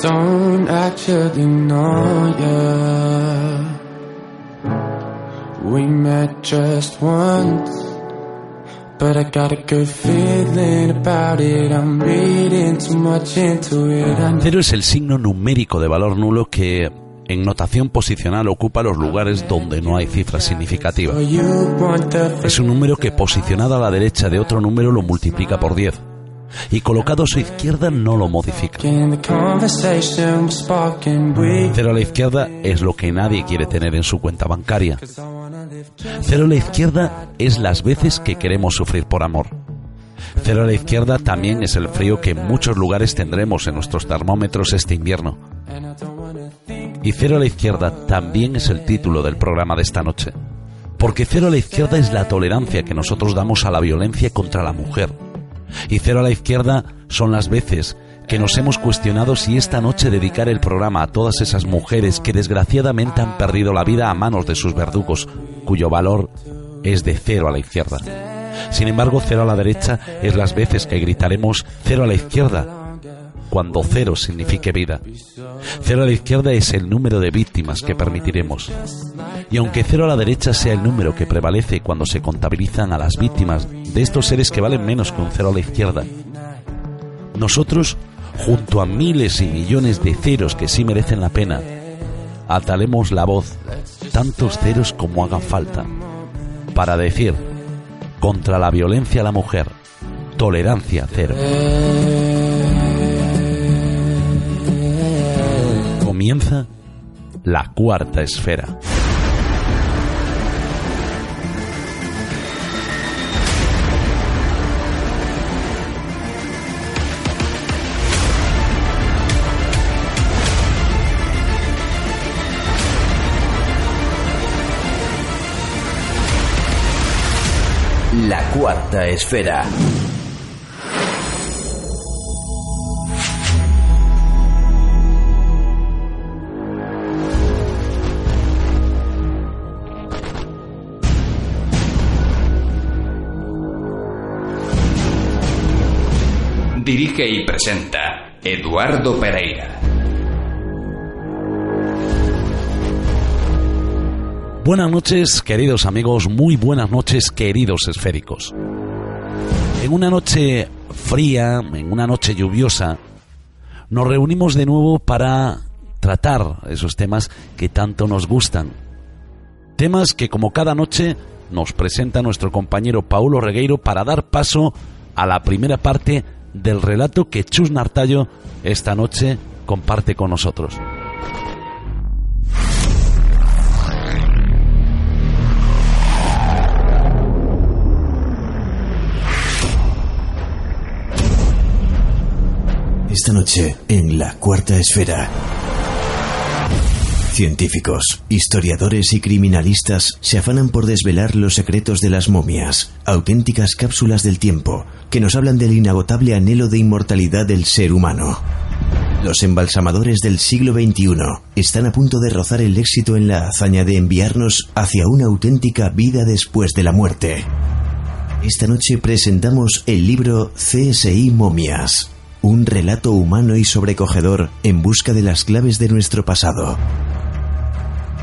don't actually know ya. We met just once, but I got a good feeling about it. I'm reading too much into it. Cero es el signo numérico de valor nulo que en notación posicional ocupa los lugares donde no hay cifras significativas. Es un número que posicionado a la derecha de otro número lo multiplica por 10 y colocado a su izquierda no lo modifica. Cero a la izquierda es lo que nadie quiere tener en su cuenta bancaria. Cero a la izquierda es las veces que queremos sufrir por amor. Cero a la izquierda también es el frío que en muchos lugares tendremos en nuestros termómetros este invierno. Y cero a la izquierda también es el título del programa de esta noche. Porque cero a la izquierda es la tolerancia que nosotros damos a la violencia contra la mujer y cero a la izquierda son las veces que nos hemos cuestionado si esta noche dedicar el programa a todas esas mujeres que desgraciadamente han perdido la vida a manos de sus verdugos, cuyo valor es de cero a la izquierda. Sin embargo, cero a la derecha es las veces que gritaremos cero a la izquierda, cuando cero signifique vida. Cero a la izquierda es el número de víctimas que permitiremos. Y aunque cero a la derecha sea el número que prevalece cuando se contabilizan a las víctimas de estos seres que valen menos que un cero a la izquierda, nosotros, junto a miles y millones de ceros que sí merecen la pena, atalemos la voz, tantos ceros como hagan falta, para decir, contra la violencia a la mujer, tolerancia cero. Comienza la cuarta esfera. La cuarta esfera. Dirige y presenta Eduardo Pereira. Buenas noches, queridos amigos, muy buenas noches, queridos esféricos. En una noche fría, en una noche lluviosa, nos reunimos de nuevo para tratar esos temas que tanto nos gustan. Temas que como cada noche nos presenta nuestro compañero Paulo Regueiro para dar paso a la primera parte del relato que Chus Nartallo esta noche comparte con nosotros. Esta noche, en la cuarta esfera. Científicos, historiadores y criminalistas se afanan por desvelar los secretos de las momias, auténticas cápsulas del tiempo, que nos hablan del inagotable anhelo de inmortalidad del ser humano. Los embalsamadores del siglo XXI están a punto de rozar el éxito en la hazaña de enviarnos hacia una auténtica vida después de la muerte. Esta noche presentamos el libro CSI Momias, un relato humano y sobrecogedor en busca de las claves de nuestro pasado.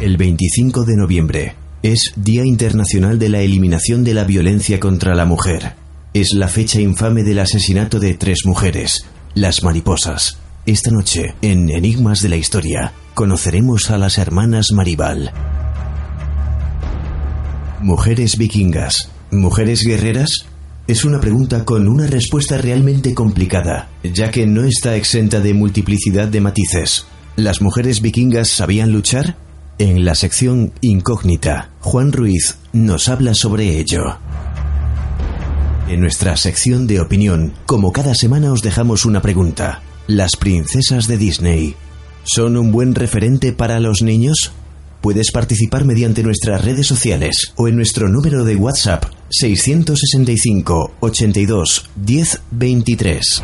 El 25 de noviembre es Día Internacional de la Eliminación de la Violencia contra la Mujer. Es la fecha infame del asesinato de tres mujeres, las mariposas. Esta noche, en Enigmas de la Historia, conoceremos a las hermanas Maribal. ¿Mujeres vikingas? ¿Mujeres guerreras? Es una pregunta con una respuesta realmente complicada, ya que no está exenta de multiplicidad de matices. ¿Las mujeres vikingas sabían luchar? En la sección Incógnita, Juan Ruiz nos habla sobre ello. En nuestra sección de opinión, como cada semana os dejamos una pregunta. ¿Las princesas de Disney son un buen referente para los niños? Puedes participar mediante nuestras redes sociales o en nuestro número de WhatsApp 665 82 10 23.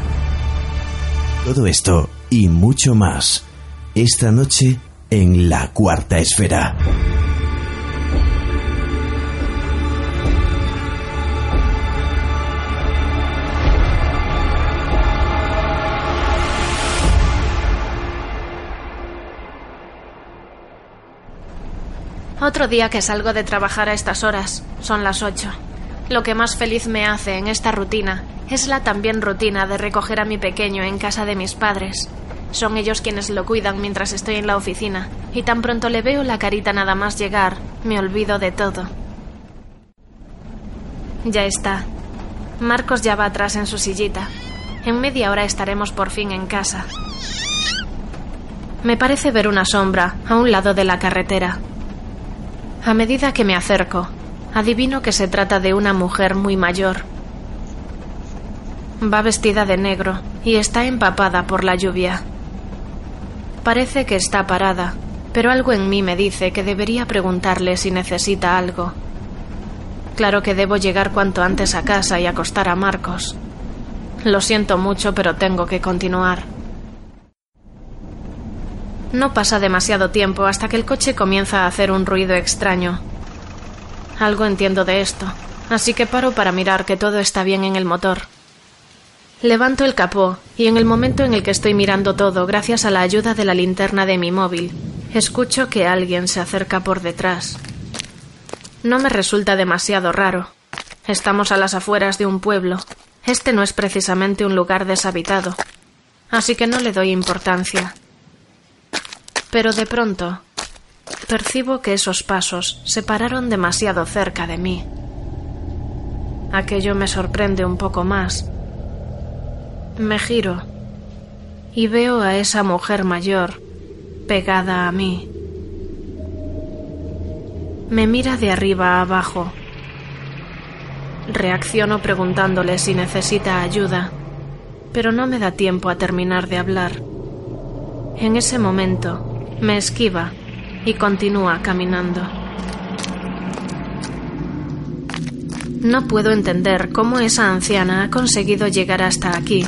Todo esto y mucho más esta noche en la cuarta esfera. Otro día que salgo de trabajar a estas horas, son las ocho. Lo que más feliz me hace en esta rutina es la también rutina de recoger a mi pequeño en casa de mis padres. Son ellos quienes lo cuidan mientras estoy en la oficina, y tan pronto le veo la carita nada más llegar, me olvido de todo. Ya está. Marcos ya va atrás en su sillita. En media hora estaremos por fin en casa. Me parece ver una sombra a un lado de la carretera. A medida que me acerco, adivino que se trata de una mujer muy mayor. Va vestida de negro y está empapada por la lluvia. Parece que está parada, pero algo en mí me dice que debería preguntarle si necesita algo. Claro que debo llegar cuanto antes a casa y acostar a Marcos. Lo siento mucho, pero tengo que continuar. No pasa demasiado tiempo hasta que el coche comienza a hacer un ruido extraño. Algo entiendo de esto, así que paro para mirar que todo está bien en el motor. Levanto el capó y en el momento en el que estoy mirando todo, gracias a la ayuda de la linterna de mi móvil, escucho que alguien se acerca por detrás. No me resulta demasiado raro. Estamos a las afueras de un pueblo. Este no es precisamente un lugar deshabitado, así que no le doy importancia. Pero de pronto percibo que esos pasos se pararon demasiado cerca de mí. Aquello me sorprende un poco más. Me giro y veo a esa mujer mayor pegada a mí. Me mira de arriba a abajo. Reacciono preguntándole si necesita ayuda, pero no me da tiempo a terminar de hablar. En ese momento, me esquiva y continúa caminando. No puedo entender cómo esa anciana ha conseguido llegar hasta aquí.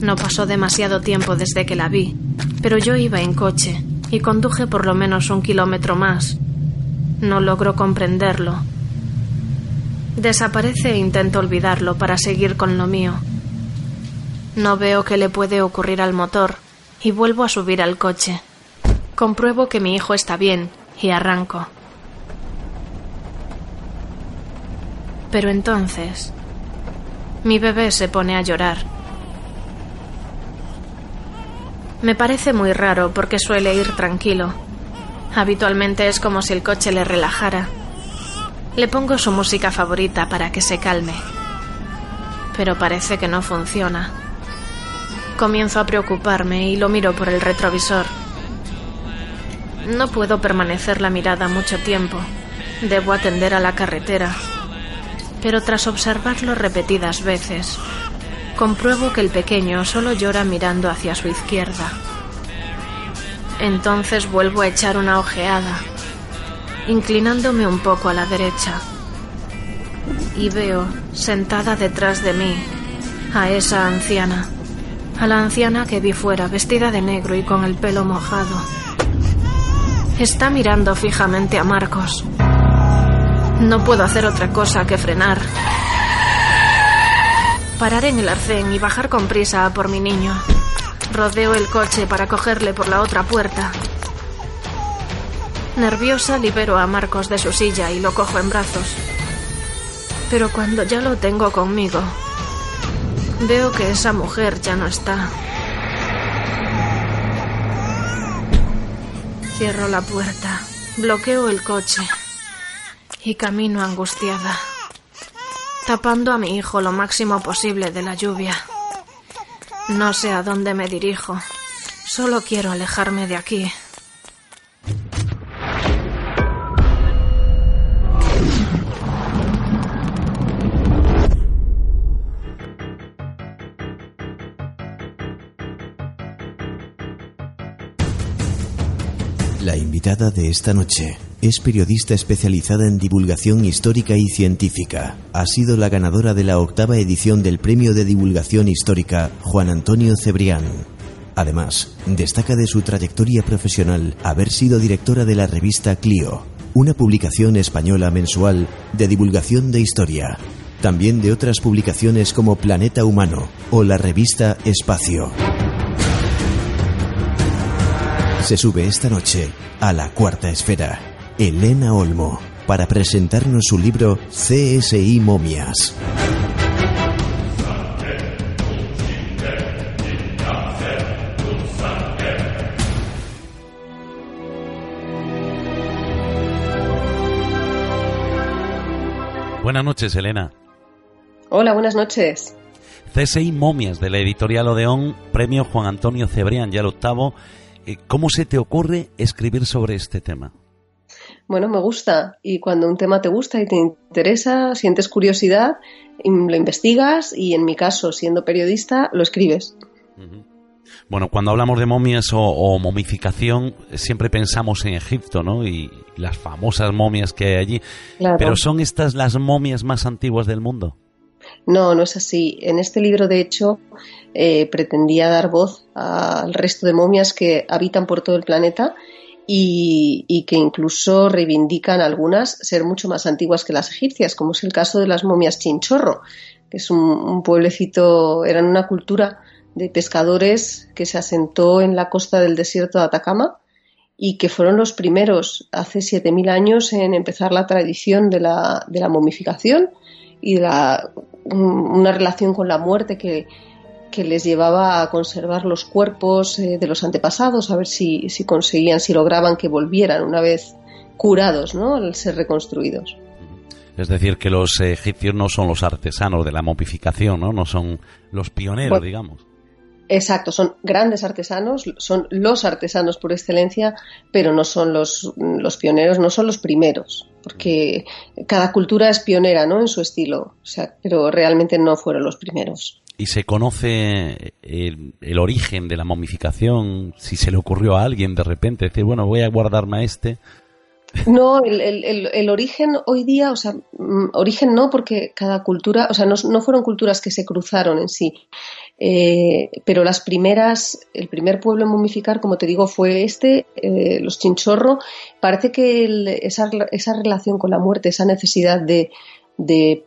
No pasó demasiado tiempo desde que la vi, pero yo iba en coche y conduje por lo menos un kilómetro más. No logro comprenderlo. Desaparece e intento olvidarlo para seguir con lo mío. No veo qué le puede ocurrir al motor y vuelvo a subir al coche. Compruebo que mi hijo está bien y arranco. Pero entonces, mi bebé se pone a llorar. Me parece muy raro porque suele ir tranquilo. Habitualmente es como si el coche le relajara. Le pongo su música favorita para que se calme. Pero parece que no funciona. Comienzo a preocuparme y lo miro por el retrovisor. No puedo permanecer la mirada mucho tiempo. Debo atender a la carretera. Pero tras observarlo repetidas veces, compruebo que el pequeño solo llora mirando hacia su izquierda. Entonces vuelvo a echar una ojeada, inclinándome un poco a la derecha. Y veo, sentada detrás de mí, a esa anciana. A la anciana que vi fuera, vestida de negro y con el pelo mojado. Está mirando fijamente a Marcos. No puedo hacer otra cosa que frenar. Parar en el arcén y bajar con prisa por mi niño. Rodeo el coche para cogerle por la otra puerta. Nerviosa libero a Marcos de su silla y lo cojo en brazos. Pero cuando ya lo tengo conmigo, veo que esa mujer ya no está. Cierro la puerta, bloqueo el coche y camino angustiada, tapando a mi hijo lo máximo posible de la lluvia. No sé a dónde me dirijo, solo quiero alejarme de aquí. Invitada de esta noche es periodista especializada en divulgación histórica y científica. Ha sido la ganadora de la octava edición del Premio de Divulgación Histórica Juan Antonio Cebrián. Además, destaca de su trayectoria profesional haber sido directora de la revista Clio, una publicación española mensual de divulgación de historia. También de otras publicaciones como Planeta Humano o la revista Espacio se sube esta noche a la cuarta esfera Elena Olmo, para presentarnos su libro CSI Momias. Buenas noches, Elena. Hola, buenas noches. CSI Momias de la editorial Odeón, premio Juan Antonio Cebrián, ya el octavo. Eh, ¿Cómo se te ocurre escribir sobre este tema? Bueno, me gusta. Y cuando un tema te gusta y te interesa, sientes curiosidad, lo investigas y en mi caso, siendo periodista, lo escribes. Bueno, cuando hablamos de momias o, momificación, siempre pensamos en Egipto, ¿no? Y, las famosas momias que hay allí. Pero ¿son estas las momias más antiguas del mundo? No, no es así. En este libro, de hecho, eh, pretendía dar voz al resto de momias que habitan por todo el planeta y, que incluso reivindican algunas ser mucho más antiguas que las egipcias, como es el caso de las momias Chinchorro, que es un, pueblecito, eran una cultura de pescadores que se asentó en la costa del desierto de Atacama y que fueron los primeros hace 7.000 años en empezar la tradición de la, de la momificación y de la, una relación con la muerte que, que, les llevaba a conservar los cuerpos eh, de los antepasados, a ver si, si, conseguían, si lograban que volvieran una vez curados, ¿no? al ser reconstruidos. Es decir, que los egipcios no son los artesanos de la momificación, ¿no? No son los pioneros, digamos. Exacto, son grandes artesanos, son los artesanos por excelencia, pero no son los, los pioneros, no son los primeros, porque cada cultura es pionera ¿no? en su estilo, o sea, pero realmente no fueron los primeros. ¿Y se conoce el, el, origen de la momificación? Si se le ocurrió a alguien de repente decir, bueno, voy a guardarme a este. No, el, el, el, origen hoy día, o sea, mm, origen no, porque cada cultura, o sea, no, no fueron culturas que se cruzaron en sí. Eh, pero las primeras, el primer pueblo en momificar, como te digo, fue este, eh, los Chinchorro. Parece que esa, relación con la muerte, esa necesidad de, de,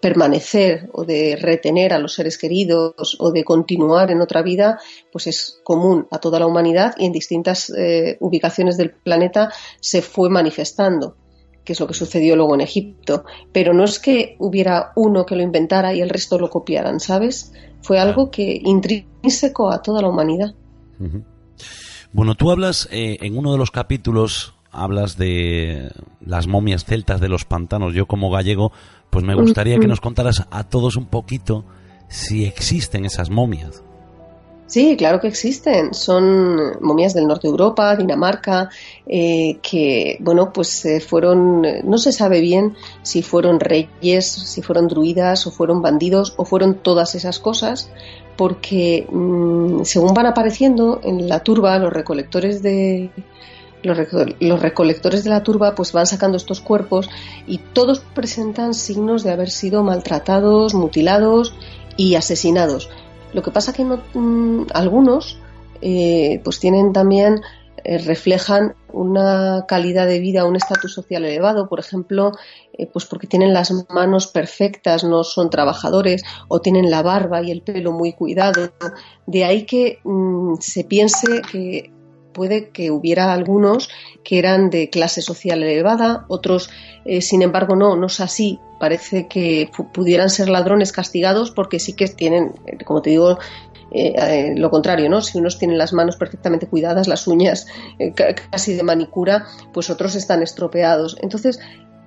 permanecer o de retener a los seres queridos o de continuar en otra vida, pues es común a toda la humanidad y en distintas eh, ubicaciones del planeta se fue manifestando que es lo que sucedió luego en Egipto. Pero no es que hubiera uno que lo inventara y el resto lo copiaran, ¿sabes? Fue algo que intrínseco a toda la humanidad. Bueno, tú hablas eh, en uno de los capítulos, hablas de las momias celtas de los pantanos. Yo como gallego, pues me gustaría que nos contaras a todos un poquito si existen esas momias. Sí, claro que existen. Son momias del norte de Europa, Dinamarca, eh, que, bueno, pues eh, fueron, no se sabe bien si fueron reyes, si fueron druidas o fueron bandidos o fueron todas esas cosas, porque mm, según van apareciendo en la turba, los recolectores de, los, recolectores de la turba pues van sacando estos cuerpos y todos presentan signos de haber sido maltratados, mutilados y asesinados. Lo que pasa que no, mm, algunos eh, pues tienen también eh, reflejan una calidad de vida, un estatus social elevado, por ejemplo, eh, pues porque tienen las manos perfectas, no son trabajadores o tienen la barba y el pelo muy cuidado. De ahí que mm, se piense que puede que hubiera algunos que eran de clase social elevada, otros, eh, sin embargo, no, no es así. Parece que pudieran ser ladrones castigados porque sí que tienen, eh, como te digo, eh, lo contrario, ¿no? Si unos tienen las manos perfectamente cuidadas, las uñas casi de manicura, pues otros están estropeados. Entonces,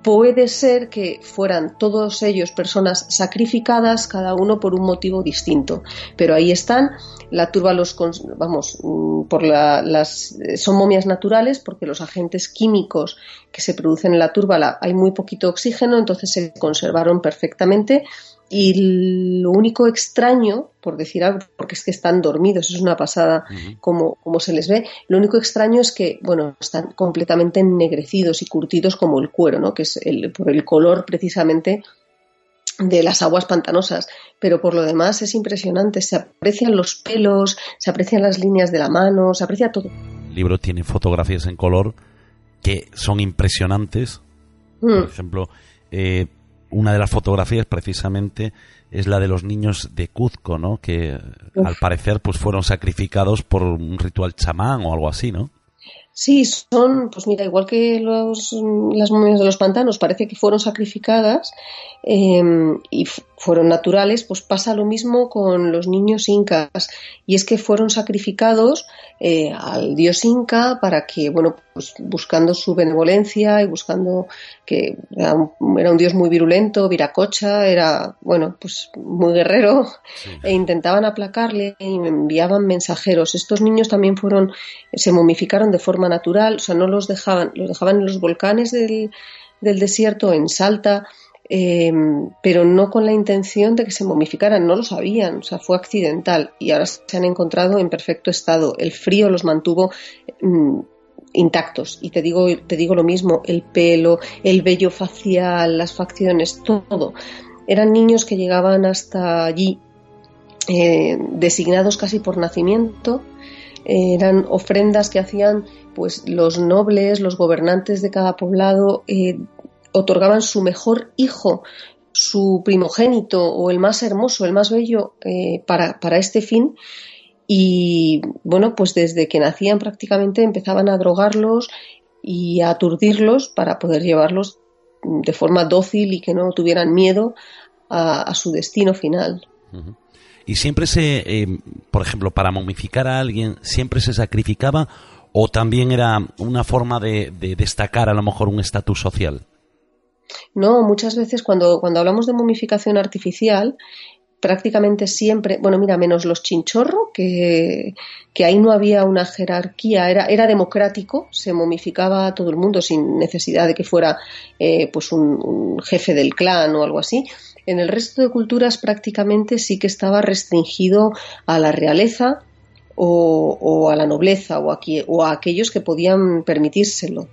puede ser que fueran todos ellos personas sacrificadas, cada uno por un motivo distinto. Pero ahí están, la turba los, vamos, mm, por las, son momias naturales porque los agentes químicos que se producen en la turba hay muy poquito oxígeno, entonces se conservaron perfectamente y lo único extraño, por decir algo, porque es que están dormidos, es una pasada como, como se les ve, lo único extraño es que, bueno, están completamente ennegrecidos y curtidos como el cuero, ¿no? Que es el, por el color precisamente de las aguas pantanosas, pero por lo demás es impresionante, se aprecian los pelos, se aprecian las líneas de la mano, se aprecia todo. El libro tiene fotografías en color que son impresionantes. Por mm. ejemplo, eh, una de las fotografías precisamente es la de los niños de Cuzco, ¿no? Que al parecer pues fueron sacrificados por un ritual chamán o algo así, ¿no? Sí, son, pues mira, igual que los, las momias de los pantanos, parece que fueron sacrificadas em, y fueron naturales, pues pasa lo mismo con los niños incas. Y es que fueron sacrificados eh, al dios inca para que, bueno, pues buscando su benevolencia y buscando que era un, dios muy virulento, viracocha, era, bueno, pues muy guerrero, e intentaban aplacarle y enviaban mensajeros. Estos niños también fueron, se momificaron de forma natural, o sea, no los dejaban, los dejaban en los volcanes del, del desierto, en Salta, eh, pero no con la intención de que se momificaran, no lo sabían, o sea, fue accidental y ahora se han encontrado en perfecto estado. El frío los mantuvo mm, intactos y te digo, te digo lo mismo, el pelo, el vello facial, las facciones, todo. Eran niños que llegaban hasta allí eh, designados casi por nacimiento, eran ofrendas que hacían pues los nobles, los gobernantes de cada poblado eh, otorgaban su mejor hijo, su primogénito o el más hermoso, el más bello eh, para, este fin. Y bueno, pues desde que nacían prácticamente empezaban a drogarlos y a aturdirlos para poder llevarlos de forma dócil y que no tuvieran miedo a, su destino final. Y siempre se, eh, por ejemplo, para momificar a alguien, siempre se sacrificaba o también era una forma de destacar a lo mejor un estatus social. No, muchas veces cuando, cuando hablamos de momificación artificial, prácticamente siempre, bueno, mira, menos los chinchorro, que, que ahí no había una jerarquía, era, era democrático, se momificaba a todo el mundo sin necesidad de que fuera eh, pues un, jefe del clan o algo así. En el resto de culturas prácticamente sí que estaba restringido a la realeza o, a la nobleza o a aquellos que podían permitírselo.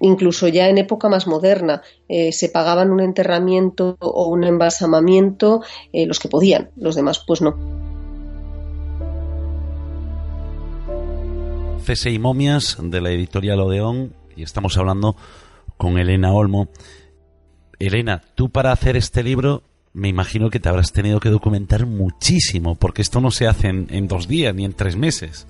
Incluso ya en época más moderna eh, se pagaban un enterramiento o un embalsamamiento eh, los que podían, los demás pues no. Cese y momias de la editorial Odeón y estamos hablando con Elena Olmo. Elena, tú para hacer este libro me imagino que te habrás tenido que documentar muchísimo, porque esto no se hace en dos días ni en tres meses.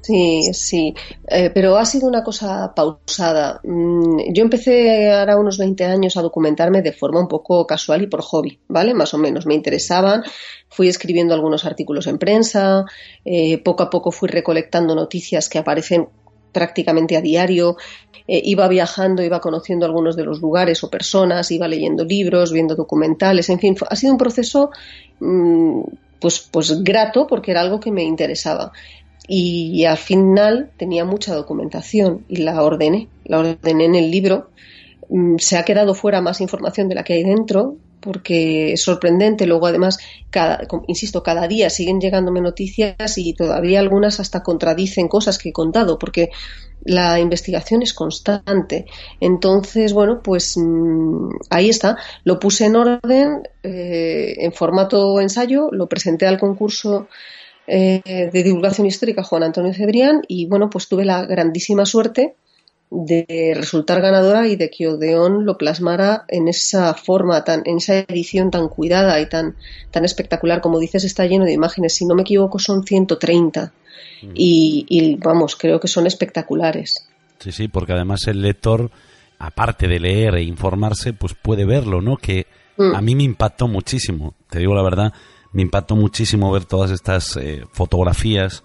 Sí, sí, eh, pero ha sido una cosa pausada. Mm, yo empecé ahora unos 20 años a documentarme de forma un poco casual y por hobby, ¿vale? Más o menos me interesaban, fui escribiendo algunos artículos en prensa, eh, poco a poco fui recolectando noticias que aparecen prácticamente a diario, eh, iba viajando, iba conociendo algunos de los lugares o personas, iba leyendo libros, viendo documentales, en fin, ha sido un proceso mm, pues, pues grato porque era algo que me interesaba y al final tenía mucha documentación y la ordené, la ordené en el libro. Mm, se ha quedado fuera más información de la que hay dentro porque es sorprendente. Luego, además, cada, insisto, cada día siguen llegándome noticias y todavía algunas hasta contradicen cosas que he contado porque la investigación es constante. Entonces, bueno, pues mm, ahí está. Lo puse en orden, eh, en formato ensayo, lo presenté al concurso eh, de divulgación histórica Juan Antonio Cebrián y bueno, pues tuve la grandísima suerte de resultar ganadora y de que Odeón lo plasmara en esa forma, tan, en esa edición tan cuidada y tan, tan espectacular. Como dices, está lleno de imágenes. Si no me equivoco, son 130. Mm. Y, vamos, creo que son espectaculares. Sí, sí, porque además el lector, aparte de leer e informarse, pues puede verlo, ¿no? Que mm. a mí me impactó muchísimo, te digo la verdad me impactó muchísimo ver todas estas eh, fotografías,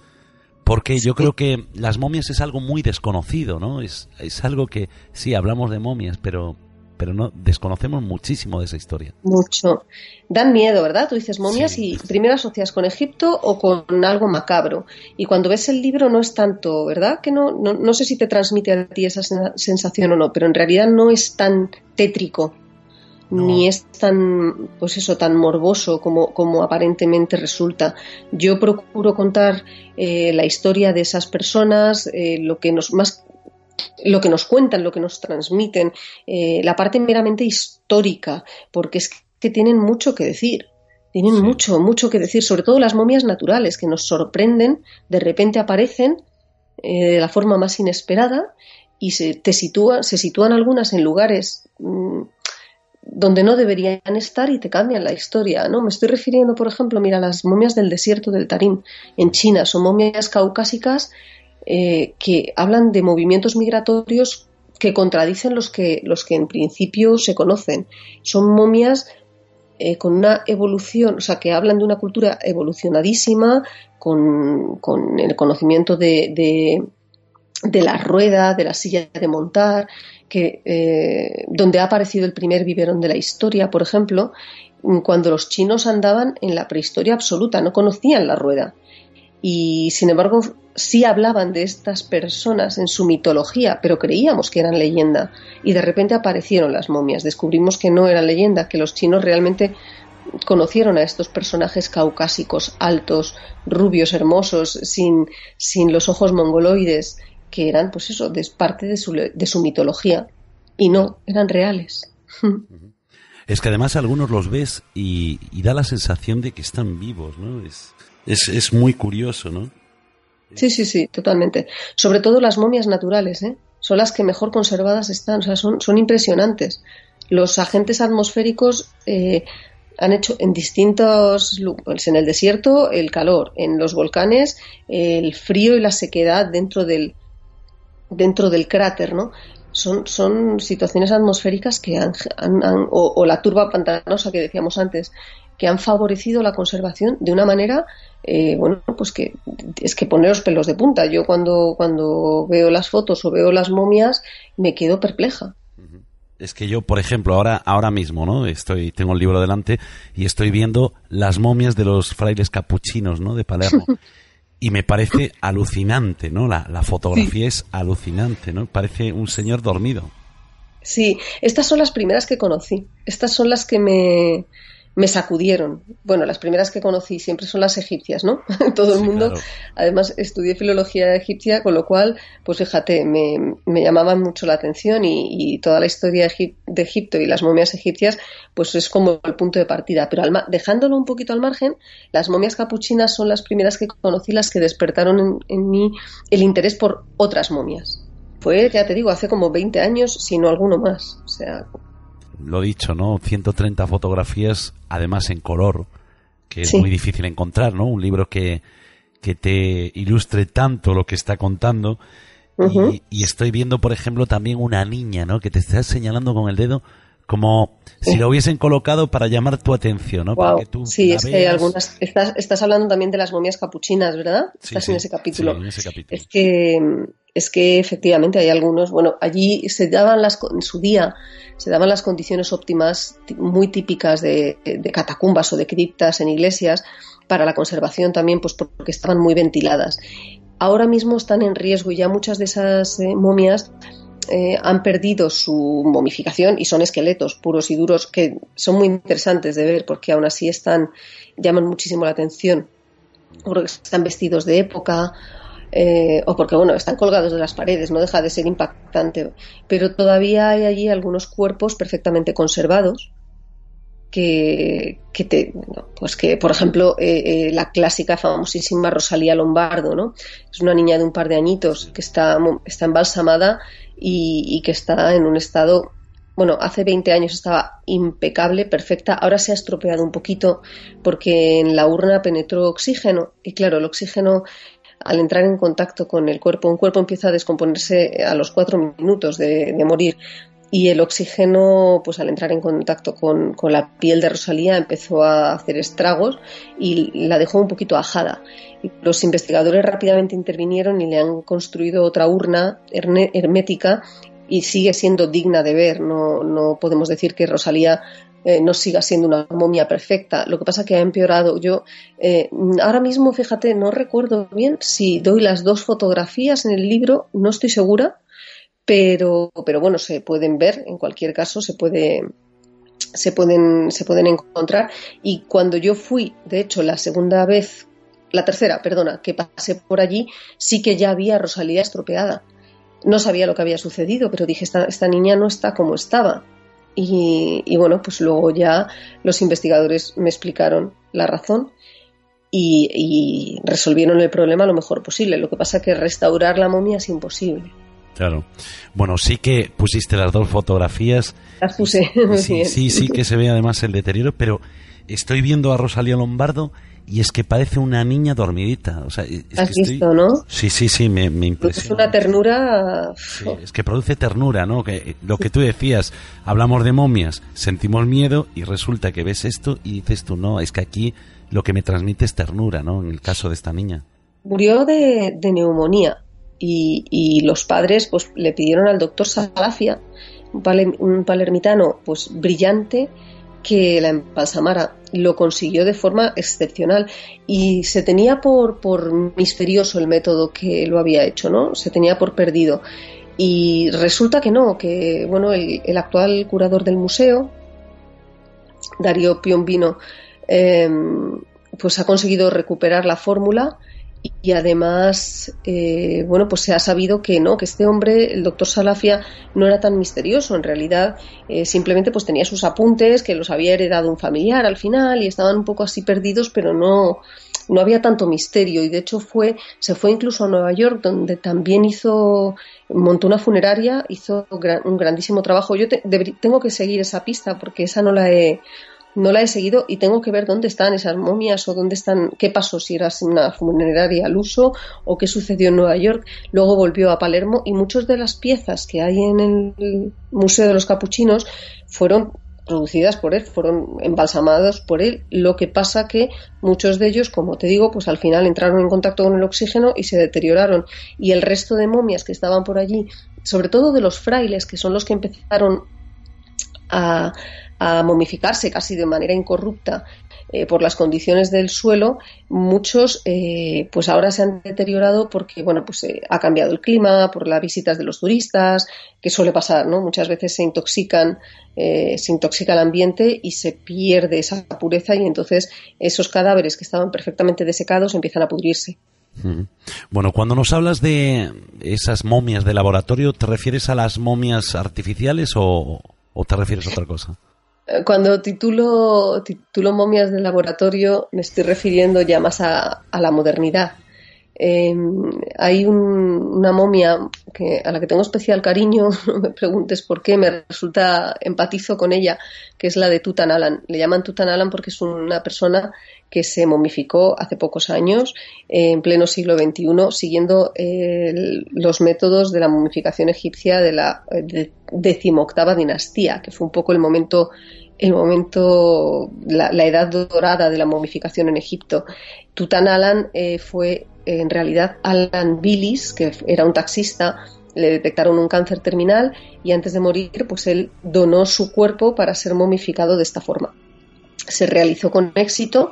porque yo creo que las momias es algo muy desconocido, ¿no? Es, es algo que sí, hablamos de momias, pero pero no desconocemos muchísimo de esa historia. Mucho. Dan miedo, ¿verdad? Tú dices momias y primero asocias con Egipto o con algo macabro. Y cuando ves el libro no es tanto, ¿verdad? Que no, no, no sé si te transmite a ti esa sensación o no, pero en realidad no es tan tétrico ni es tan, pues eso, tan morboso como, como aparentemente resulta. Yo procuro contar eh, la historia de esas personas, eh, lo que nos más lo que nos cuentan, lo que nos transmiten, eh, la parte meramente histórica, porque es que tienen mucho que decir. Tienen mucho, mucho que decir, sobre todo las momias naturales, que nos sorprenden, de repente aparecen de la forma más inesperada y se, te sitúan, se sitúan algunas en lugares mm, donde no deberían estar y te cambian la historia, ¿no? Me estoy refiriendo, por ejemplo, mira, las momias del desierto del Tarim en China, son momias caucásicas eh, que hablan de movimientos migratorios que contradicen los que, los que en principio se conocen. Son momias eh, con una evolución, o sea, que hablan de una cultura evolucionadísima, con, el conocimiento de, de, la rueda, de la silla de montar, eh, donde ha aparecido el primer biberón de la historia, por ejemplo, cuando los chinos andaban en la prehistoria absoluta, no conocían la rueda. Y sin embargo, sí hablaban de estas personas en su mitología, pero creíamos que eran leyenda. Y de repente aparecieron las momias. Descubrimos que no eran leyenda, que los chinos realmente conocieron a estos personajes caucásicos, altos, rubios, hermosos, sin los ojos mongoloides, que eran, pues eso, de, parte de su, de su mitología. Y no, eran reales. Es que además algunos los ves y, da la sensación de que están vivos, ¿no? Es, es, es muy curioso, ¿no? Sí, sí, sí, totalmente. Sobre todo las momias naturales, ¿eh? Son las que mejor conservadas están, o sea, son, son impresionantes. Los agentes atmosféricos eh, han hecho en distintos, pues en el desierto el calor, en los volcanes el frío y la sequedad dentro del dentro del cráter, ¿no? Son, son situaciones atmosféricas que han, o, o, la turba pantanosa que decíamos antes, que han favorecido la conservación de una manera eh, bueno, pues que es que poner los pelos de punta. Yo cuando, cuando veo las fotos o veo las momias me quedo perpleja. Es que yo, por ejemplo, ahora, ahora mismo, ¿no? Estoy, tengo el libro delante y estoy viendo las momias de los frailes capuchinos, ¿no? De Palermo. y me parece alucinante, ¿no? La, fotografía es alucinante, ¿no? Parece un señor dormido. Sí, estas son las primeras que conocí. Estas son las que me, me sacudieron. Bueno, las primeras que conocí siempre son las egipcias, ¿no? Todo el mundo, además estudié filología egipcia, con lo cual, pues fíjate, me, me llamaban mucho la atención y, toda la historia de Egipto y las momias egipcias, pues es como el punto de partida. Pero dejándolo un poquito al margen, las momias capuchinas son las primeras que conocí, las que despertaron en, en mí el interés por otras momias. Fue, ya te digo, hace como 20 años, si no alguno más. O sea, lo dicho, ¿no? 130 fotografías, además en color, que es muy difícil encontrar, ¿no? Un libro que, que te ilustre tanto lo que está contando. y, estoy viendo, por ejemplo, también una niña, ¿no? Que te está señalando con el dedo como si lo hubiesen colocado para llamar tu atención, ¿no? Para que tú sí, es que algunas. Estás, estás, hablando también de las momias capuchinas, ¿verdad? Estás en ese capítulo. en ese capítulo. Es que es que efectivamente hay algunos, bueno, allí se daban las, en su día, se daban las condiciones óptimas muy típicas de, catacumbas o de criptas en iglesias para la conservación también, pues porque estaban muy ventiladas. Ahora mismo están en riesgo y ya muchas de esas eh, momias eh, han perdido su momificación y son esqueletos puros y duros que son muy interesantes de ver porque aún así están, llaman muchísimo la atención porque están vestidos de época eh, o porque bueno, están colgados de las paredes, no deja de ser impactante, pero todavía hay allí algunos cuerpos perfectamente conservados que, que te, pues que por ejemplo eh, eh, la clásica famosísima Rosalía Lombardo, ¿no? Es una niña de un par de añitos que está, está embalsamada y, que está en un estado bueno, hace 20 años estaba impecable, perfecta, ahora se ha estropeado un poquito porque en la urna penetró oxígeno y claro, el oxígeno al entrar en contacto con el cuerpo, un cuerpo empieza a descomponerse a los cuatro minutos de, morir y el oxígeno, pues al entrar en contacto con, la piel de Rosalía, empezó a hacer estragos y la dejó un poquito ajada. Los investigadores rápidamente intervinieron y le han construido otra urna hermética y sigue siendo digna de ver. No, podemos decir que Rosalía eh, no siga siendo una momia perfecta. Lo que pasa que ha empeorado. Yo eh, ahora mismo, fíjate, no recuerdo bien si doy las dos fotografías en el libro, no estoy segura, pero, pero bueno, se pueden ver, en cualquier caso, se puede, se pueden, se pueden encontrar. Y cuando yo fui, de hecho, la segunda vez, la tercera, perdona, que pasé por allí, sí que ya había Rosalía estropeada. No sabía lo que había sucedido, pero dije, esta, esta niña no está como estaba. Y, bueno, pues luego ya los investigadores me explicaron la razón y, resolvieron el problema lo mejor posible. Lo que pasa es que restaurar la momia es imposible. Claro. Bueno, sí que pusiste las dos fotografías. Las puse. Sí, sí, sí que se ve además el deterioro, pero estoy viendo a Rosalía Lombardo y es que parece una niña dormidita. O sea, ¿Has visto, no? Sí, sí, sí, me, me impresiona. Es una ternura... es que produce ternura, ¿no? Que, lo que tú decías, hablamos de momias, sentimos miedo y resulta que ves esto y dices tú, no, es que aquí lo que me transmite es ternura, ¿no? En el caso de esta niña. Murió de, neumonía y, y, los padres pues le pidieron al doctor Salafia, un, palermitano pues brillante, que la embalsamara. Lo consiguió de forma excepcional y se tenía por, por misterioso el método que lo había hecho, ¿no? Se tenía por perdido. Y resulta que no, que bueno, el, actual curador del museo, Darío Piombino, eh, pues ha conseguido recuperar la fórmula y además, eh, bueno, pues se ha sabido que no, que este hombre, el doctor Salafia, no era tan misterioso. En realidad, eh, simplemente pues tenía sus apuntes, que los había heredado un familiar al final y estaban un poco así perdidos, pero no, no había tanto misterio. Y de hecho fue, se fue incluso a Nueva York, donde también hizo, montó una funeraria, hizo un grandísimo trabajo. Yo tengo que seguir esa pista porque esa no la he no la he seguido y tengo que ver dónde están esas momias o dónde están, qué pasó, si era una funeraria al uso o qué sucedió en Nueva York. Luego volvió a Palermo y muchas de las piezas que hay en el Museo de los Capuchinos fueron producidas por él, fueron embalsamados por él. Lo que pasa que muchos de ellos, como te digo, pues al final entraron en contacto con el oxígeno y se deterioraron. Y el resto de momias que estaban por allí, sobre todo de los frailes, que son los que empezaron a, a momificarse casi de manera incorrupta eh, por las condiciones del suelo, muchos eh, pues ahora se han deteriorado porque bueno pues eh, ha cambiado el clima, por las visitas de los turistas, que suele pasar, ¿no? Muchas veces se intoxican, se intoxica el ambiente y se pierde esa pureza y entonces esos cadáveres que estaban perfectamente desecados empiezan a pudrirse. Bueno, cuando nos hablas de esas momias de laboratorio, ¿te refieres a las momias artificiales o te refieres a otra cosa? Cuando titulo, titulo momias de laboratorio, me estoy refiriendo ya más a, la modernidad. Em, hay una momia a la que tengo especial cariño, no me preguntes por qué, me resulta empatizo con ella, que es la de Tutankhamun. Le llaman Tutankhamun porque es una persona que se momificó hace pocos años, en pleno siglo XXI, siguiendo los métodos de la momificación egipcia de la decimoctava dinastía, que fue un poco el momento el momento, la, edad dorada de la momificación en Egipto. Tutankamun eh, fue en realidad Alan Billis, que era un taxista, le detectaron un cáncer terminal y antes de morir, pues él donó su cuerpo para ser momificado de esta forma. Se realizó con éxito,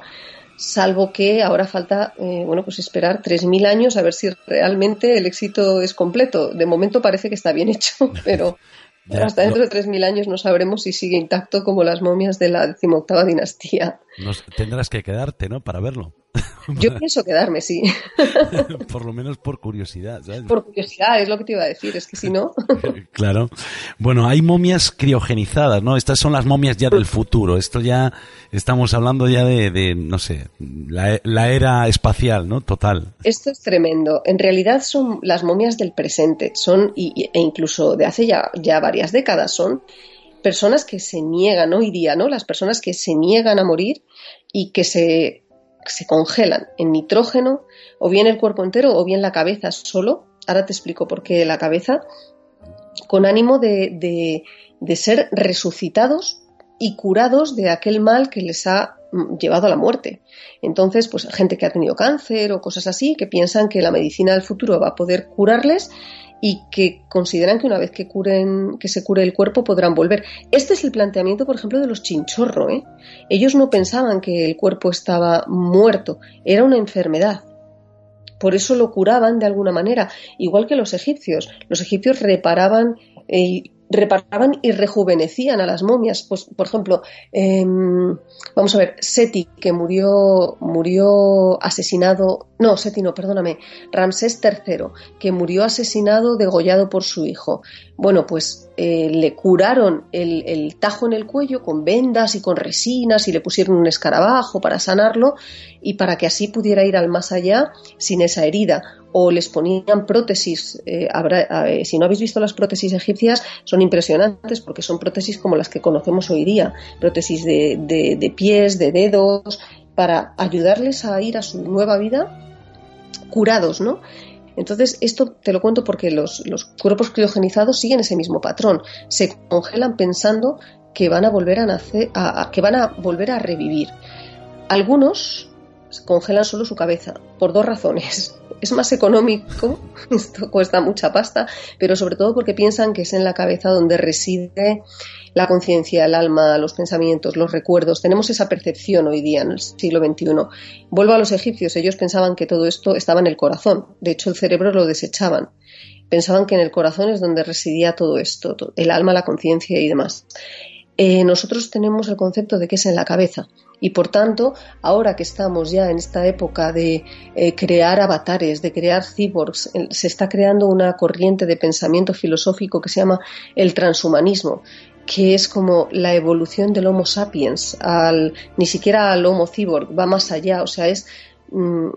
salvo que ahora falta, eh, bueno, pues esperar 3.000 años a ver si realmente el éxito es completo. De momento parece que está bien hecho, pero hasta dentro de 3.000 años no sabremos si sigue intacto como las momias de la decimoctava dinastía. Tendrás que quedarte, ¿no? Para verlo. Yo pienso quedarme, sí. por lo menos por curiosidad, ¿sabes? Por curiosidad, es lo que te iba a decir, es que si no. claro. Bueno, hay momias criogenizadas, ¿no? Estas son las momias ya del futuro. Esto ya estamos hablando ya de, no sé, la, era espacial, ¿no? Total. Esto es tremendo. En realidad son las momias del presente, son, e incluso de hace ya, ya varias décadas, son personas que se niegan hoy día, ¿no? Las personas que se niegan a morir y que se se congelan en nitrógeno, o bien el cuerpo entero o bien la cabeza solo. Ahora te explico por qué la cabeza, con ánimo de, de, ser resucitados y curados de aquel mal que les ha mm, llevado a la muerte. Entonces, pues gente que ha tenido cáncer o cosas así, que piensan que la medicina del futuro va a poder curarles y que consideran que una vez que curen, que se cure el cuerpo podrán volver. Este es el planteamiento, por ejemplo, de los chinchorro. ¿eh? Ellos no pensaban que el cuerpo estaba muerto, era una enfermedad. Por eso lo curaban de alguna manera, igual que los egipcios. Los egipcios reparaban eh, reparaban y rejuvenecían a las momias. Pues, por ejemplo, em, vamos a ver, Seti, que murió, murió asesinado, no, Seti no, perdóname, Ramsés III, que murió asesinado, degollado por su hijo. Bueno, pues eh, le curaron el, tajo en el cuello con vendas y con resinas y le pusieron un escarabajo para sanarlo y para que así pudiera ir al más allá sin esa herida o les ponían prótesis. Eh, eh, si no habéis visto las prótesis egipcias, son impresionantes porque son prótesis como las que conocemos hoy día, prótesis pies, de dedos, para ayudarles a ir a su nueva vida curados, ¿no? Entonces, esto te lo cuento porque los, cuerpos criogenizados siguen ese mismo patrón. Se congelan pensando que van a volver a nacer, que van a volver a revivir. Algunos congelan solo su cabeza, por dos razones. Es más económico, esto cuesta mucha pasta, pero sobre todo porque piensan que es en la cabeza donde reside la conciencia, el alma, los pensamientos, los recuerdos. Tenemos esa percepción hoy día en el siglo XXI. Vuelvo a los egipcios, ellos pensaban que todo esto estaba en el corazón, de hecho el cerebro lo desechaban. Pensaban que en el corazón es donde residía todo esto, el alma, la conciencia y demás. Eh, nosotros tenemos el concepto de que es en la cabeza. Y por tanto, ahora que estamos ya en esta época de eh, crear avatares, de crear cyborgs, se está creando una corriente de pensamiento filosófico que se llama el transhumanismo, que es como la evolución del Homo sapiens, al, ni siquiera al Homo cyborg, va más allá, o sea, es mm,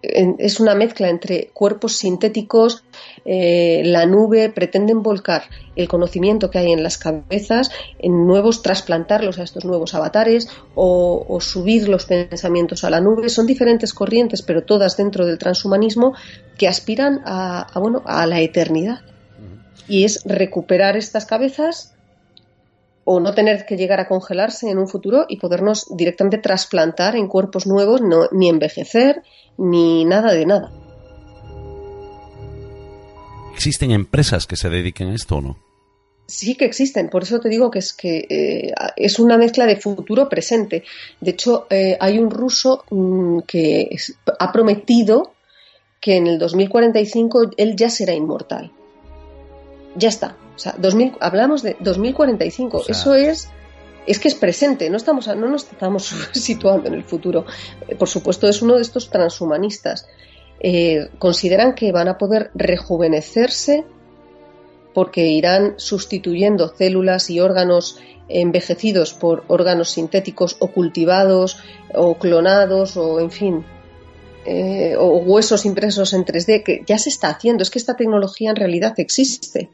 es una mezcla entre cuerpos sintéticos, eh, la nube, pretenden volcar el conocimiento que hay en las cabezas en nuevos, trasplantarlos a estos nuevos avatares o, subir los pensamientos a la nube. Son diferentes corrientes, pero todas dentro del transhumanismo que aspiran a, bueno, a la eternidad. Y es recuperar estas cabezas o no tener que llegar a congelarse en un futuro y podernos directamente trasplantar en cuerpos nuevos, no, ni envejecer, ni nada de nada. ¿Existen empresas que se dediquen a esto o no? Sí que existen, por eso te digo que es que eh, es una mezcla de futuro-presente. De hecho, eh, hay un ruso mm, que ha prometido que en el 2045 él ya será inmortal. Ya está. O sea, 2000, hablamos de 2045. Eso es es que es presente, no, estamos, no nos estamos situando en el futuro. Eh, por supuesto, es uno de estos transhumanistas. Eh, consideran que van a poder rejuvenecerse porque irán sustituyendo células y órganos envejecidos por órganos sintéticos o cultivados o clonados o en fin eh, o huesos impresos en 3D que ya se está haciendo es que esta tecnología en realidad existe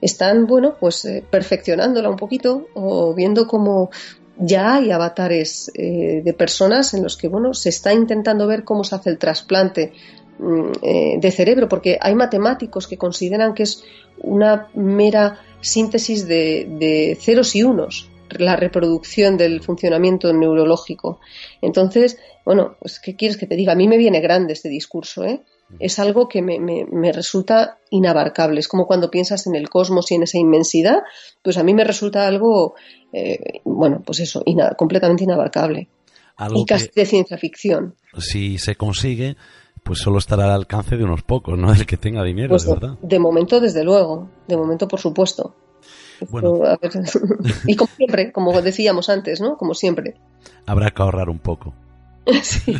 están, bueno, pues eh, perfeccionándola un poquito o viendo cómo ya hay avatares eh, de personas en los que, bueno, se está intentando ver cómo se hace el trasplante mm, eh, de cerebro, porque hay matemáticos que consideran que es una mera síntesis de, ceros y unos la reproducción del funcionamiento neurológico. Entonces, bueno, pues, ¿qué quieres que te diga? A mí me viene grande este discurso, ¿eh? Es algo que me, resulta inabarcable. Es como cuando piensas en el cosmos y en esa inmensidad, pues a mí me resulta algo, eh, bueno, pues eso, completamente inabarcable. y casi de ciencia ficción. Si se consigue, pues solo estará al alcance de unos pocos, no el que tenga dinero, pues verdad. De momento, desde luego, de momento, por supuesto. Bueno. y como siempre, como decíamos antes, ¿no? Como siempre. Habrá que ahorrar un poco. sí.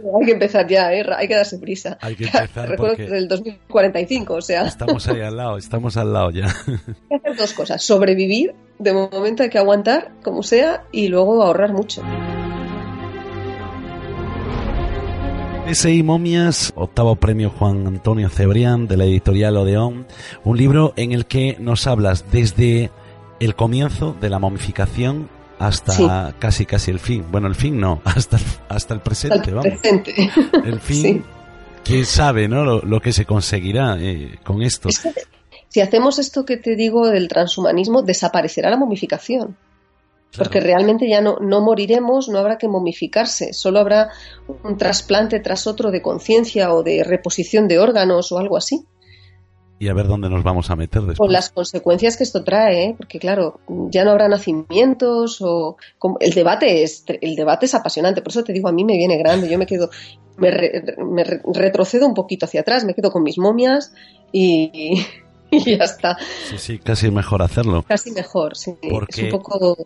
hay que empezar ya, ¿eh? hay que darse prisa. Hay que empezar Recuerdo que el 2045, o sea. Estamos ahí al lado, estamos al lado ya. Hay que hacer dos cosas: sobrevivir, de momento hay que aguantar, como sea, y luego ahorrar mucho. S.I. Momias, octavo premio Juan Antonio Cebrián de la editorial Odeón, un libro en el que nos hablas desde el comienzo de la momificación hasta casi casi el fin. Bueno, el fin no, hasta, hasta el presente, el Presente. El fin, quién sabe, ¿no? Lo, que se conseguirá eh, con esto. si hacemos esto que te digo del transhumanismo, desaparecerá la momificación. Porque realmente ya no, no moriremos, no habrá que momificarse, solo habrá un trasplante tras otro de conciencia o de reposición de órganos o algo así y a ver dónde nos vamos a meter después. Con las consecuencias que esto trae, ¿eh? porque claro, ya no habrá nacimientos o el debate es el debate es apasionante, por eso te digo a mí me viene grande, yo me quedo me, retrocedo un poquito hacia atrás, me quedo con mis momias y, ya está. Sí, sí, casi mejor hacerlo. Casi mejor, sí. Porque... Es un poco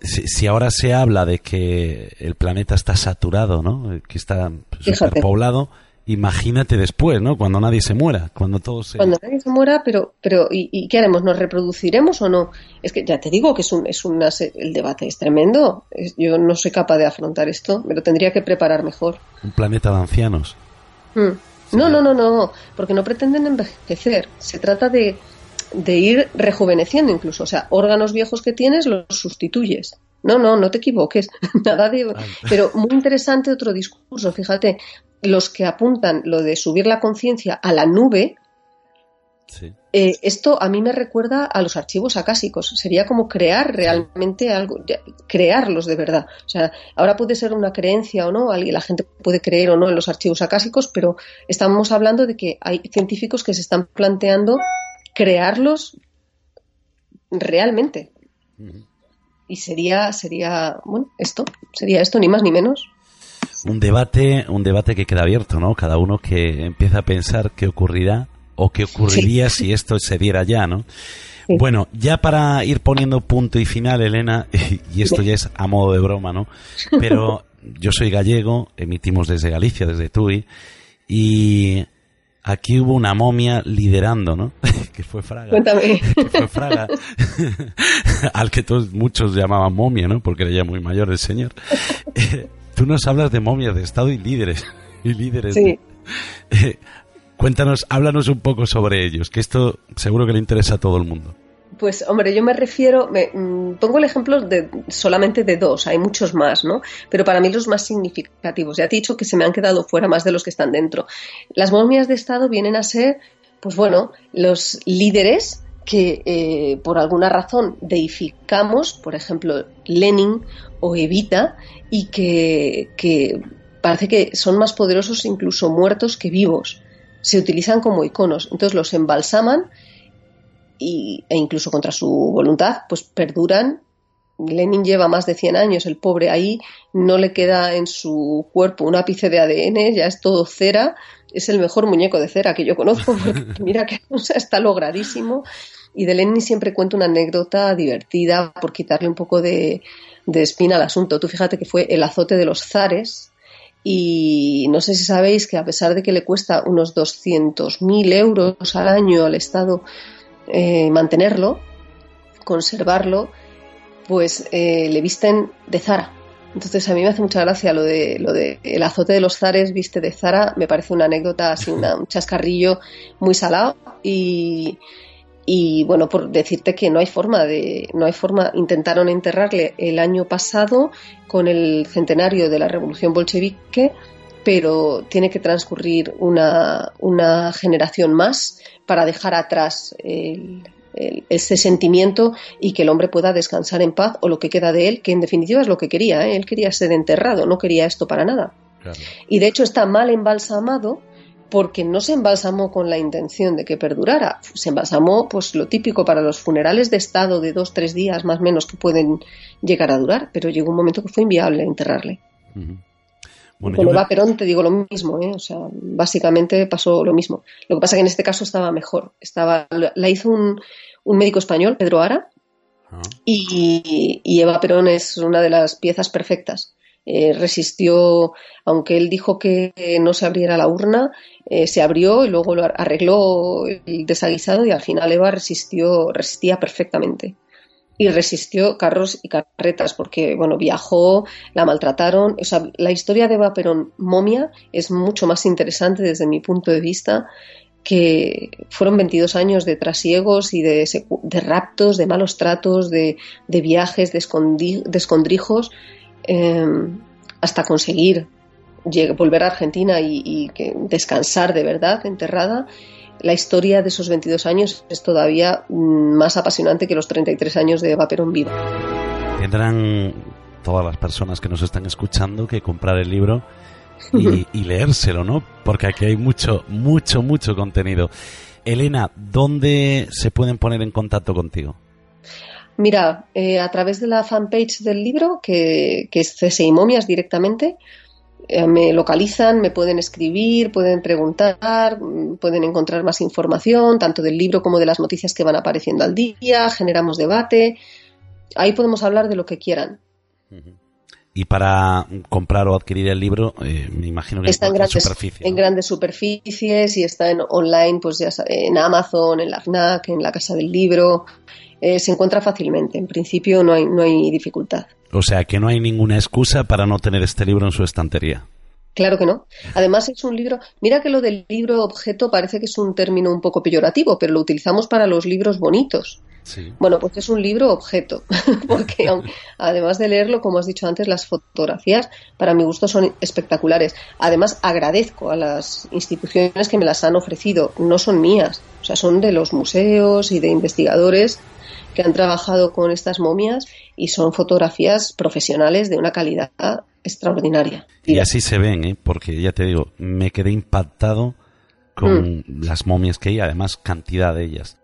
si, ahora se habla de que el planeta está saturado, ¿no? Que está superpoblado, imagínate después, ¿no? Cuando nadie se muera, cuando todo se... Cuando nadie se muera, pero, pero ¿y, qué haremos? ¿Nos reproduciremos o no? Es que ya te digo que es un, es una, el debate es tremendo. yo no soy capaz de afrontar esto, me lo tendría que preparar mejor. Un planeta de ancianos. Hmm. No, no, no, no, porque no pretenden envejecer. Se trata de, de ir rejuveneciendo incluso. O sea, órganos viejos que tienes los sustituyes. No, no, no te equivoques. Nada de. Pero muy interesante otro discurso. Fíjate, los que apuntan lo de subir la conciencia a la nube, eh, esto a mí me recuerda a los archivos acásicos. Sería como crear realmente algo, crearlos de verdad. O sea, ahora puede ser una creencia o no, la gente puede creer o no en los archivos acásicos, pero estamos hablando de que hay científicos que se están planteando crearlos realmente. Y sería, sería, bueno, esto, sería esto, ni más ni menos. Un debate, un debate que queda abierto, ¿no? Cada uno que empieza a pensar qué ocurrirá o qué ocurriría si esto se diera ya, ¿no? Bueno, ya para ir poniendo punto y final, Elena, y esto ya es a modo de broma, ¿no? Pero yo soy gallego, emitimos desde Galicia, desde Tui, y aquí hubo una momia liderando, ¿no? que fue Fraga. Cuéntame. Que fue Fraga, al que todos muchos llamaban momia, ¿no? Porque era ya muy mayor el señor. Tú nos hablas de momias de Estado y líderes. Y líderes. Sí. Eh, cuéntanos, háblanos un poco sobre ellos, que esto seguro que le interesa a todo el mundo. Pues hombre, yo me refiero, me, mm, pongo el ejemplo de solamente de dos, hay muchos más, ¿no? Pero para mí los más significativos. Ya te he dicho que se me han quedado fuera más de los que están dentro. Las momias de Estado vienen a ser, pues bueno, los líderes que eh, por alguna razón deificamos, por ejemplo, Lenin o Evita, y que, que parece que son más poderosos incluso muertos que vivos. Se utilizan como iconos. Entonces los embalsaman y, e incluso contra su voluntad, pues perduran. Lenin lleva más de 100 años, el pobre ahí no le queda en su cuerpo un ápice de ADN, ya es todo cera, es el mejor muñeco de cera que yo conozco, mira que está logradísimo. Y de Lenin siempre cuento una anécdota divertida por quitarle un poco de, de espina al asunto. Tú fíjate que fue el azote de los zares, y no sé si sabéis que a pesar de que le cuesta unos 200.000 euros al año al Estado eh, mantenerlo, conservarlo, pues eh, le visten de Zara. Entonces a mí me hace mucha gracia lo de lo de el azote de los zares viste de Zara, me parece una anécdota así, un chascarrillo muy salado y, y bueno, por decirte que no hay forma de, no hay forma, intentaron enterrarle el año pasado con el centenario de la revolución bolchevique, pero tiene que transcurrir una, una generación más para dejar atrás ese sentimiento y que el hombre pueda descansar en paz o lo que queda de él, que en definitiva es lo que quería. ¿eh? Él quería ser enterrado, no quería esto para nada. Y de hecho está mal embalsamado porque no se embalsamó con la intención de que perdurara. Se embalsamó, pues lo típico para los funerales de Estado de dos, tres días más o menos que pueden llegar a durar, pero llegó un momento que fue inviable enterrarle. con Eva Perón te digo lo mismo, ¿eh? o sea, básicamente pasó lo mismo. Lo que pasa que en este caso estaba mejor. Estaba, la hizo un, médico español, Pedro Ara, ah. y, y Eva Perón es una de las piezas perfectas. Eh, resistió, aunque él dijo que no se abriera la urna, eh, se abrió y luego lo arregló el desaguisado y al final Eva resistió, resistía perfectamente. Y resistió carros y carretas porque, bueno, viajó, la maltrataron. O sea, la historia de Eva Perón momia es mucho más interesante desde mi punto de vista que fueron 22 años de trasiegos y de, de raptos, de malos tratos, de, de viajes, de, de escondrijos Em, hasta conseguir volver a Argentina y, descansar de verdad enterrada, la historia de esos 22 años es todavía mm, más apasionante que los 33 años de Eva Perón viva. Tendrán todas las personas que nos están escuchando que comprar el libro y, y leérselo, ¿no? Porque aquí hay mucho, mucho, mucho contenido. Elena, ¿dónde se pueden poner en contacto contigo? Mira, eh, a través de la fanpage del libro, que, es CSI Momias directamente, eh, me localizan, me pueden escribir, pueden preguntar, mm, pueden encontrar más información, tanto del libro como de las noticias que van apareciendo al día, generamos debate. Ahí podemos hablar de lo que quieran. Y para comprar o adquirir el libro, eh, me imagino que está en grandes, superficies. En grandes superficies y está en online, pues ya en Amazon, en la FNAC, en la Casa del Libro, eh, se encuentra fácilmente. En principio no hay, no hay dificultad. O sea que no hay ninguna excusa para no tener este libro en su estantería. Claro que no. Además es un libro, mira que lo del libro objeto parece que es un término un poco peyorativo, pero lo utilizamos para los libros bonitos. Bueno, pues es un libro objeto, porque además de leerlo, como has dicho antes, las fotografías para mi gusto son espectaculares. Además, agradezco a las instituciones que me las han ofrecido, no son mías, o sea, son de los museos y de investigadores que han trabajado con estas momias y son fotografías profesionales de una calidad extraordinaria. Y así se ven, ¿eh? porque ya te digo, me quedé impactado con mm. las momias que hay, además cantidad de ellas.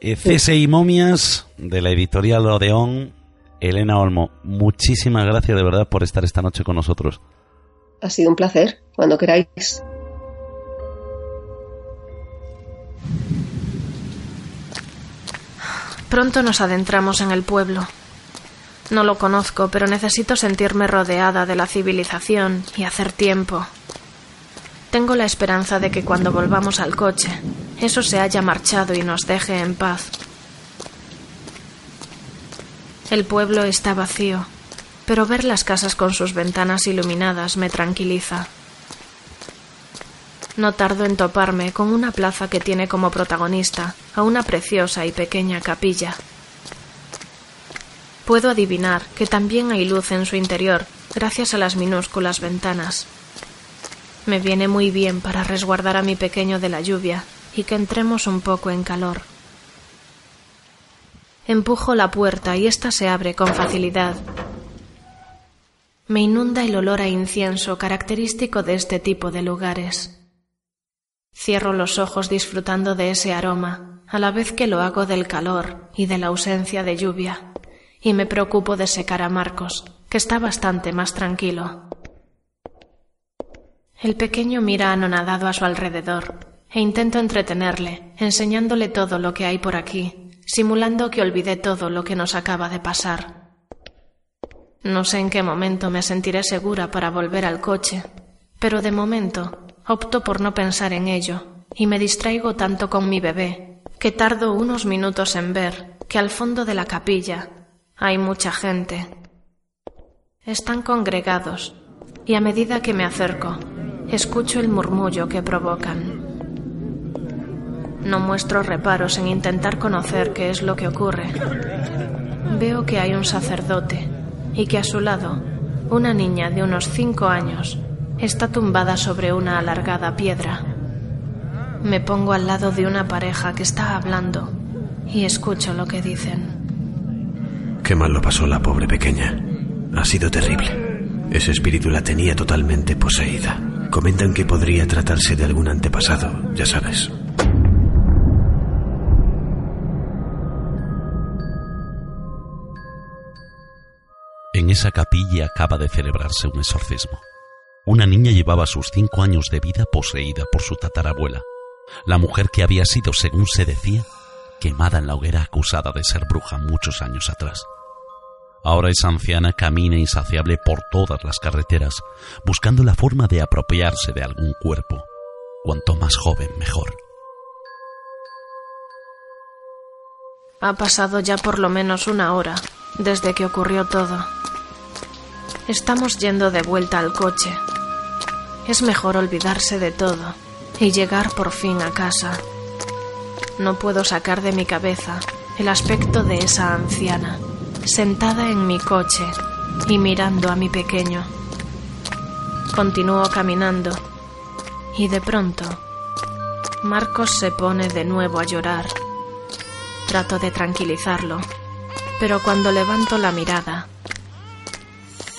Eh, CSI Momias, de la editorial Odeón, Elena Olmo, muchísimas gracias de verdad por estar esta noche con nosotros. Ha sido un placer, cuando queráis. Pronto nos adentramos en el pueblo. No lo conozco, pero necesito sentirme rodeada de la civilización y hacer tiempo. Tengo la esperanza de que cuando volvamos al coche, eso se haya marchado y nos deje en paz. El pueblo está vacío, pero ver las casas con sus ventanas iluminadas me tranquiliza. No tardo en toparme con una plaza que tiene como protagonista a una preciosa y pequeña capilla. Puedo adivinar que también hay luz en su interior gracias a las minúsculas ventanas. Me viene muy bien para resguardar a mi pequeño de la lluvia y que entremos un poco en calor. Empujo la puerta y ésta se abre con facilidad. Me inunda el olor a incienso característico de este tipo de lugares. Cierro los ojos disfrutando de ese aroma, a la vez que lo hago del calor y de la ausencia de lluvia, y me preocupo de secar a Marcos, que está bastante más tranquilo. El pequeño mira anonadado a su alrededor e intento entretenerle, enseñándole todo lo que hay por aquí, simulando que olvidé todo lo que nos acaba de pasar. No sé en qué momento me sentiré segura para volver al coche, pero de momento opto por no pensar en ello y me distraigo tanto con mi bebé que tardo unos minutos en ver que al fondo de la capilla hay mucha gente. Están congregados y a medida que me acerco Escucho el murmullo que provocan. No muestro reparos en intentar conocer qué es lo que ocurre. Veo que hay un sacerdote y que a su lado una niña de unos cinco años está tumbada sobre una alargada piedra. Me pongo al lado de una pareja que está hablando y escucho lo que dicen. Qué mal lo pasó la pobre pequeña. Ha sido terrible. Ese espíritu la tenía totalmente poseída. Comentan que podría tratarse de algún antepasado, ya sabes. En esa capilla acaba de celebrarse un exorcismo. Una niña llevaba sus cinco años de vida poseída por su tatarabuela, la mujer que había sido, según se decía, quemada en la hoguera acusada de ser bruja muchos años atrás. Ahora esa anciana camina insaciable por todas las carreteras, buscando la forma de apropiarse de algún cuerpo. Cuanto más joven, mejor. Ha pasado ya por lo menos una hora desde que ocurrió todo. Estamos yendo de vuelta al coche. Es mejor olvidarse de todo y llegar por fin a casa. No puedo sacar de mi cabeza el aspecto de esa anciana sentada en mi coche y mirando a mi pequeño. Continúo caminando y de pronto Marcos se pone de nuevo a llorar. Trato de tranquilizarlo, pero cuando levanto la mirada,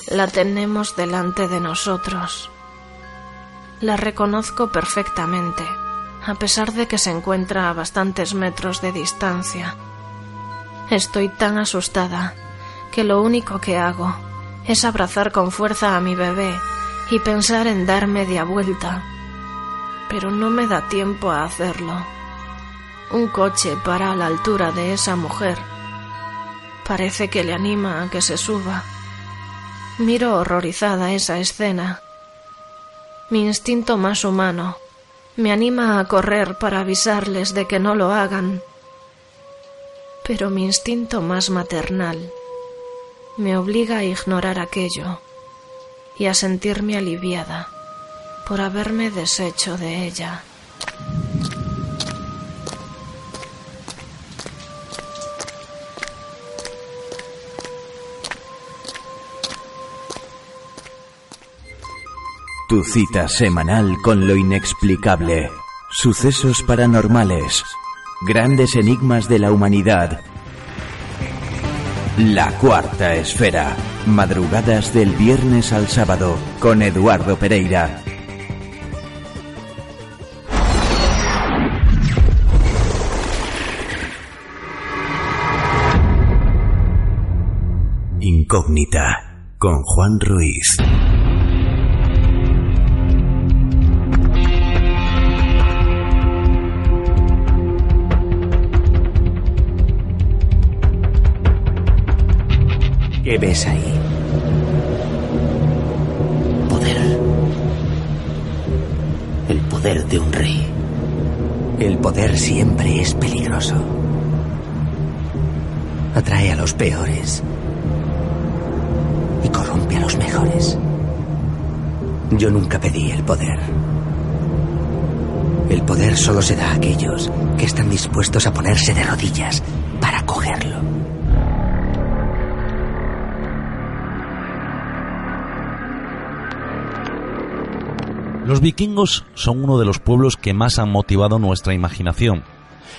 la tenemos delante de nosotros. La reconozco perfectamente, a pesar de que se encuentra a bastantes metros de distancia. Estoy tan asustada que lo único que hago es abrazar con fuerza a mi bebé y pensar en dar media vuelta. Pero no me da tiempo a hacerlo. Un coche para a la altura de esa mujer. Parece que le anima a que se suba. Miro horrorizada esa escena. Mi instinto más humano me anima a correr para avisarles de que no lo hagan pero mi instinto más maternal me obliga a ignorar aquello y a sentirme aliviada por haberme deshecho de ella. Tu cita semanal con lo inexplicable. Sucesos paranormales. Grandes enigmas de la humanidad. La cuarta esfera. Madrugadas del viernes al sábado con Eduardo Pereira. Incógnita con Juan Ruiz. ¿Qué ves ahí? Poder. El poder de un rey. El poder siempre es peligroso. Atrae a los peores y corrompe a los mejores. Yo nunca pedí el poder. El poder solo se da a aquellos que están dispuestos a ponerse de rodillas para cogerlo. Los vikingos son uno de los pueblos que más han motivado nuestra imaginación.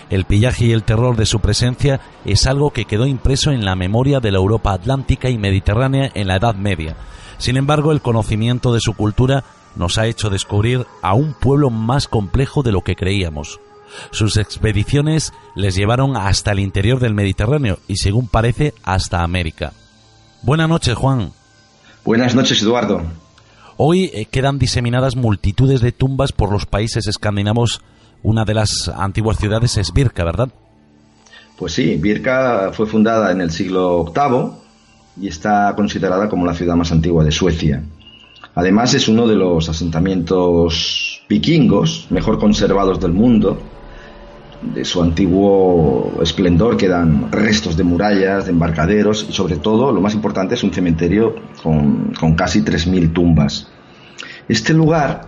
El pillaje y el terror de su presencia es algo que quedó impreso en la memoria de la Europa atlántica y mediterránea en la Edad Media. Sin embargo, el conocimiento de su cultura nos ha hecho descubrir a un pueblo más complejo de lo que creíamos. Sus expediciones les llevaron hasta el interior del Mediterráneo y, según parece, hasta América. Buenas noches, Juan. Buenas noches, Eduardo. Hoy eh, quedan diseminadas multitudes de tumbas por los países escandinavos. Una de las antiguas ciudades es Birka, ¿verdad? Pues sí, Birka fue fundada en el siglo VIII y está considerada como la ciudad más antigua de Suecia. Además es uno de los asentamientos vikingos mejor conservados del mundo. De su antiguo esplendor quedan restos de murallas, de embarcaderos y sobre todo, lo más importante, es un cementerio con, con casi 3.000 tumbas. Este lugar,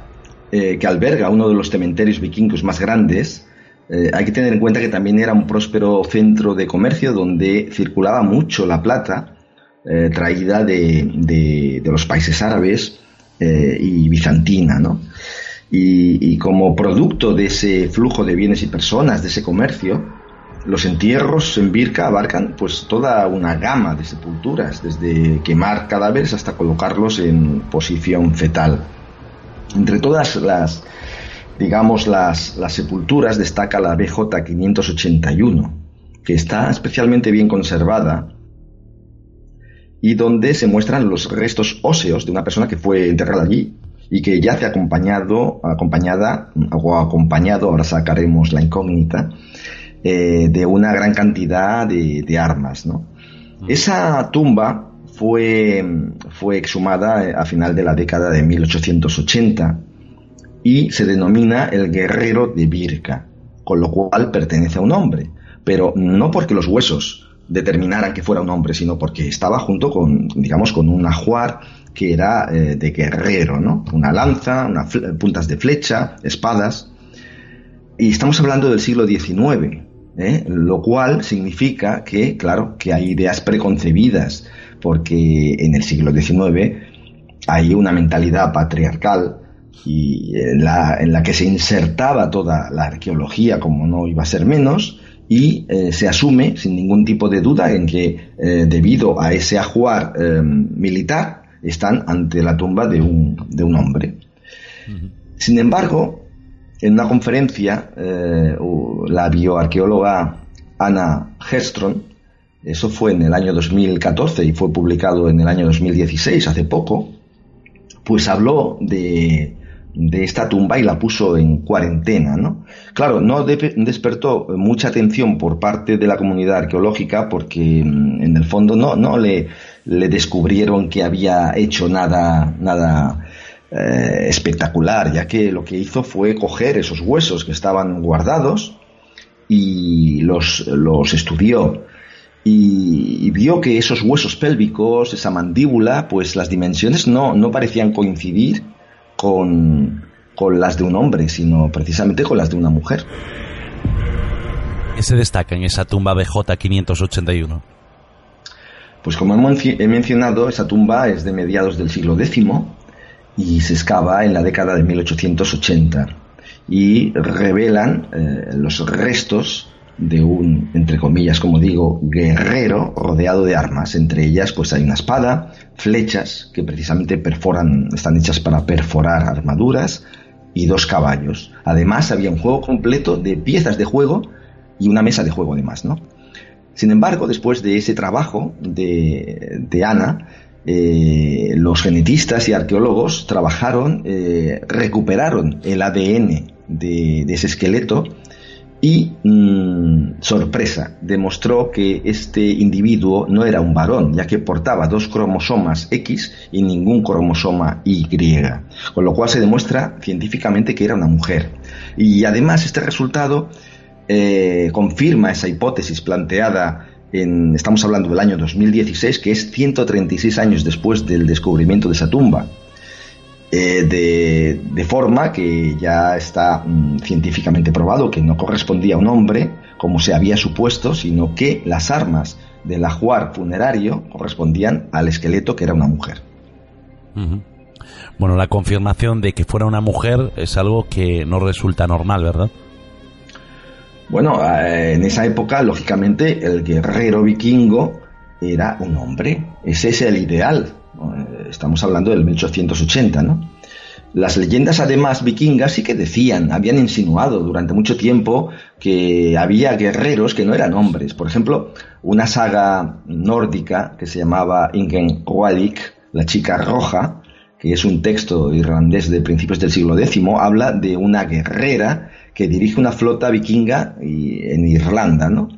eh, que alberga uno de los cementerios vikingos más grandes, eh, hay que tener en cuenta que también era un próspero centro de comercio donde circulaba mucho la plata eh, traída de, de, de, los países árabes y bizantina, ¿no? Y, como producto de ese flujo de bienes y personas, de ese comercio, los entierros en Birka abarcan pues toda una gama de sepulturas, desde quemar cadáveres hasta colocarlos en posición fetal. Entre todas las, digamos, las, las sepulturas destaca la BJ 581, que está especialmente bien conservada y donde se muestran los restos óseos de una persona que fue enterrada allí y que yace acompañado, acompañada o acompañado, ahora sacaremos la incógnita, eh, de una gran cantidad de, de armas. ¿no? Esa tumba fue, fue exhumada a final de la década de 1880 y se denomina el guerrero de Birka, con lo cual pertenece a un hombre, pero no porque los huesos determinaran que fuera un hombre, sino porque estaba junto con, digamos, con un ajuar que era eh, de guerrero, ¿no? Una lanza, unas puntas de flecha, espadas. Y estamos hablando del siglo XIX, ¿eh? lo cual significa que, claro, que hay ideas preconcebidas, porque en el siglo XIX hay una mentalidad patriarcal y en la, en la que se insertaba toda la arqueología, como no iba a ser menos, y eh, se asume sin ningún tipo de duda en que eh, debido a ese ajuar eh, militar están ante la tumba de un, de un hombre. Sin embargo, en una conferencia, eh, la bioarqueóloga Anna Herstrom, eso fue en el año 2014 y fue publicado en el año 2016, hace poco, pues habló de, de esta tumba y la puso en cuarentena, ¿no? Claro, no de despertó mucha atención por parte de la comunidad arqueológica porque mm, en el fondo no, no le, le descubrieron que había hecho nada, nada eh, espectacular, ya que lo que hizo fue coger esos huesos que estaban guardados y los, los estudió y, vio que esos huesos pélvicos, esa mandíbula, pues las dimensiones no, no parecían coincidir con, con las de un hombre, sino precisamente con las de una mujer. ¿Qué se destaca en esa tumba BJ 581? Pues como he mencionado, esa tumba es de mediados del siglo X y se excava en la década de 1880 y revelan eh, los restos de un, entre comillas, como digo, guerrero rodeado de armas. Entre ellas, pues hay una espada, flechas que precisamente perforan, están hechas para perforar armaduras y dos caballos. Además, había un juego completo de piezas de juego y una mesa de juego además, ¿no? Sin embargo, después de ese trabajo de, Ana, eh, los genetistas y arqueólogos trabajaron, eh, recuperaron el ADN de, ese esqueleto y, mm, sorpresa, demostró que este individuo no era un varón, ya que portaba dos cromosomas X y ningún cromosoma Y, con lo cual se demuestra científicamente que era una mujer. Y además este resultado eh, confirma esa hipótesis planteada en, estamos hablando del año 2016, que es 136 años después del descubrimiento de esa tumba. Eh, de, forma que ya está mm, científicamente probado que no correspondía a un hombre, como se había supuesto, sino que las armas del ajuar funerario correspondían al esqueleto que era una mujer. Bueno, la confirmación de que fuera una mujer es algo que no resulta normal, ¿verdad? Bueno, eh, en esa época, lógicamente, el guerrero vikingo era un hombre. Ese es el ideal. Eh, estamos hablando del 1880, ¿no? Las leyendas, además, vikingas sí que decían, habían insinuado durante mucho tiempo que había guerreros que no eran hombres. Por ejemplo, una saga nórdica que se llamaba Ingen la chica roja, que es un texto irlandés de principios del siglo X, habla de una guerrera que dirige una flota vikinga en Irlanda, ¿no?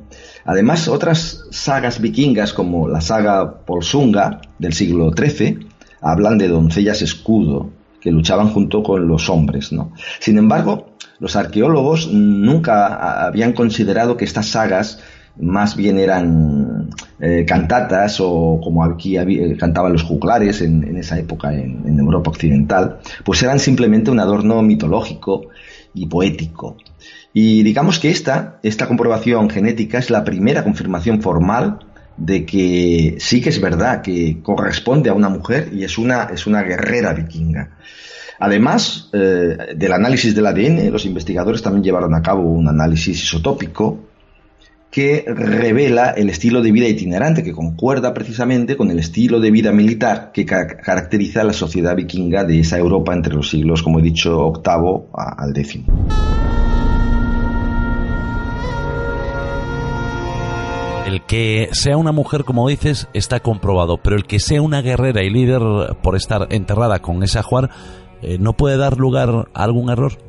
Además, otras sagas vikingas, como la saga Polsunga del siglo XIII, hablan de doncellas escudo que luchaban junto con los hombres, ¿no? Sin embargo, los arqueólogos nunca habían considerado que estas sagas más bien eran eh, cantatas o como aquí cantaban los juglares en, esa época en, Europa Occidental, pues eran simplemente un adorno mitológico y poético. Y digamos que esta, esta comprobación genética es la primera confirmación formal de que sí que es verdad que corresponde a una mujer y es una, es una guerrera vikinga. Además eh, del análisis del ADN, los investigadores también llevaron a cabo un análisis isotópico que revela el estilo de vida itinerante que concuerda precisamente con el estilo de vida militar que caracteriza a la sociedad vikinga de esa Europa entre los siglos, como he dicho, octavo al décimo. El que sea una mujer, como dices, está comprobado, pero el que sea una guerrera y líder por estar enterrada con ese ajuar, eh, ¿no puede dar lugar a algún error?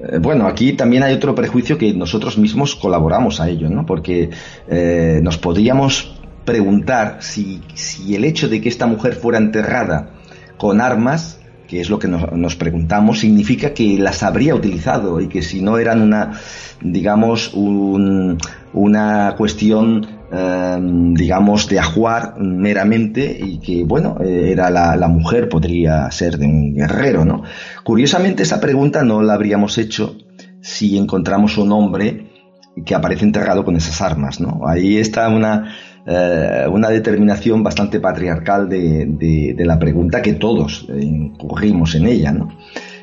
Eh, bueno, aquí también hay otro prejuicio que nosotros mismos colaboramos a ello, ¿no? Porque eh, nos podríamos preguntar si, si, el hecho de que esta mujer fuera enterrada con armas, que es lo que nos, preguntamos, significa que las habría utilizado y que si no eran una, digamos, un, una cuestión Em, digamos, de ajuar meramente y que, bueno, eh, era la, mujer, podría ser de un guerrero, ¿no? Curiosamente, esa pregunta no la habríamos hecho si encontramos un hombre que aparece enterrado con esas armas, ¿no? Ahí está una, eh, una determinación bastante patriarcal de, la pregunta que todos incurrimos en ella, ¿no?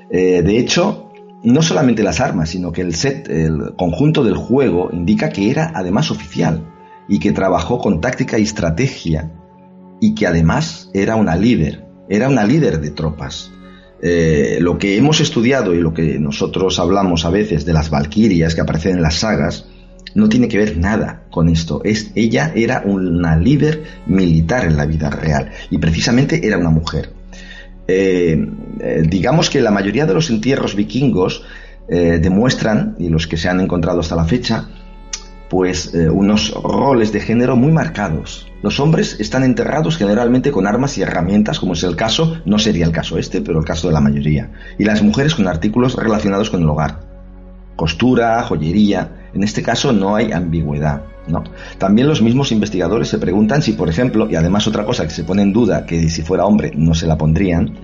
Eh, de hecho, no solamente las armas, sino que el set, el conjunto del juego indica que era además oficial y que trabajó con táctica y estrategia y que además era una líder, era una líder de tropas. Eh, lo que hemos estudiado y lo que nosotros hablamos a veces de las valquirias que aparecen en las sagas no tiene que ver nada con esto. Es, ella era una líder militar en la vida real y precisamente era una mujer. Eh, eh, digamos que la mayoría de los entierros vikingos demuestran, y los que se han encontrado hasta la fecha, pues eh, unos roles de género muy marcados. Los hombres están enterrados generalmente con armas y herramientas, como es el caso, no sería el caso este, pero el caso de la mayoría. Y las mujeres con artículos relacionados con el hogar. Costura, joyería. En este caso no hay ambigüedad. ¿no? También los mismos investigadores se preguntan si, por ejemplo, y además otra cosa que se pone en duda, que si fuera hombre no se la pondrían,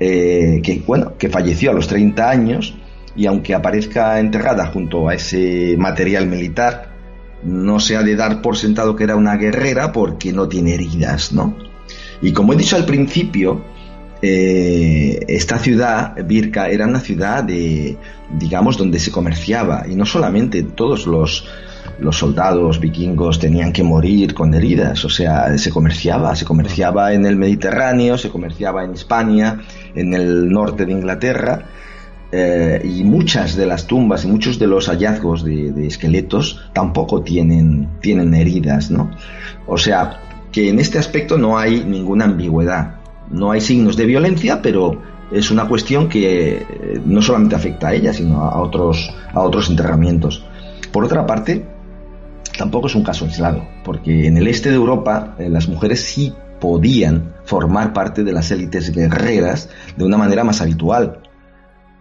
eh, que, bueno, que falleció a los 30 años y aunque aparezca enterrada junto a ese material militar, no se ha de dar por sentado que era una guerrera porque no tiene heridas, ¿no? Y como he dicho al principio, eh, esta ciudad, Birka, era una ciudad de, digamos, donde se comerciaba y no solamente todos los, soldados vikingos tenían que morir con heridas, o sea, se comerciaba, se comerciaba en el Mediterráneo, se comerciaba en España, en el norte de Inglaterra, eh, y muchas de las tumbas y muchos de los hallazgos de, de, esqueletos tampoco tienen, tienen heridas, ¿no? O sea, que en este aspecto no hay ninguna ambigüedad. No hay signos de violencia, pero es una cuestión que eh, no solamente afecta a ella, sino a otros, a otros enterramientos. Por otra parte, tampoco es un caso aislado, porque en el este de Europa eh, las mujeres sí podían formar parte de las élites guerreras de una manera más habitual.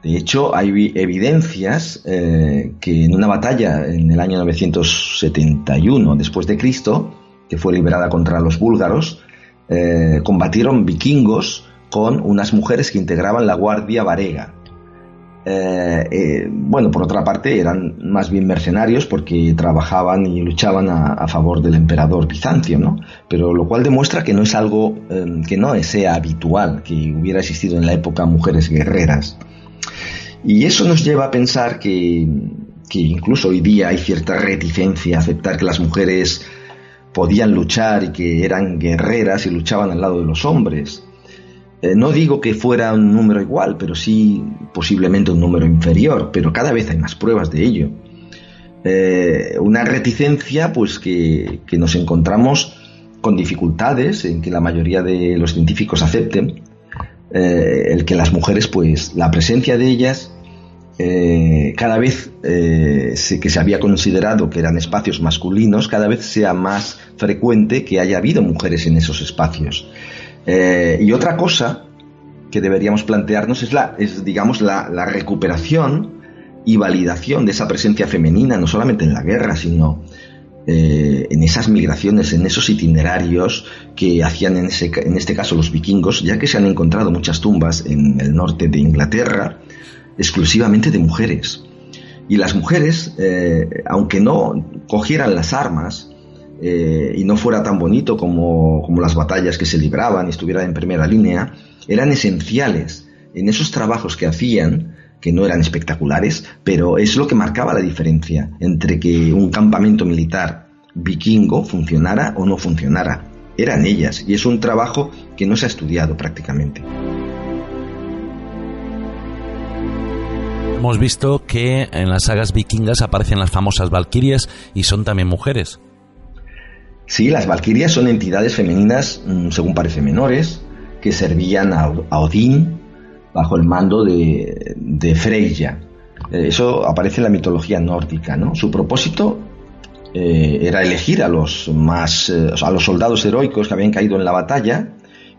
De hecho, hay evidencias eh, que en una batalla en el año 971 después de Cristo, que fue liberada contra los búlgaros, eh, combatieron vikingos con unas mujeres que integraban la guardia varega. Eh, eh, bueno, por otra parte, eran más bien mercenarios porque trabajaban y luchaban a, favor del emperador Bizancio, ¿no? Pero lo cual demuestra que no es algo que no sea habitual, que hubiera existido en la época mujeres guerreras. Y eso nos lleva a pensar que, que incluso hoy día hay cierta reticencia a aceptar que las mujeres podían luchar y que eran guerreras y luchaban al lado de los hombres. Eh, no digo que fuera un número igual, pero sí posiblemente un número inferior, pero cada vez hay más pruebas de ello. Eh, una reticencia pues que, nos encontramos con dificultades en que la mayoría de los científicos acepten eh, el que las mujeres pues la presencia de ellas eh, cada vez eh, que se había considerado que eran espacios masculinos, cada vez sea más frecuente que haya habido mujeres en esos espacios. Eh, y otra cosa que deberíamos plantearnos es, la, es digamos, la, la, recuperación y validación de esa presencia femenina, no solamente en la guerra, sino en esas migraciones, en esos itinerarios que hacían en, ese, en este caso los vikingos, ya que se han encontrado muchas tumbas en el norte de Inglaterra, exclusivamente de mujeres. Y las mujeres, eh, aunque no cogieran las armas eh, y no fuera tan bonito como, como, las batallas que se libraban y estuvieran en primera línea, eran esenciales en esos trabajos que hacían, que no eran espectaculares, pero es lo que marcaba la diferencia entre que un campamento militar vikingo funcionara o no funcionara. Eran ellas, y es un trabajo que no se ha estudiado prácticamente. Hemos visto que en las sagas vikingas aparecen las famosas valquirias y son también mujeres. Sí, las valquirias son entidades femeninas, mm, según parece menores, que servían a, Odín bajo el mando de, de Freya. Eh, eso aparece en la mitología nórdica, ¿no? Su propósito eh, era elegir a los más, eh, a los soldados heroicos que habían caído en la batalla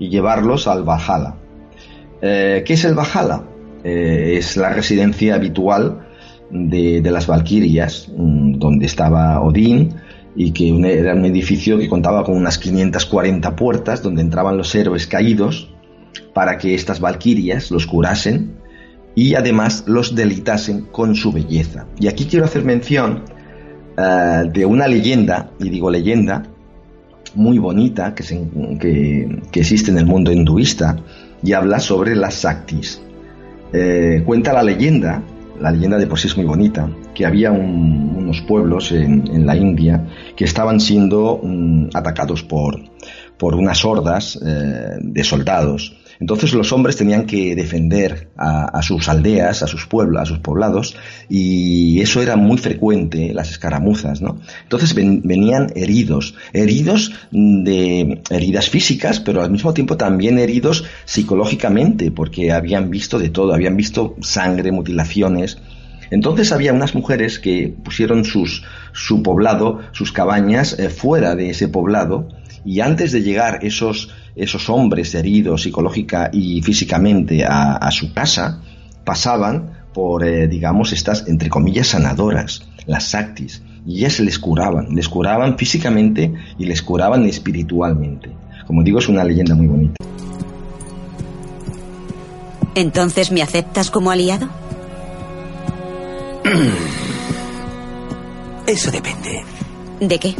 y llevarlos al Valhalla. ¿Qué es el Valhalla? Eh, es la residencia habitual de, las Valquirias, mm, donde estaba Odín, y que era un edificio que contaba con unas 540 puertas donde entraban los héroes caídos para que estas Valquirias los curasen y además los delitasen con su belleza. Y aquí quiero hacer mención eh, de una leyenda, y digo leyenda, muy bonita que, que existe en el mundo hinduista y habla sobre las Saktis. Eh, cuenta la leyenda, la leyenda de por sí es muy bonita, que había unos pueblos en, la India que estaban siendo mm, atacados por, por unas hordas eh, de soldados entonces los hombres tenían que defender a, sus aldeas, a sus pueblos, a sus poblados, y eso era muy frecuente, las escaramuzas, ¿no? Entonces venían heridos, heridos de heridas físicas, pero al mismo tiempo también heridos psicológicamente, porque habían visto de todo, habían visto sangre, mutilaciones, entonces había unas mujeres que pusieron sus, su poblado, sus cabañas eh, fuera de ese poblado y antes de llegar esos, esos hombres heridos psicológica y físicamente a, su casa, pasaban por, eh, digamos, estas, entre comillas, sanadoras, las saktis, y ellas les curaban, les curaban físicamente y les curaban espiritualmente. Como digo, es una leyenda muy bonita. ¿Entonces me aceptas como aliado? Eso depende. ¿De qué?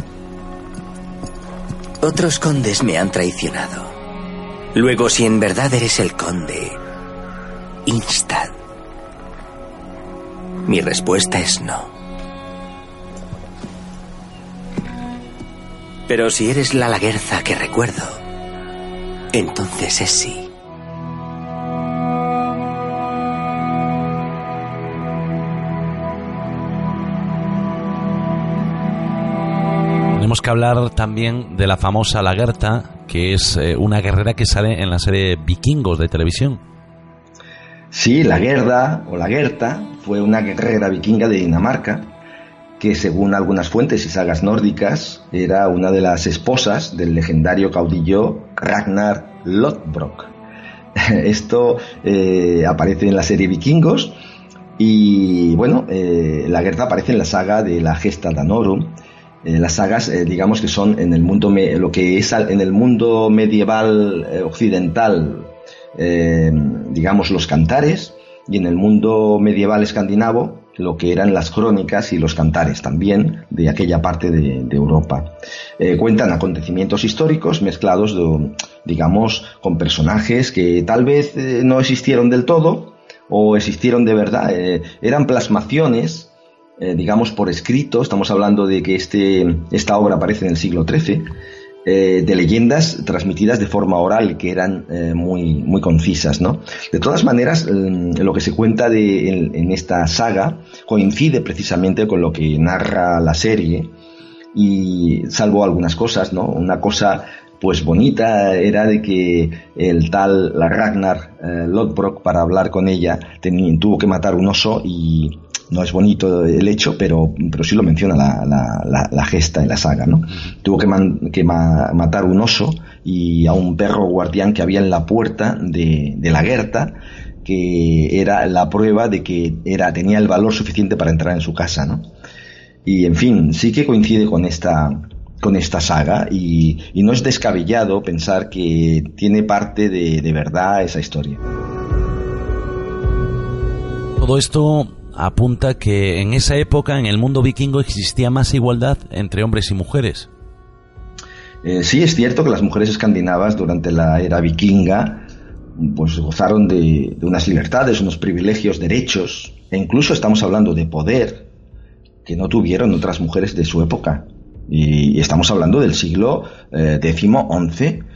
Otros condes me han traicionado. Luego, si en verdad eres el conde, Instad. Mi respuesta es no. Pero si eres la laguerza que recuerdo, entonces es sí. Tenemos que hablar también de la famosa Lagerta, que es eh, una guerrera que sale en la serie Vikingos de televisión. Sí, la Gerda o la Gerta fue una guerrera vikinga de Dinamarca que según algunas fuentes y sagas nórdicas era una de las esposas del legendario caudillo Ragnar Lodbrok. Esto eh, aparece en la serie Vikingos y bueno, eh, la Gerda aparece en la saga de la Gesta Danorum. Eh, las sagas, digamos que son en el mundo, lo que es en el mundo medieval occidental eh, digamos, los cantares y en el mundo medieval escandinavo lo que eran las crónicas y los cantares también de aquella parte de, Europa. Eh, cuentan acontecimientos históricos mezclados, digamos, con personajes que tal vez eh, no existieron del todo o existieron de verdad. eran plasmaciones, digamos, por escrito. Estamos hablando de que este, esta obra aparece en el siglo XIII eh, de leyendas transmitidas de forma oral que eran eh, muy, muy concisas. ¿no? De todas maneras, mm, lo que se cuenta de, en, esta saga coincide precisamente con lo que narra la serie y salvo algunas cosas, ¿no? Una cosa pues bonita era de que el tal la Ragnar eh, Lodbrok para hablar con ella tuvo que matar un oso y no es bonito el hecho, pero, pero sí lo menciona la, gesta en la saga, ¿no? Tuvo que, que matar un oso y a un perro guardián que había en la puerta de, la Gerta, que era la prueba de que era, tenía el valor suficiente para entrar en su casa, ¿no? Y en fin, sí que coincide con esta, con esta saga y, no es descabellado pensar que tiene parte de, de verdad esa historia. Todo esto apunta que en esa época en el mundo vikingo existía más igualdad entre hombres y mujeres. Eh, sí, es cierto que las mujeres escandinavas durante la era vikinga pues gozaron de, unas libertades, unos privilegios, derechos, e incluso estamos hablando de poder que no tuvieron otras mujeres de su época. Y, estamos hablando del siglo eh,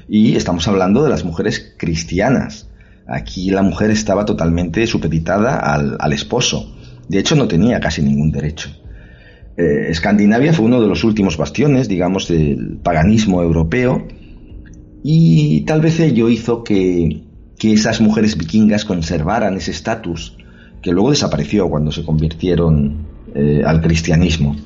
y estamos hablando de las mujeres cristianas. Aquí la mujer estaba totalmente supeditada al esposo. De hecho, no tenía casi ningún derecho. Eh, Escandinavia fue uno de los últimos bastiones, digamos, del paganismo europeo y tal vez ello hizo que, esas mujeres vikingas conservaran ese estatus que luego desapareció cuando se convirtieron eh, al cristianismo.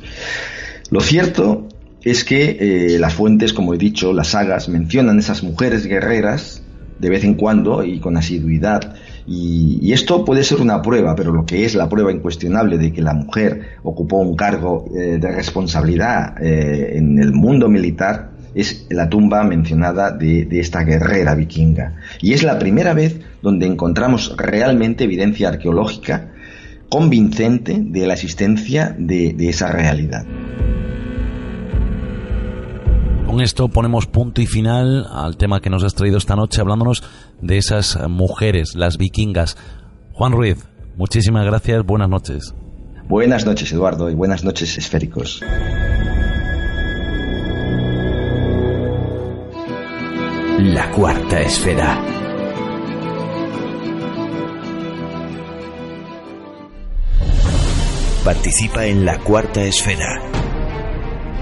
Lo cierto es que eh, las fuentes, como he dicho, las sagas, mencionan esas mujeres guerreras de vez en cuando y con asiduidad y, esto puede ser una prueba, pero lo que es la prueba incuestionable de que la mujer ocupó un cargo eh, de responsabilidad eh, en el mundo militar es la tumba mencionada de, esta guerrera vikinga. Y es la primera vez donde encontramos realmente evidencia arqueológica convincente de la existencia de esa realidad. Con esto ponemos punto y final al tema que nos has traído esta noche hablándonos de esas mujeres, las vikingas. Juan Ruiz, muchísimas gracias, buenas noches. Buenas noches, Eduardo, y buenas noches, esféricos. La cuarta esfera. Participa en la cuarta esfera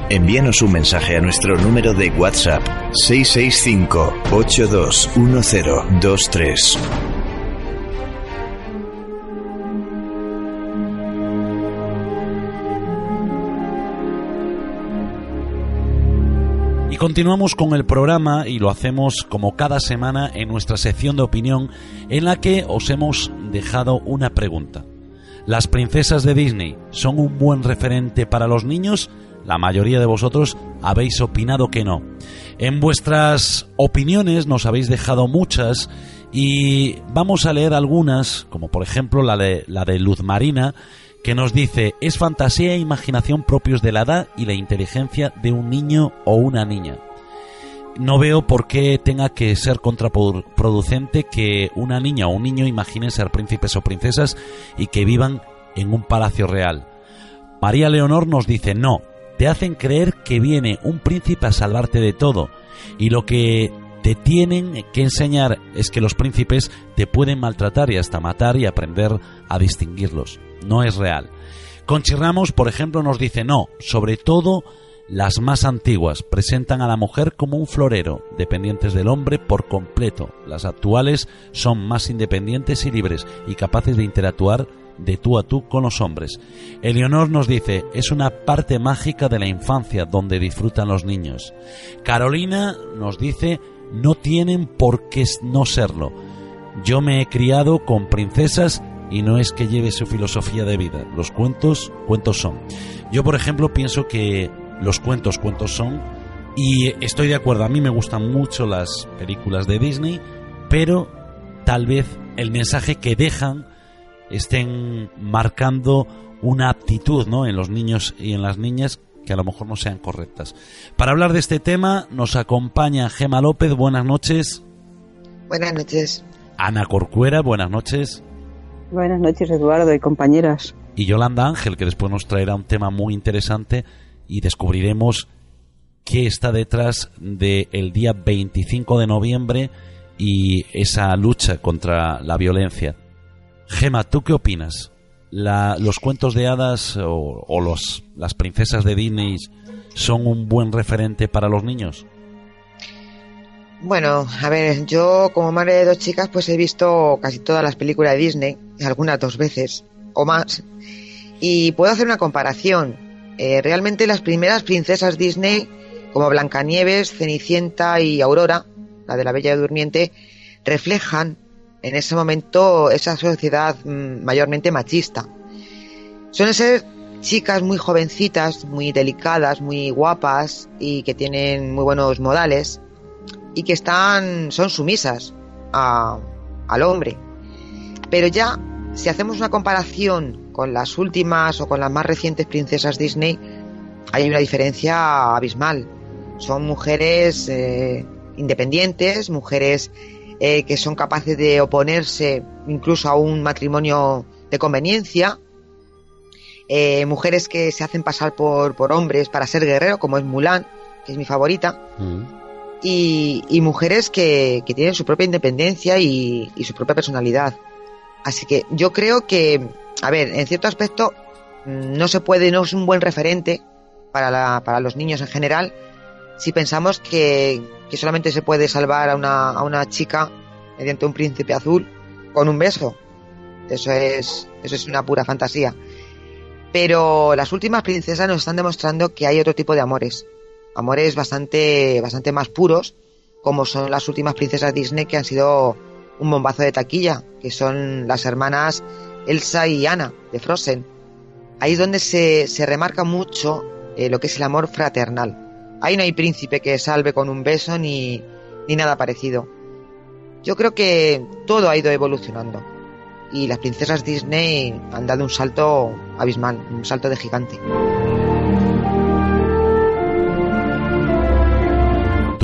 Envíanos un mensaje a nuestro número de WhatsApp 665-821023. Y continuamos con el programa y lo hacemos como cada semana en nuestra sección de opinión en la que os hemos dejado una pregunta. ¿Las princesas de Disney son un buen referente para los niños? La mayoría de vosotros habéis opinado que no. En vuestras opiniones nos habéis dejado muchas y vamos a leer algunas, como por ejemplo la de, la de Luz Marina, que nos dice, es fantasía e imaginación propios de la edad y la inteligencia de un niño o una niña. no veo por qué tenga que ser contraproducente que una niña o un niño imaginen ser príncipes o princesas y que vivan en un palacio real. María Leonor nos dice, no, te hacen creer que viene un príncipe a salvarte de todo y lo que te tienen que enseñar es que los príncipes te pueden maltratar y hasta matar y aprender a distinguirlos. No es real. Conchi Ramos, por ejemplo, nos dice no, sobre todo las más antiguas presentan a la mujer como un florero, dependientes del hombre por completo. Las actuales son más independientes y libres y capaces de interactuar de tú a tú con los hombres. Eleonor nos dice, es una parte mágica de la infancia donde disfrutan los niños. Carolina nos dice, no tienen por qué no serlo. Yo me he criado con princesas y no es que lleve su filosofía de vida. Los cuentos, cuentos son. Yo, por ejemplo, pienso que los cuentos, cuentos son. Y estoy de acuerdo, a mí me gustan mucho las películas de Disney, pero tal vez el mensaje que dejan estén marcando una aptitud ¿no? en los niños y en las niñas que a lo mejor no sean correctas. Para hablar de este tema nos acompaña Gema López, buenas noches. Buenas noches. Ana Corcuera, buenas noches. Buenas noches, Eduardo y compañeras. Y Yolanda Ángel, que después nos traerá un tema muy interesante y descubriremos qué está detrás del día 25 de noviembre y esa lucha contra la violencia. Gema, ¿tú qué opinas? ¿Los cuentos de hadas o, los, las princesas de Disney son un buen referente para los niños? Bueno, a ver, yo como madre de dos chicas pues he visto casi todas las películas de Disney, algunas dos veces o más, y puedo hacer una comparación. Eh, realmente las primeras princesas Disney, como Blancanieves, Cenicienta y Aurora, la de la Bella Durmiente, reflejan en ese momento esa sociedad mm, mayormente machista. Suelen ser chicas muy jovencitas, muy delicadas, muy guapas y que tienen muy buenos modales y que están son sumisas al hombre. Pero ya si hacemos una comparación con las últimas o con las más recientes princesas Disney, hay una diferencia abismal. Son mujeres eh, independientes, mujeres eh, que son capaces de oponerse incluso a un matrimonio de conveniencia, eh, mujeres que se hacen pasar por, por hombres para ser guerrero, como es Mulan, que es mi favorita, mm. y, mujeres que, tienen su propia independencia y, su propia personalidad. Así que yo creo que, a ver, en cierto aspecto, mm, no se puede, no es un buen referente para, para los niños en general, si pensamos que, que solamente se puede salvar a una, a una chica mediante un príncipe azul con un beso. Eso es, eso es una pura fantasía. Pero las últimas princesas nos están demostrando que hay otro tipo de amores. Amores bastante, bastante más puros, como son las últimas princesas Disney que han sido un bombazo de taquilla, que son las hermanas Elsa y Anna de Frozen. Ahí es donde se, se remarca mucho eh, lo que es el amor fraternal. Ahí no hay príncipe que salve con un beso ni, ni nada parecido. Yo creo que todo ha ido evolucionando y las princesas Disney han dado un salto abismal, un salto de gigante.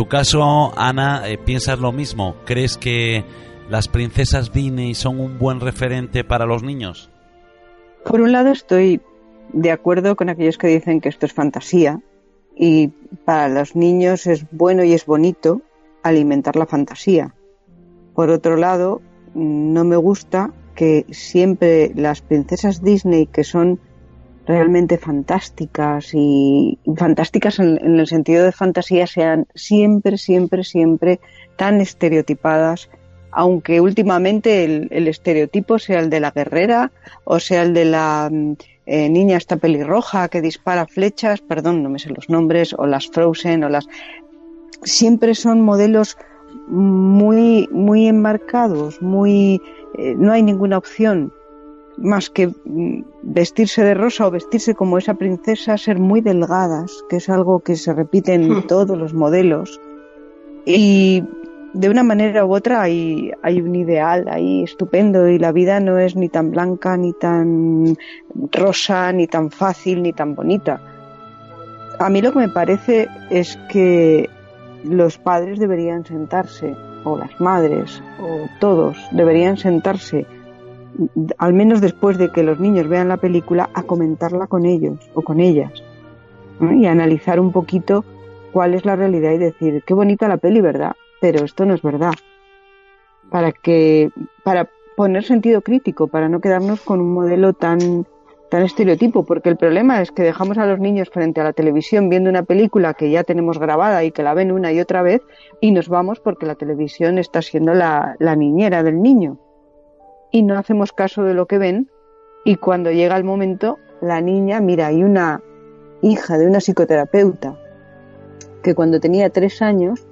tu caso, Ana, eh, piensas lo mismo? ¿Crees que las princesas Disney son un buen referente para los niños? Por un lado estoy de acuerdo con aquellos que dicen que esto es fantasía, y para los niños es bueno y es bonito alimentar la fantasía. Por otro lado, no me gusta que siempre las princesas Disney que son realmente fantásticas y fantásticas en, el sentido de fantasía sean siempre, siempre, siempre tan estereotipadas, aunque últimamente el estereotipo sea el de la guerrera o sea el de la eh, niña esta pelirroja que dispara flechas, perdón, no me sé los nombres, o las Frozen, o las... Siempre son modelos muy, muy enmarcados, muy... Eh, no hay ninguna opción más que mm, vestirse de rosa o vestirse como esa princesa, ser muy delgadas, que es algo que se repite en hmm. todos los modelos. Y de una manera u otra hay, hay un ideal ahí estupendo y la vida no es ni tan blanca, ni tan rosa, ni tan fácil, ni tan bonita. A mí lo que me parece es que los padres deberían sentarse, o las madres, o todos deberían sentarse, al menos después de que los niños vean la película, a comentarla con ellos o con ellas. Y analizar un poquito cuál es la realidad y decir, qué bonita la peli, ¿verdad? Pero esto no es verdad. Para que, para poner sentido crítico, para no quedarnos con un modelo tan tan estereotipo, porque el problema es que dejamos a los niños frente a la televisión viendo una película que ya tenemos grabada y que la ven una y otra vez y nos vamos porque la televisión está siendo la, niñera del niño. Y no hacemos caso de lo que ven y cuando llega el momento, la niña, mira, hay una hija de una psicoterapeuta que cuando tenía tres años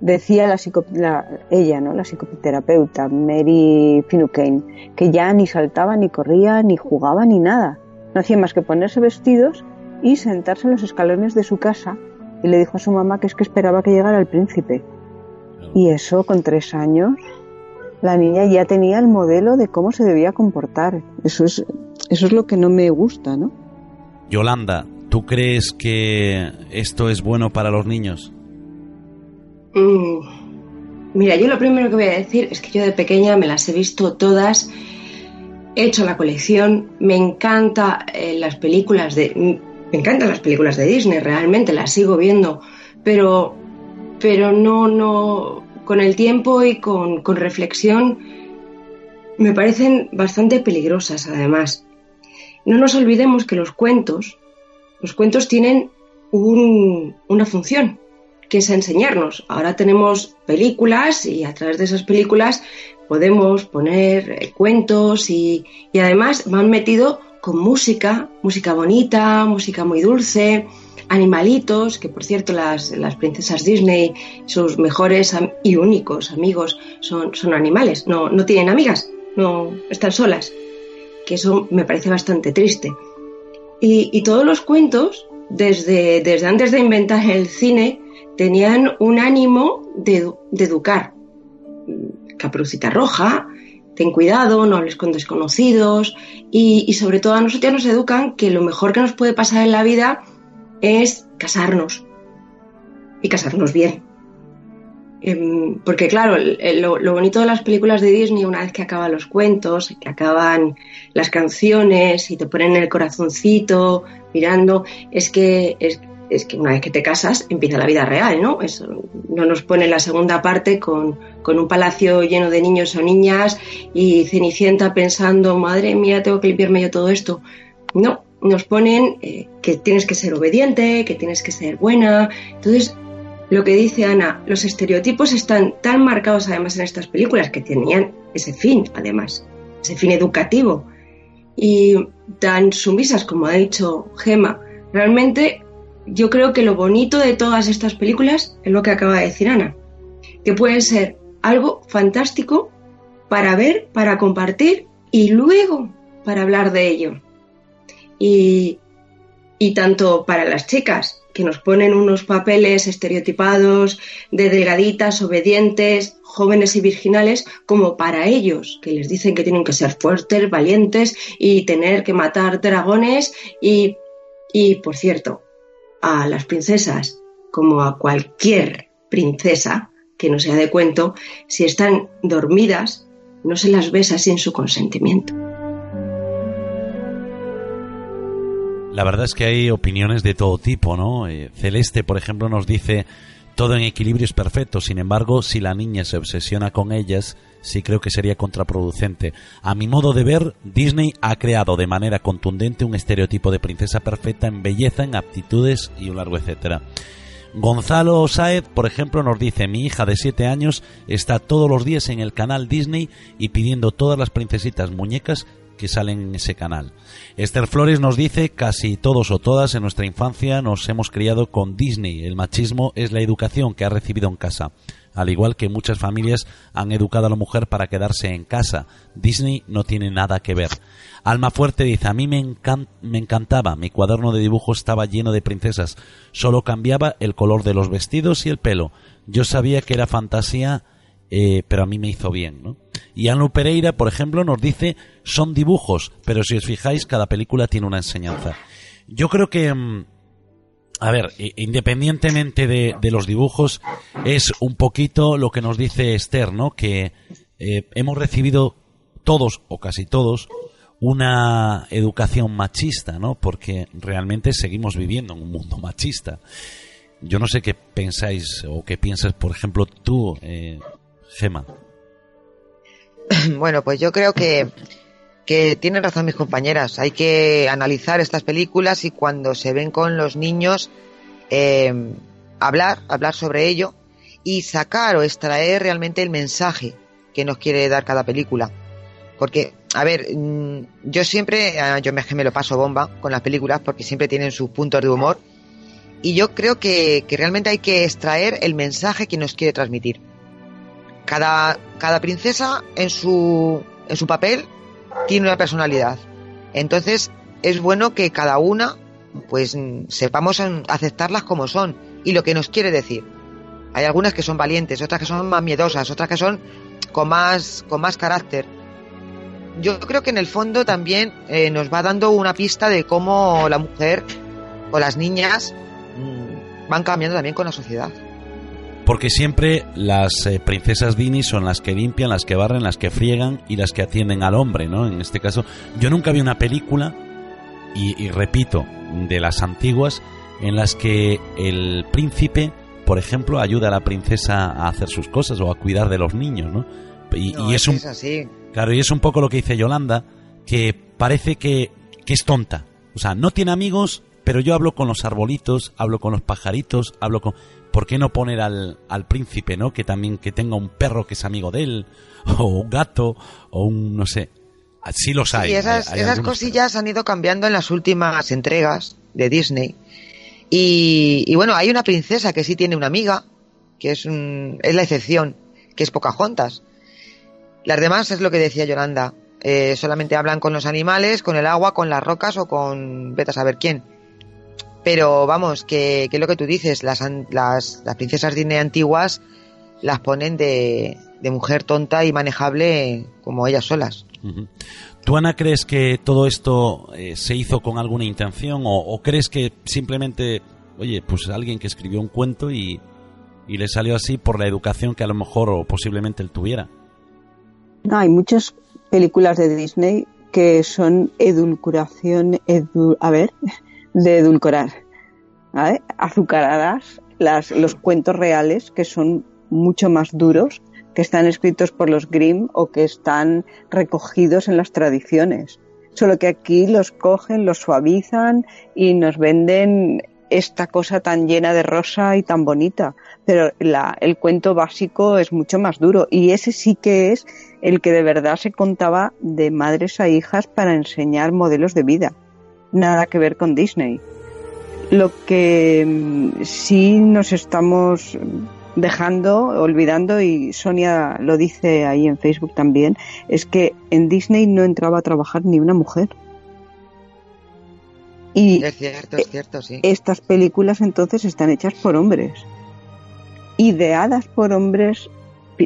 decía la, ella, ¿no? La psicoterapeuta, Mary Finucane, que ya ni saltaba, ni corría, ni jugaba, ni nada. No hacía más que ponerse vestidos y sentarse en los escalones de su casa y le dijo a su mamá que es que esperaba que llegara el príncipe. Y eso con tres años, la niña ya tenía el modelo de cómo se debía comportar. Eso es, eso es lo que no me gusta, ¿no? Yolanda, ¿tú crees que esto es bueno para los niños? Mm, mira, yo lo primero que voy a decir es que yo de pequeña me las he visto todas, he hecho la colección, me encanta eh, las películas de, me encantan las películas de Disney, realmente las sigo viendo, pero, pero no, no, con el tiempo y con, reflexión me parecen bastante peligrosas además. No nos olvidemos que los cuentos, los cuentos tienen un, una función, que es enseñarnos. Ahora tenemos películas y a través de esas películas podemos poner eh, cuentos y, además van metido con música, música bonita, música muy dulce, animalitos, que por cierto las, las princesas Disney, sus mejores y únicos amigos son, son animales, no, no tienen amigas, no están solas, que eso me parece bastante triste. Y, y todos los cuentos, desde, desde antes de inventar el cine, tenían un ánimo de, educar. Caperucita roja, ten cuidado, no hables con desconocidos y, sobre todo a nosotros nos educan que lo mejor que nos puede pasar en la vida es casarnos y casarnos bien. Em, porque claro, lo, bonito de las películas de Disney, una vez que acaban los cuentos, que acaban las canciones y te ponen el corazoncito mirando, es que, es, es que una vez que te casas empieza la vida real, ¿no? Eso no nos pone la segunda parte con, un palacio lleno de niños o niñas y Cenicienta pensando, madre mía, tengo que limpiarme yo todo esto. No, nos ponen eh, que tienes que ser obediente, que tienes que ser buena. Entonces, lo que dice Ana, los estereotipos están tan marcados además en estas películas que tenían ese fin, además, ese fin educativo. Y tan sumisas como ha dicho Gema, realmente yo creo que lo bonito de todas estas películas es lo que acaba de decir Ana, que pueden ser algo fantástico para ver, para compartir y luego para hablar de ello. Y, y tanto para las chicas, que nos ponen unos papeles estereotipados de delgaditas, obedientes, jóvenes y virginales, como para ellos, que les dicen que tienen que ser fuertes, valientes y tener que matar dragones y, y por cierto, a las princesas como a cualquier princesa que no sea de cuento, si están dormidas, no se las besa sin su consentimiento. La verdad es que hay opiniones de todo tipo, ¿no? Eh, Celeste, por ejemplo, nos dice todo en equilibrio es perfecto, sin embargo, si la niña se obsesiona con ellas, sí creo que sería contraproducente. A mi modo de ver, Disney ha creado de manera contundente un estereotipo de princesa perfecta en belleza, en aptitudes y un largo etcétera. Gonzalo Saez, por ejemplo, nos dice, mi hija de 7 años está todos los días en el canal Disney y pidiendo todas las princesitas muñecas que salen en ese canal. Esther Flores nos dice, casi todos o todas en nuestra infancia nos hemos criado con Disney. El machismo es la educación que ha recibido en casa al igual que muchas familias han educado a la mujer para quedarse en casa. Disney no tiene nada que ver. Alma Fuerte dice, a mí me, encantaba, mi cuaderno de dibujo estaba lleno de princesas, solo cambiaba el color de los vestidos y el pelo. Yo sabía que era fantasía, eh, pero a mí me hizo bien. Y Anu Pereira, por ejemplo, nos dice, son dibujos, pero si os fijáis, cada película tiene una enseñanza. Yo creo que... A ver, independientemente de, los dibujos, es un poquito lo que nos dice Esther, ¿no? Que eh, hemos recibido todos o casi todos una educación machista, ¿no? Porque realmente seguimos viviendo en un mundo machista. Yo no sé qué pensáis o qué piensas, por ejemplo, tú, eh, Gema. Bueno, pues yo creo que, que tienen razón mis compañeras. Hay que analizar estas películas y cuando se ven con los niños, eh, hablar, hablar sobre ello y sacar o extraer realmente el mensaje que nos quiere dar cada película. Porque, a ver, mm, yo siempre, ah, yo me, me lo paso bomba con las películas porque siempre tienen sus puntos de humor. Y yo creo que, que realmente hay que extraer el mensaje que nos quiere transmitir. Cada, cada princesa en su, en su papel tiene una personalidad. Entonces, es bueno que cada una, pues, sepamos aceptarlas como son y lo que nos quiere decir. Hay algunas que son valientes, otras que son más miedosas, otras que son con más, con más carácter yo creo que en el fondo también eh, nos va dando una pista de cómo la mujer o las niñas mm, van cambiando también con la sociedad. Porque siempre las eh, princesas Disney son las que limpian, las que barren, las que friegan y las que atienden al hombre, ¿no? En este caso, yo nunca vi una película, y, y repito, de las antiguas, en las que el príncipe, por ejemplo, ayuda a la princesa a hacer sus cosas o a cuidar de los niños, ¿no? Y, es, un, así. Claro, y es un poco lo que dice Yolanda, que parece que, es tonta. O sea, no tiene amigos, pero yo hablo con los arbolitos, hablo con los pajaritos, hablo con... ¿Por qué no poner al, al príncipe, no? Que también que tenga un perro que es amigo de él, o un gato, o un, no sé. Sí los hay. Y esas, esas cosillas han ido cambiando en las últimas entregas de Disney. Y, y, bueno, hay una princesa que sí tiene una amiga, que es, un, es la excepción, que es Pocahontas. Las demás es lo que decía Yolanda. Eh, solamente hablan con los animales, con el agua, con las rocas o con vete a saber quién. Pero vamos, que, que lo que tú dices, las, las, las princesas Disney antiguas las ponen de, de, mujer tonta y manejable como ellas solas. ¿Tú, Ana, crees que todo esto eh, se hizo con alguna intención o, o, crees que simplemente, oye, pues alguien que escribió un cuento y, y le salió así por la educación que a lo mejor o posiblemente él tuviera? hay muchas películas de Disney que son edulcuración, a ver, de edulcorar, azucaradas, las, los cuentos reales que son mucho más duros, que están escritos por los Grimm o que están recogidos en las tradiciones. Solo que aquí los cogen, los suavizan y nos venden esta cosa tan llena de rosa y tan bonita. Pero la, el cuento básico es mucho más duro y ese sí que es el que de verdad se contaba de madres a hijas para enseñar modelos de vida. Nada que ver con Disney. Lo que mm, sí nos estamos dejando, olvidando, y Sonia lo dice ahí en Facebook también, es que en Disney no entraba a trabajar ni una mujer. Y es cierto, es cierto, sí. Estas películas entonces están hechas por hombres, ideadas por hombres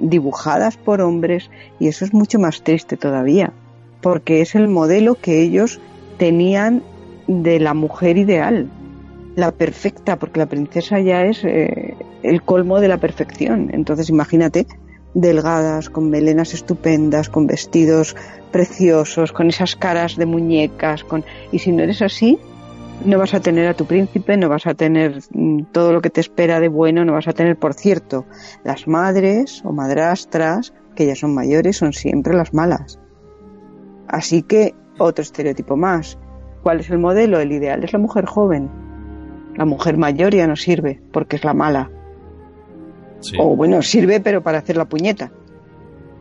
dibujadas por hombres y eso es mucho más triste todavía, porque es el modelo que ellos tenían de la mujer ideal, la perfecta, porque la princesa ya es eh, el colmo de la perfección. Entonces imagínate, delgadas, con melenas estupendas, con vestidos preciosos, con esas caras de muñecas, con y si no eres así, no vas a tener a tu príncipe, no vas a tener mm, todo lo que te espera de bueno, no vas a tener, por cierto, las madres o madrastras, que ya son mayores, son siempre las malas. Así que, otro estereotipo más. ¿Cuál es el modelo? El ideal es la mujer joven. La mujer mayor ya no sirve, porque es la mala. O bueno, sirve, pero para hacer la puñeta.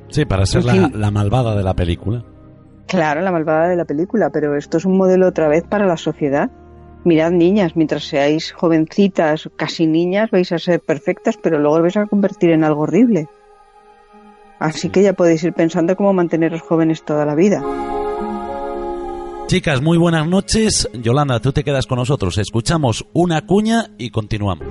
Sí, para ser la, la malvada de la película. Claro, la malvada de la película, pero esto es un modelo otra vez para la sociedad mirad niñas, mientras seáis jovencitas, casi niñas, vais a ser perfectas, pero luego os vais a convertir en algo horrible. Así que ya podéis ir pensando cómo manteneros jóvenes toda la vida. Chicas, muy buenas noches. Yolanda, tú te quedas con nosotros. Escuchamos una cuña y continuamos.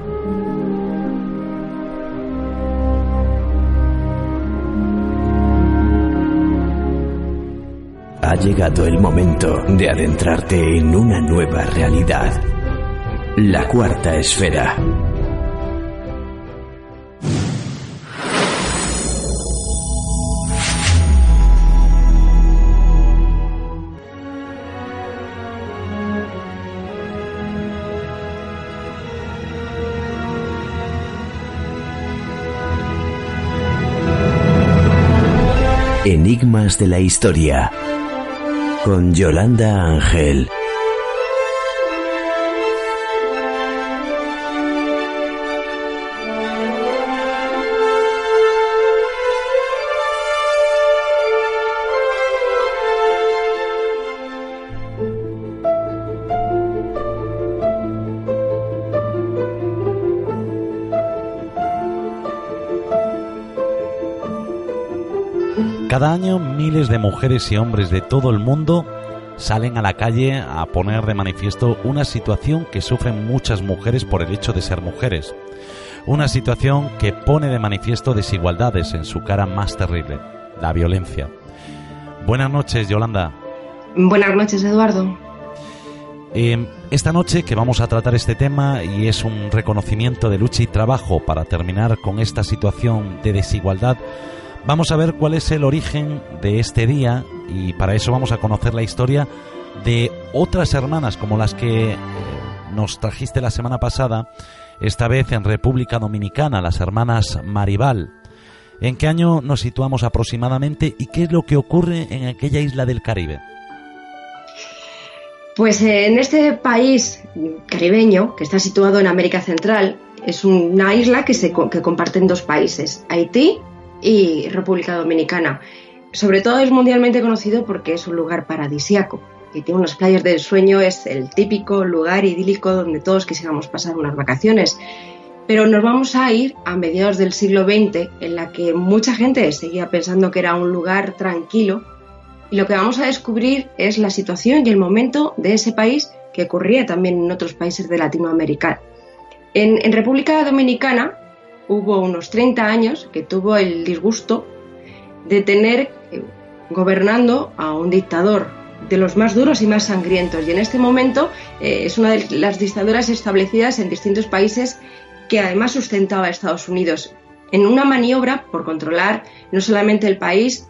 Ha llegado el momento de adentrarte en una nueva realidad. La cuarta esfera. Enigmas de la historia con Yolanda Ángel. Cada año miles de mujeres y hombres de todo el mundo salen a la calle a poner de manifiesto una situación que sufren muchas mujeres por el hecho de ser mujeres. Una situación que pone de manifiesto desigualdades en su cara más terrible, la violencia. Buenas noches, Yolanda. Buenas noches, Eduardo. Eh, esta noche que vamos a tratar este tema y es un reconocimiento de lucha y trabajo para terminar con esta situación de desigualdad, Vamos a ver cuál es el origen de este día y para eso vamos a conocer la historia de otras hermanas como las que eh, nos trajiste la semana pasada, esta vez en República Dominicana, las hermanas Maribal. ¿En qué año nos situamos aproximadamente y qué es lo que ocurre en aquella isla del Caribe? Pues eh, en este país caribeño, que está situado en América Central, es una isla que, se, que comparten dos países, Haití y República Dominicana. Sobre todo es mundialmente conocido porque es un lugar paradisiaco, que tiene unas playas del sueño, es el típico lugar idílico donde todos quisiéramos pasar unas vacaciones. Pero nos vamos a ir a mediados del siglo XX, en la que mucha gente seguía pensando que era un lugar tranquilo, y lo que vamos a descubrir es la situación y el momento de ese país que ocurría también en otros países de Latinoamérica. En, en República Dominicana hubo unos 30 años que tuvo el disgusto de tener eh, gobernando a un dictador de los más duros y más sangrientos. Y en este momento eh, es una de las dictaduras establecidas en distintos países que además sustentaba a Estados Unidos en una maniobra por controlar no solamente el país,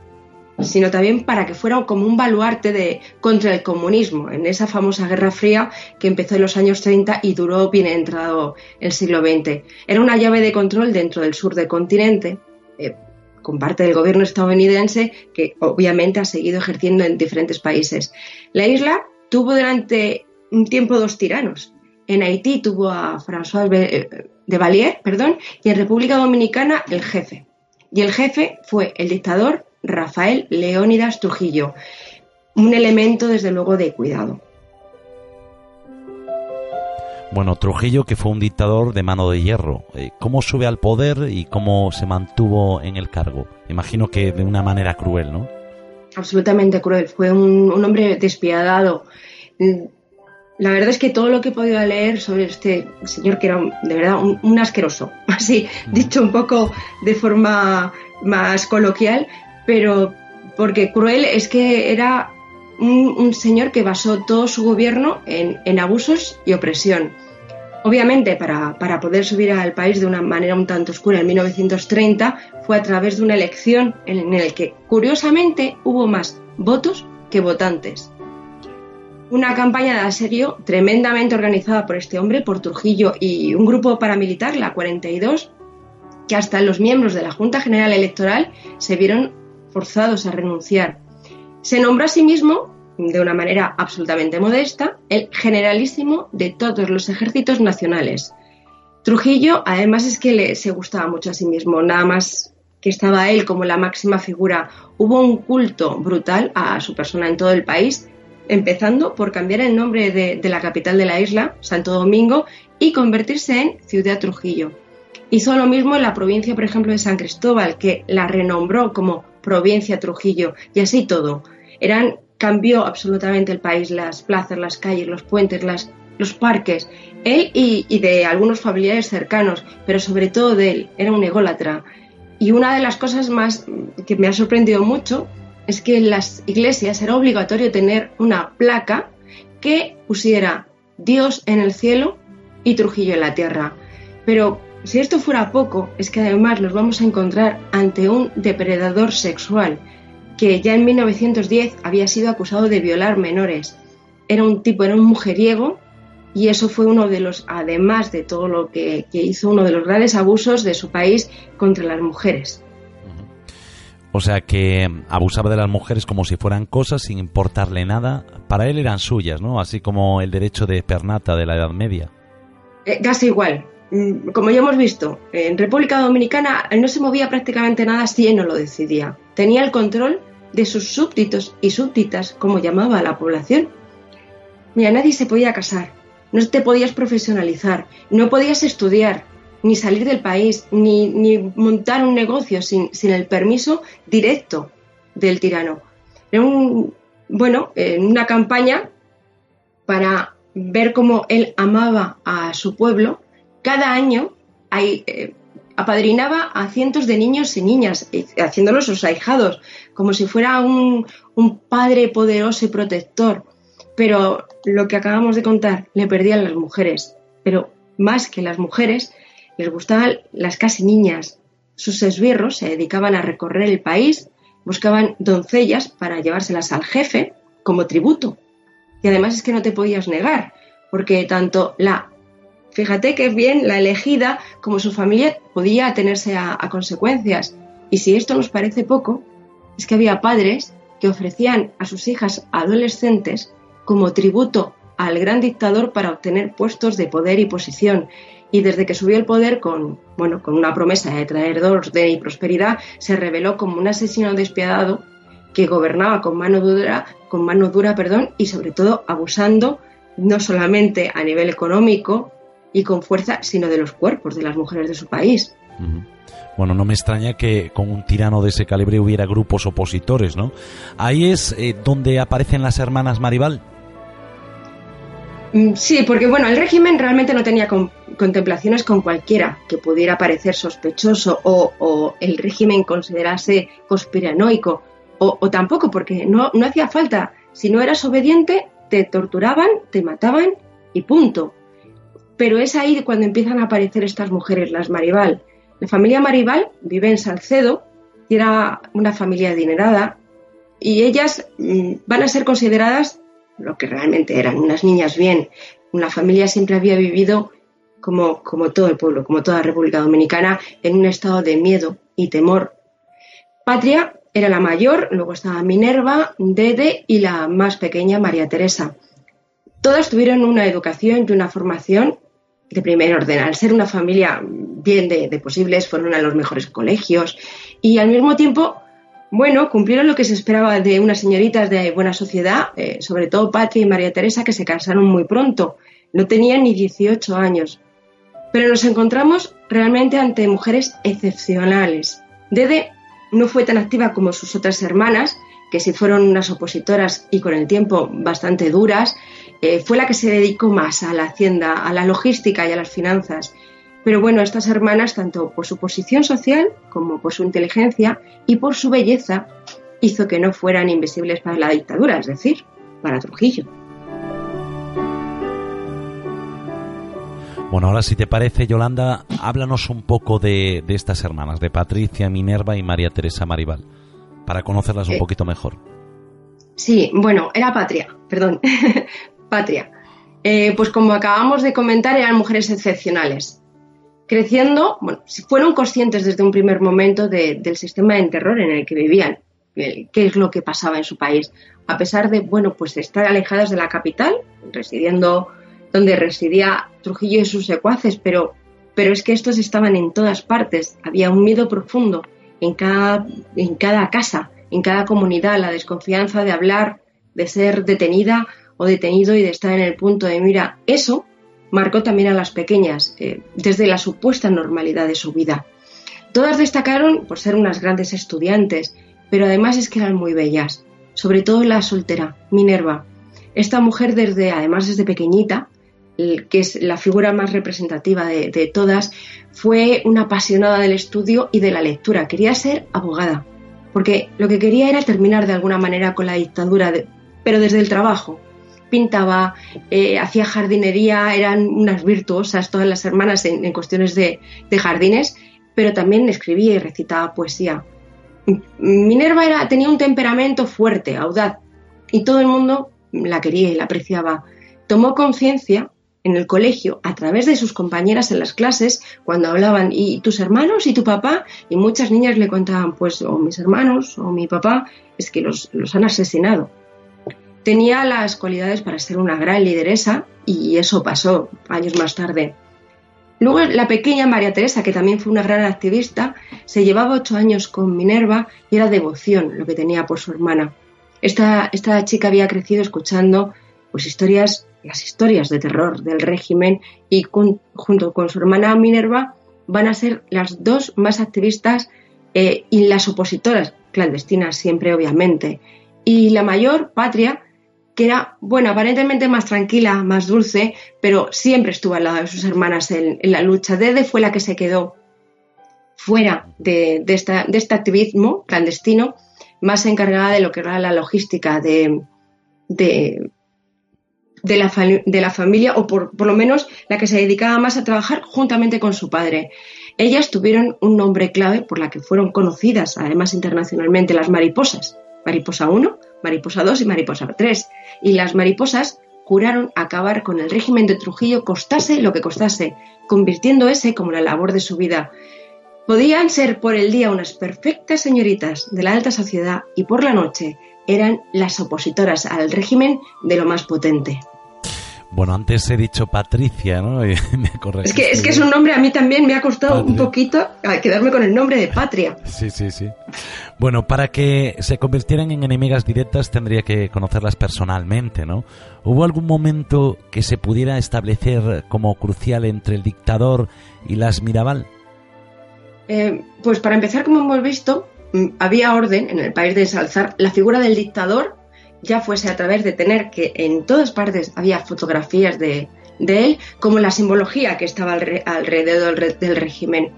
sino también para que fuera como un baluarte de, contra el comunismo, en esa famosa Guerra Fría que empezó en los años 30 y duró bien entrado el siglo XX. Era una llave de control dentro del sur del continente, eh, con parte del gobierno estadounidense, que obviamente ha seguido ejerciendo en diferentes países. La isla tuvo durante un tiempo dos tiranos. En Haití tuvo a François de Valier, perdón, y en República Dominicana el jefe. Y el jefe fue el dictador Rafael Leónidas Trujillo. Un elemento, desde luego, de cuidado. Bueno, Trujillo, que fue un dictador de mano de hierro, eh, ¿cómo sube al poder y cómo se mantuvo en el cargo? Imagino que de una manera cruel, ¿no? Absolutamente cruel. Fue un, hombre despiadado. La verdad es que todo lo que he podido leer sobre este señor, que era de verdad un asqueroso, así dicho un poco de forma más coloquial, pero porque cruel es que era un, señor que basó todo su gobierno en, abusos y opresión. Obviamente, para, poder subir al país de una manera un tanto oscura en 1930 fue a través de una elección en, la que, curiosamente, hubo más votos que votantes. Una campaña de asedio tremendamente organizada por este hombre, por Trujillo y un grupo paramilitar, la 42, que hasta los miembros de la Junta General Electoral se vieron forzados a renunciar. Se nombró a sí mismo, de una manera absolutamente modesta, el generalísimo de todos los ejércitos nacionales. Trujillo, además, es que le, se gustaba mucho a sí mismo, nada más que estaba él como la máxima figura. Hubo un culto brutal a su persona en todo el país, empezando por cambiar el nombre de, de la capital de la isla, Santo Domingo, y convertirse en Ciudad Trujillo. Hizo lo mismo en la provincia, por ejemplo, de San Cristóbal, que la renombró como provincia Trujillo y así todo. Eran, cambió absolutamente el país, las plazas, las calles, los puentes, los parques. Él y, de algunos familiares cercanos, pero sobre todo de él, era un ególatra. Y una de las cosas más que me ha sorprendido mucho es que en las iglesias era obligatorio tener una placa que pusiera Dios en el cielo y Trujillo en la tierra. Pero si esto fuera poco, es que además nos vamos a encontrar ante un depredador sexual que ya en 1910 había sido acusado de violar menores. Era un tipo, era un mujeriego y eso fue uno de los, además de todo lo que, hizo, uno de los grandes abusos de su país contra las mujeres. O sea que abusaba de las mujeres como si fueran cosas sin importarle nada. Para él eran suyas, ¿no? Así como el derecho de pernata de la Edad Media. Eh, casi igual. Mm, como ya hemos visto, en República Dominicana no se movía prácticamente nada si él no lo decidía. Tenía el control de sus súbditos y súbditas, como llamaba a la población. Mira, nadie se podía casar, no te podías profesionalizar, no podías estudiar, ni salir del país, ni, montar un negocio sin, sin, el permiso directo del tirano. Era un, bueno, en una campaña para ver cómo él amaba a su pueblo. Cada año eh, apadrinaba a cientos de niños y niñas, haciéndolos sus ahijados, como si fuera un padre poderoso y protector. Pero lo que acabamos de contar, le perdían las mujeres. Pero más que las mujeres, les gustaban las casi niñas. Sus esbirros se dedicaban a recorrer el país, buscaban doncellas para llevárselas al jefe como tributo. Y además es que no te podías negar, porque tanto la, fíjate que bien, la elegida como su familia podía atenerse a, consecuencias. Y si esto nos parece poco, es que había padres que ofrecían a sus hijas adolescentes como tributo al gran dictador para obtener puestos de poder y posición. Y desde que subió al poder con, bueno, con una promesa de traer orden y prosperidad, se reveló como un asesino despiadado que gobernaba con mano dura, con mano dura, perdón, y sobre todo abusando no solamente a nivel económico y con fuerza, sino de los cuerpos de las mujeres de su país. Bueno, no me extraña que con un tirano de ese calibre hubiera grupos opositores, ¿no? Ahí es eh, donde aparecen las hermanas Maribal. Mm, sí, porque bueno, el régimen realmente no tenía contemplaciones con cualquiera que pudiera parecer sospechoso o, el régimen considerase conspiranoico o, tampoco porque no, no hacía falta. Si no eras obediente, te torturaban, te mataban y punto. Pero es ahí cuando empiezan a aparecer estas mujeres, las Maribal. La familia Maribal vive en Salcedo y era una familia adinerada y ellas mm, van a ser consideradas lo que realmente eran, unas niñas bien. Una familia siempre había vivido como, como todo el pueblo, como toda la República Dominicana, en un estado de miedo y temor. Patria era la mayor, luego estaba Minerva, Dede y la más pequeña María Teresa. Todas tuvieron una educación y una formación de primer orden. Al ser una familia bien de, posibles, fueron a los mejores colegios y al mismo tiempo bueno, cumplieron lo que se esperaba de unas señoritas de buena sociedad, eh, sobre todo Patria y María Teresa, que se casaron muy pronto. No tenían ni 18 años. Pero nos encontramos realmente ante mujeres excepcionales. Dede no fue tan activa como sus otras hermanas, que si fueron unas opositoras y con el tiempo bastante duras, eh, fue la que se dedicó más a la hacienda, a la logística y a las finanzas. Pero bueno, estas hermanas, tanto por su posición social como por su inteligencia y por su belleza, hizo que no fueran invisibles para la dictadura, es decir, para Trujillo. Bueno, ahora si te parece, Yolanda, háblanos un poco de, estas hermanas, de Patricia, Minerva y María Teresa Maribal, para conocerlas un eh, poquito mejor. Sí, bueno, era Patria, perdón, Patria. Eh, pues como acabamos de comentar, eran mujeres excepcionales. Creciendo, bueno, fueron conscientes desde un primer momento del sistema de terror en el que vivían, qué es lo que pasaba en su país, a pesar de, bueno, pues estar alejadas de la capital, residiendo donde residía Trujillo y sus secuaces, pero, pero es que estos estaban en todas partes, había un miedo profundo en cada, en cada casa, en cada comunidad, la desconfianza de hablar, de ser detenida o detenido y de estar en el punto de mira. Eso marcó también a las pequeñas eh, desde la supuesta normalidad de su vida. Todas destacaron por ser unas grandes estudiantes, pero además es que eran muy bellas, sobre todo la soltera, Minerva. Esta mujer desde, además desde pequeñita, que es la figura más representativa de, todas, fue una apasionada del estudio y de la lectura. Quería ser abogada, porque lo que quería era terminar de alguna manera con la dictadura, pero desde el trabajo, pintaba, eh, hacía jardinería, eran unas virtuosas todas las hermanas en, cuestiones de, jardines, pero también escribía y recitaba poesía. Minerva tenía un temperamento fuerte, audaz, y todo el mundo la quería y la apreciaba. Tomó conciencia en el colegio a través de sus compañeras en las clases cuando hablaban y tus hermanos y tu papá y muchas niñas le contaban pues o mis hermanos o mi papá es que los han asesinado. Tenía las cualidades para ser una gran lideresa y eso pasó años más tarde. Luego la pequeña María Teresa, que también fue una gran activista, se llevaba ocho años con Minerva y era devoción lo que tenía por su hermana. Esta, esta chica había crecido escuchando pues historias las historias de terror del régimen y junto con su hermana Minerva van a ser las dos más activistas eh, y las opositoras, clandestinas siempre obviamente. Y la mayor, Patria, que era, bueno, aparentemente más tranquila, más dulce, pero siempre estuvo al lado de sus hermanas en, la lucha. Dede fue la que se quedó fuera de, esta, de este activismo clandestino, más encargada de lo que era la logística de, de la, de la familia, o por, por, lo menos la que se dedicaba más a trabajar juntamente con su padre. Ellas tuvieron un nombre clave por la que fueron conocidas, además internacionalmente, las mariposas. Mariposa 1, Mariposa 2 y Mariposa 3. Y las mariposas juraron acabar con el régimen de Trujillo costase lo que costase, convirtiendo ese como la labor de su vida. Podían ser por el día unas perfectas señoritas de la alta sociedad y por la noche eran las opositoras al régimen de lo más potente. Bueno, antes he dicho Patricia, ¿no? me es que es que es un nombre a mí también me ha costado un poquito quedarme con el nombre de Patria. Sí, sí, sí. Bueno, para que se convirtieran en enemigas directas tendría que conocerlas personalmente, ¿no? ¿Hubo algún momento que se pudiera establecer como crucial entre el dictador y las Mirabal? Eh, pues para empezar, como hemos visto, mm, había orden en el país de ensalzar la figura del dictador ya fuese a través de tener que en todas partes había fotografías de, él, como la simbología que estaba alrededor del régimen.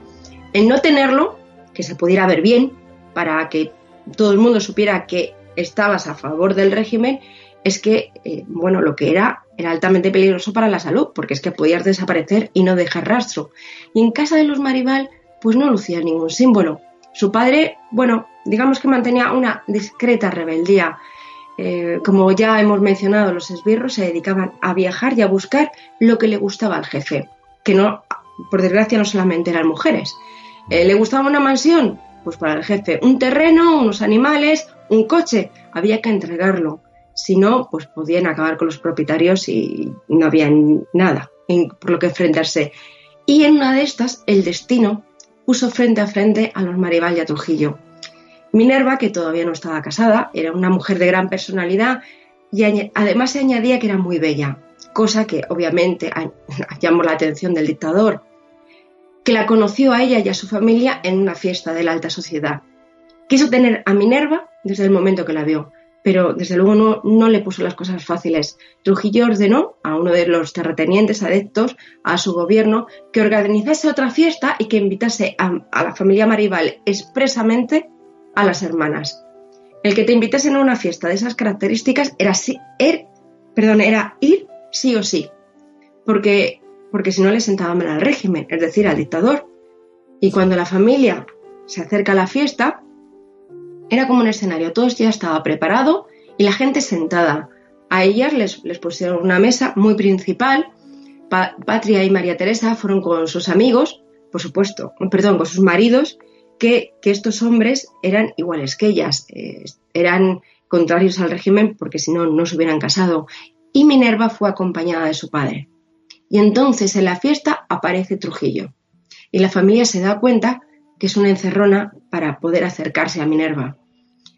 En no tenerlo, que se pudiera ver bien, para que todo el mundo supiera que estabas a favor del régimen, es que, eh, bueno, lo que era era altamente peligroso para la salud, porque es que podías desaparecer y no dejar rastro. Y en casa de los Maribal, pues no lucía ningún símbolo. Su padre, bueno, digamos que mantenía una discreta rebeldía eh, como ya hemos mencionado, los esbirros se dedicaban a viajar y a buscar lo que le gustaba al jefe, que no, por desgracia, no solamente eran mujeres. Eh, ¿Le gustaba una mansión? Pues para el jefe, un terreno, unos animales, un coche, había que entregarlo. Si no, pues podían acabar con los propietarios y no había nada por lo que enfrentarse. Y en una de estas, el destino puso frente a frente a los Maribal y a Trujillo. Minerva, que todavía no estaba casada, era una mujer de gran personalidad y además se añadía que era muy bella, cosa que obviamente llamó la atención del dictador, que la conoció a ella y a su familia en una fiesta de la alta sociedad. Quiso tener a Minerva desde el momento que la vio, pero desde luego no, le puso las cosas fáciles. Trujillo ordenó a uno de los terratenientes adeptos a su gobierno que organizase otra fiesta y que invitase a, a la familia Maribal expresamente a las hermanas. El que te invitasen a una fiesta de esas características era, er, perdón, era ir sí o sí, porque, porque si no le sentaba mal al régimen, es decir, al dictador. Y cuando la familia se acerca a la fiesta, era como un escenario, todo ya estaba preparado y la gente sentada. A ellas les, les pusieron una mesa muy principal. Patria y María Teresa fueron con sus amigos, por supuesto, perdón, con sus maridos, que, estos hombres eran iguales que ellas, eh, eran contrarios al régimen porque si no, no se hubieran casado. Y Minerva fue acompañada de su padre. Y entonces en la fiesta aparece Trujillo. Y la familia se da cuenta que es una encerrona para poder acercarse a Minerva.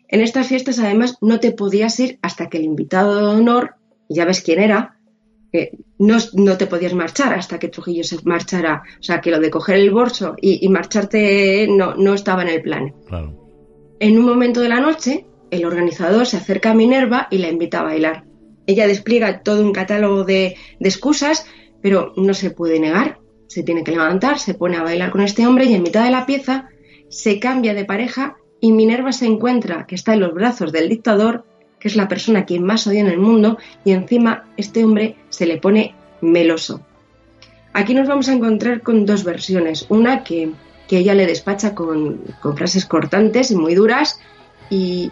En estas fiestas además no te podías ir hasta que el invitado de honor, ya ves quién era, no, te podías marchar hasta que Trujillo se marchara. O sea, que lo de coger el bolso y, marcharte no, no, estaba en el plan. En un momento de la noche, el organizador se acerca a Minerva y la invita a bailar. Ella despliega todo un catálogo de, de excusas, pero no se puede negar. Se tiene que levantar, se pone a bailar con este hombre y en mitad de la pieza se cambia de pareja y Minerva se encuentra que está en los brazos del dictador que es la persona a quien más odia en el mundo, y encima este hombre se le pone meloso. Aquí nos vamos a encontrar con dos versiones. Una que, ella le despacha con, frases cortantes y muy duras y,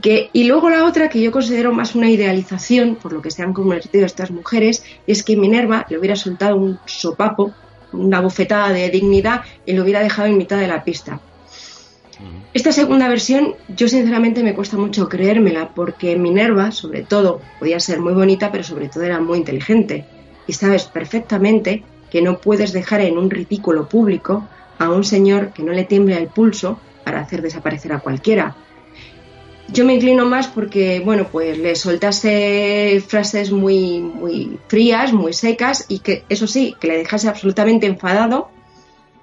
que, y luego la otra que yo considero más una idealización, por lo que se han convertido estas mujeres, es que Minerva le hubiera soltado un sopapo, una bofetada de dignidad y lo hubiera dejado en mitad de la pista. Esta segunda versión yo sinceramente me cuesta mucho creérmela porque Minerva, sobre todo, podía ser muy bonita, pero sobre todo era muy inteligente. Y sabes perfectamente que no puedes dejar en un ridículo público a un señor que no le tiembla el pulso para hacer desaparecer a cualquiera. Yo me inclino más porque, bueno, pues le soltase frases muy, muy frías, muy secas y que, eso sí, que le dejase absolutamente enfadado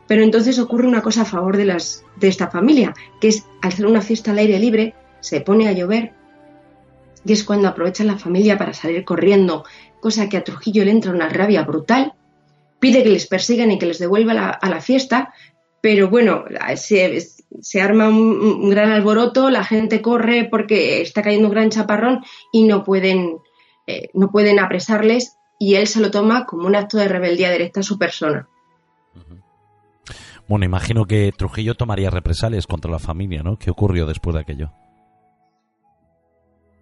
pero entonces ocurre una cosa a favor de, las, de esta familia, que es al ser una fiesta al aire libre, se pone a llover y es cuando aprovecha la familia para salir corriendo, cosa que a Trujillo le entra una rabia brutal, pide que les persigan y que les devuelva a la fiesta, pero bueno, se, arma un, gran alboroto, la gente corre porque está cayendo un gran chaparrón y no pueden, eh, no pueden apresarles y él se lo toma como un acto de rebeldía directa a su persona. Bueno, imagino que Trujillo tomaría represalias contra la familia, ¿no? ¿Qué ocurrió después de aquello?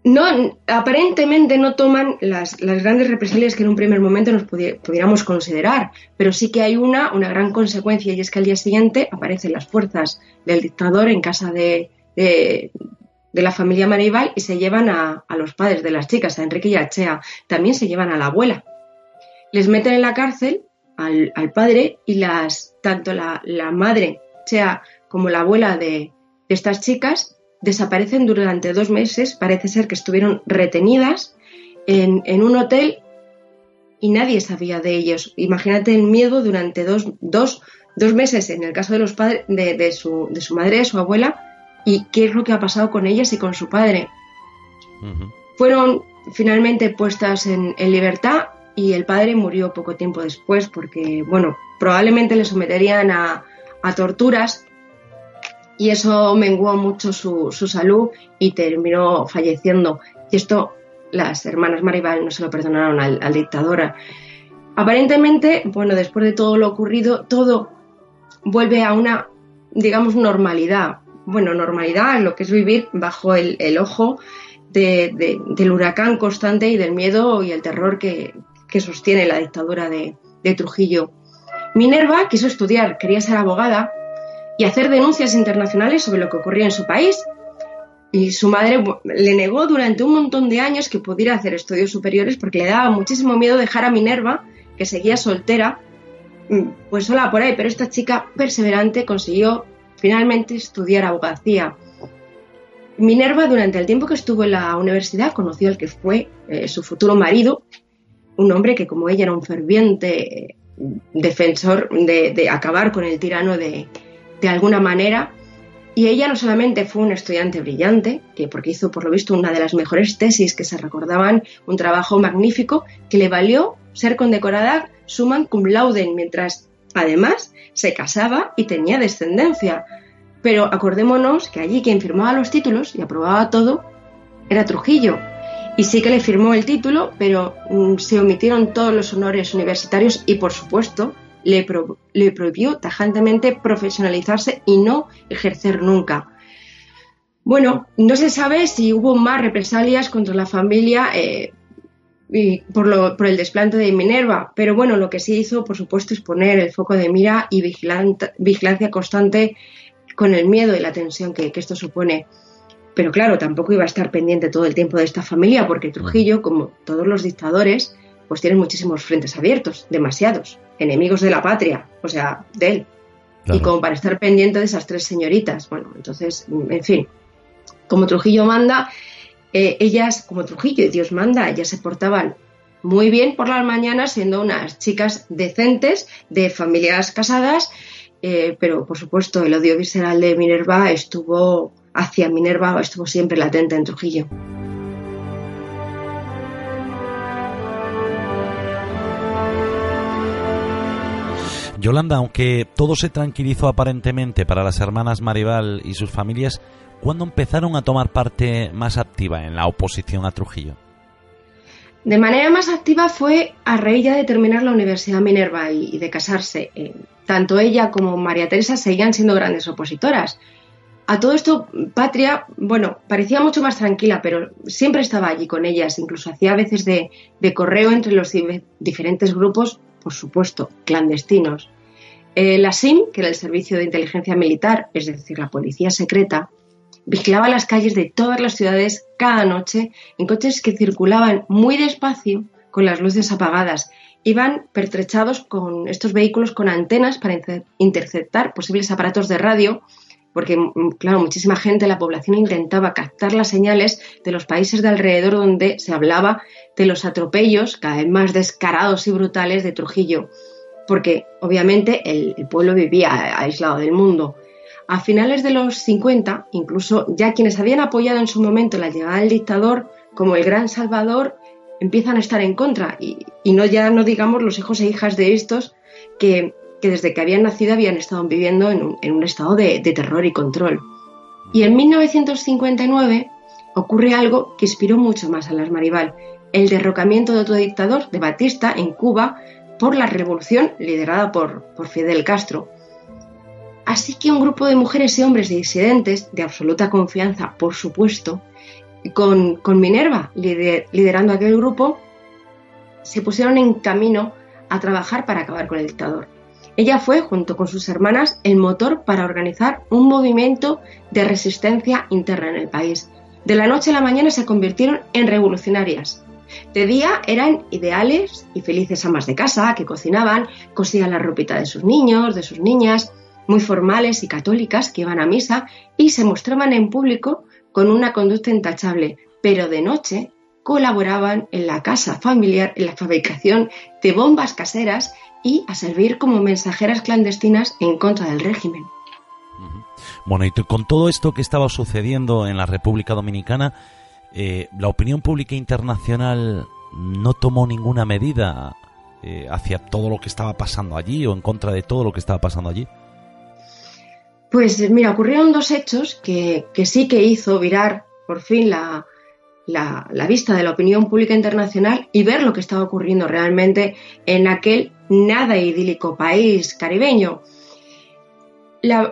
No, aparentemente no toman las, grandes represalias que en un primer momento nos pudiéramos considerar, pero sí que hay una, una gran consecuencia y es que al día siguiente aparecen las fuerzas del dictador en casa de, de, la familia Maribal y se llevan a, a, los padres de las chicas, a Enrique y a Chea. También se llevan a la abuela. Les meten en la cárcel al, padre y las, tanto la, madre, sea como la abuela de, estas chicas, desaparecen durante dos meses. Parece ser que estuvieron retenidas en, en un hotel y nadie sabía de ellos. Imagínate el miedo durante dos, dos, dos meses en el caso de los padres de, de, su, de su madre, de su abuela, y qué es lo que ha pasado con ellas y con su padre. Fueron finalmente puestas en, en, libertad y el padre murió poco tiempo después porque, bueno, probablemente le someterían a, torturas y eso menguó mucho su, salud y terminó falleciendo. Y esto las hermanas Maribal no se lo perdonaron al, al dictador. Aparentemente, bueno, después de todo lo ocurrido, todo vuelve a una, digamos, normalidad. Bueno, normalidad, lo que es vivir bajo el, ojo del huracán constante y del miedo y el terror que, que sostiene la dictadura de, Trujillo. Minerva quiso estudiar, quería ser abogada y hacer denuncias internacionales sobre lo que ocurría en su país. Y su madre le negó durante un montón de años que pudiera hacer estudios superiores porque le daba muchísimo miedo dejar a Minerva, que seguía soltera, mm, pues sola por ahí. Pero esta chica perseverante consiguió finalmente estudiar abogacía. Minerva, durante el tiempo que estuvo en la universidad, conoció al que fue eh, su futuro marido, un hombre que como ella era un ferviente defensor de, acabar con el tirano de, alguna manera. Y ella no solamente fue una estudiante brillante, que porque hizo por lo visto una de las mejores tesis que se recordaban, un trabajo magnífico que le valió ser condecorada summa cum laude, mientras además se casaba y tenía descendencia. Pero acordémonos que allí quien firmaba los títulos y aprobaba todo era Trujillo, y sí que le firmó el título, pero mm, se omitieron todos los honores universitarios y, por supuesto, le, le, prohibió tajantemente profesionalizarse y no ejercer nunca. Bueno, no se sabe si hubo más represalias contra la familia eh, y por, lo, por, el desplante de Minerva, pero bueno, lo que sí hizo, por supuesto, es poner el foco de mira y vigilancia constante con el miedo y la tensión que esto supone. Pero claro, tampoco iba a estar pendiente todo el tiempo de esta familia, porque Trujillo, como todos los dictadores, pues tiene muchísimos frentes abiertos, demasiados, enemigos de la patria, o sea, de él. Y como para estar pendiente de esas tres señoritas. Bueno, entonces, en fin, como Trujillo manda, eh, ellas, como Trujillo y Dios manda, ellas se portaban muy bien por las mañanas, siendo unas chicas decentes, de familias casadas, eh, pero por supuesto el odio visceral de Minerva estuvo hacia Minerva estuvo siempre latente en Trujillo. Yolanda, aunque todo se tranquilizó aparentemente para las hermanas Maribal y sus familias, ¿cuándo empezaron a tomar parte más activa en la oposición a Trujillo? De manera más activa fue a raíz ya de terminar la Universidad Minerva y, de casarse. Eh, tanto ella como María Teresa seguían siendo grandes opositoras. A todo esto, Patria, bueno, parecía mucho más tranquila, pero siempre estaba allí con ellas, incluso hacía veces de, correo entre los diferentes grupos, por supuesto, clandestinos. Eh, la SIM, que era el Servicio de Inteligencia Militar, es decir, la Policía Secreta, vigilaba las calles de todas las ciudades cada noche en coches que circulaban muy despacio con las luces apagadas. Iban pertrechados con estos vehículos con antenas para interceptar posibles aparatos de radio porque, mm, claro, muchísima gente, la población intentaba captar las señales de los países de alrededor donde se hablaba de los atropellos cada vez más descarados y brutales de Trujillo, porque obviamente el, pueblo vivía aislado del mundo. A finales de los 50, incluso ya quienes habían apoyado en su momento la llegada del dictador, como el gran Salvador, empiezan a estar en contra. Y, y no ya no digamos los hijos e hijas de estos que que desde que habían nacido habían estado viviendo en un, estado de, terror y control. Y en 1959 ocurre algo que inspiró mucho más a las Maribal, el derrocamiento de otro dictador, de Batista, en Cuba, por la revolución liderada por, Fidel Castro. Así que un grupo de mujeres y hombres disidentes, de absoluta confianza, por supuesto, con, Minerva liderando aquel grupo, se pusieron en camino a trabajar para acabar con el dictador. Ella fue, junto con sus hermanas, el motor para organizar un movimiento de resistencia interna en el país. De la noche a la mañana se convirtieron en revolucionarias. De día eran ideales y felices amas de casa que cocinaban, cosían la ropita de sus niños, de sus niñas, muy formales y católicas que iban a misa y se mostraban en público con una conducta intachable, pero de noche colaboraban en la casa familiar en la fabricación de bombas caseras y a servir como mensajeras clandestinas en contra del régimen. Bueno, y con todo esto que estaba sucediendo en la República Dominicana, eh, la opinión pública internacional no tomó ninguna medida eh, hacia todo lo que estaba pasando allí o en contra de todo lo que estaba pasando allí. Pues mira, ocurrieron dos hechos que, que sí que hizo virar por fin la, la, vista de la opinión pública internacional y ver lo que estaba ocurriendo realmente en aquel nada idílico país caribeño.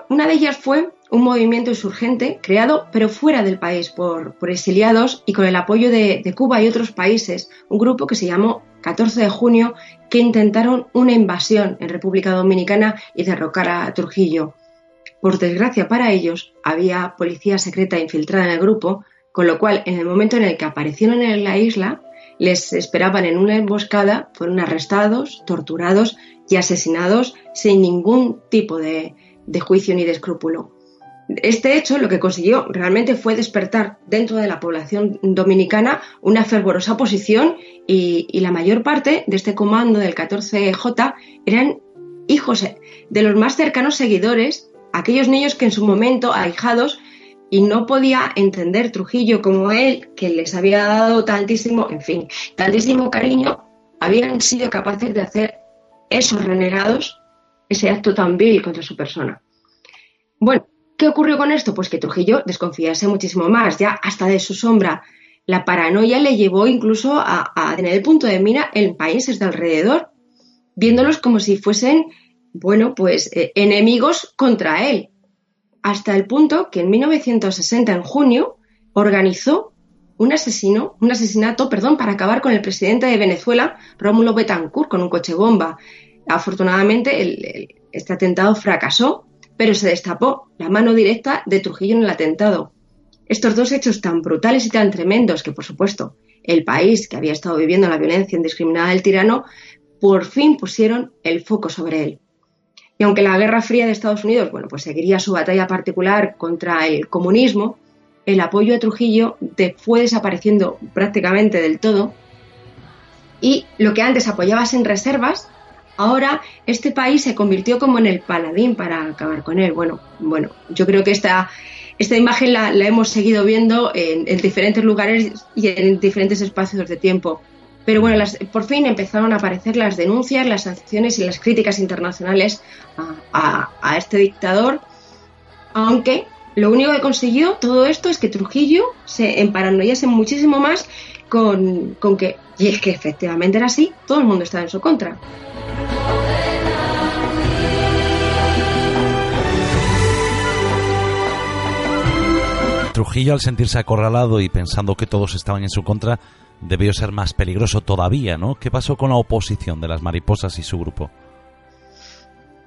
una de ellas fue un movimiento insurgente creado pero fuera del país por, exiliados y con el apoyo de, de, Cuba y otros países, un grupo que se llamó 14 de junio que intentaron una invasión en República Dominicana y derrocar a Trujillo. Por desgracia para ellos, había policía secreta infiltrada en el grupo con lo cual en el momento en el que aparecieron en la isla, les esperaban en una emboscada, fueron arrestados, torturados y asesinados sin ningún tipo de, juicio ni de escrúpulo. Este hecho lo que consiguió realmente fue despertar dentro de la población dominicana una fervorosa oposición y, y, la mayor parte de este comando del 14J eran hijos de los más cercanos seguidores, aquellos niños que en su momento, ahijados, y no podía entender Trujillo como él, que les había dado tantísimo, en fin, tantísimo cariño, habían sido capaces de hacer esos renegados, ese acto tan vil contra su persona. Bueno, ¿qué ocurrió con esto? Pues que Trujillo desconfiase muchísimo más, ya hasta de su sombra. La paranoia le llevó incluso a, tener el punto de mira en países de alrededor, viéndolos como si fuesen, bueno, pues eh, enemigos contra él hasta el punto que en 1960, en junio, organizó un asesino, un asesinato, perdón, para acabar con el presidente de Venezuela, Rómulo Betancourt, con un coche bomba. Afortunadamente, este atentado fracasó, pero se destapó la mano directa de Trujillo en el atentado. Estos dos hechos tan brutales y tan tremendos que, por supuesto, el país que había estado viviendo la violencia indiscriminada del tirano, por fin pusieron el foco sobre él. Y aunque la Guerra Fría de Estados Unidos, bueno, pues seguiría su batalla particular contra el comunismo, el apoyo a Trujillo fue desapareciendo prácticamente del todo. Y lo que antes apoyaba sin reservas, ahora este país se convirtió como en el paladín para acabar con él. Bueno, bueno, yo creo que esta, esta imagen la, hemos seguido viendo en, diferentes lugares y en diferentes espacios de tiempo. Pero bueno, por fin empezaron a aparecer las denuncias, las sanciones y las críticas internacionales a, este dictador, aunque lo único que consiguió todo esto es que Trujillo se emparanoiase muchísimo más con, con que, y es que efectivamente era así, todo el mundo estaba en su contra. Trujillo, al sentirse acorralado y pensando que todos estaban en su contra, debió ser más peligroso todavía, ¿no? ¿Qué pasó con la oposición de las mariposas y su grupo?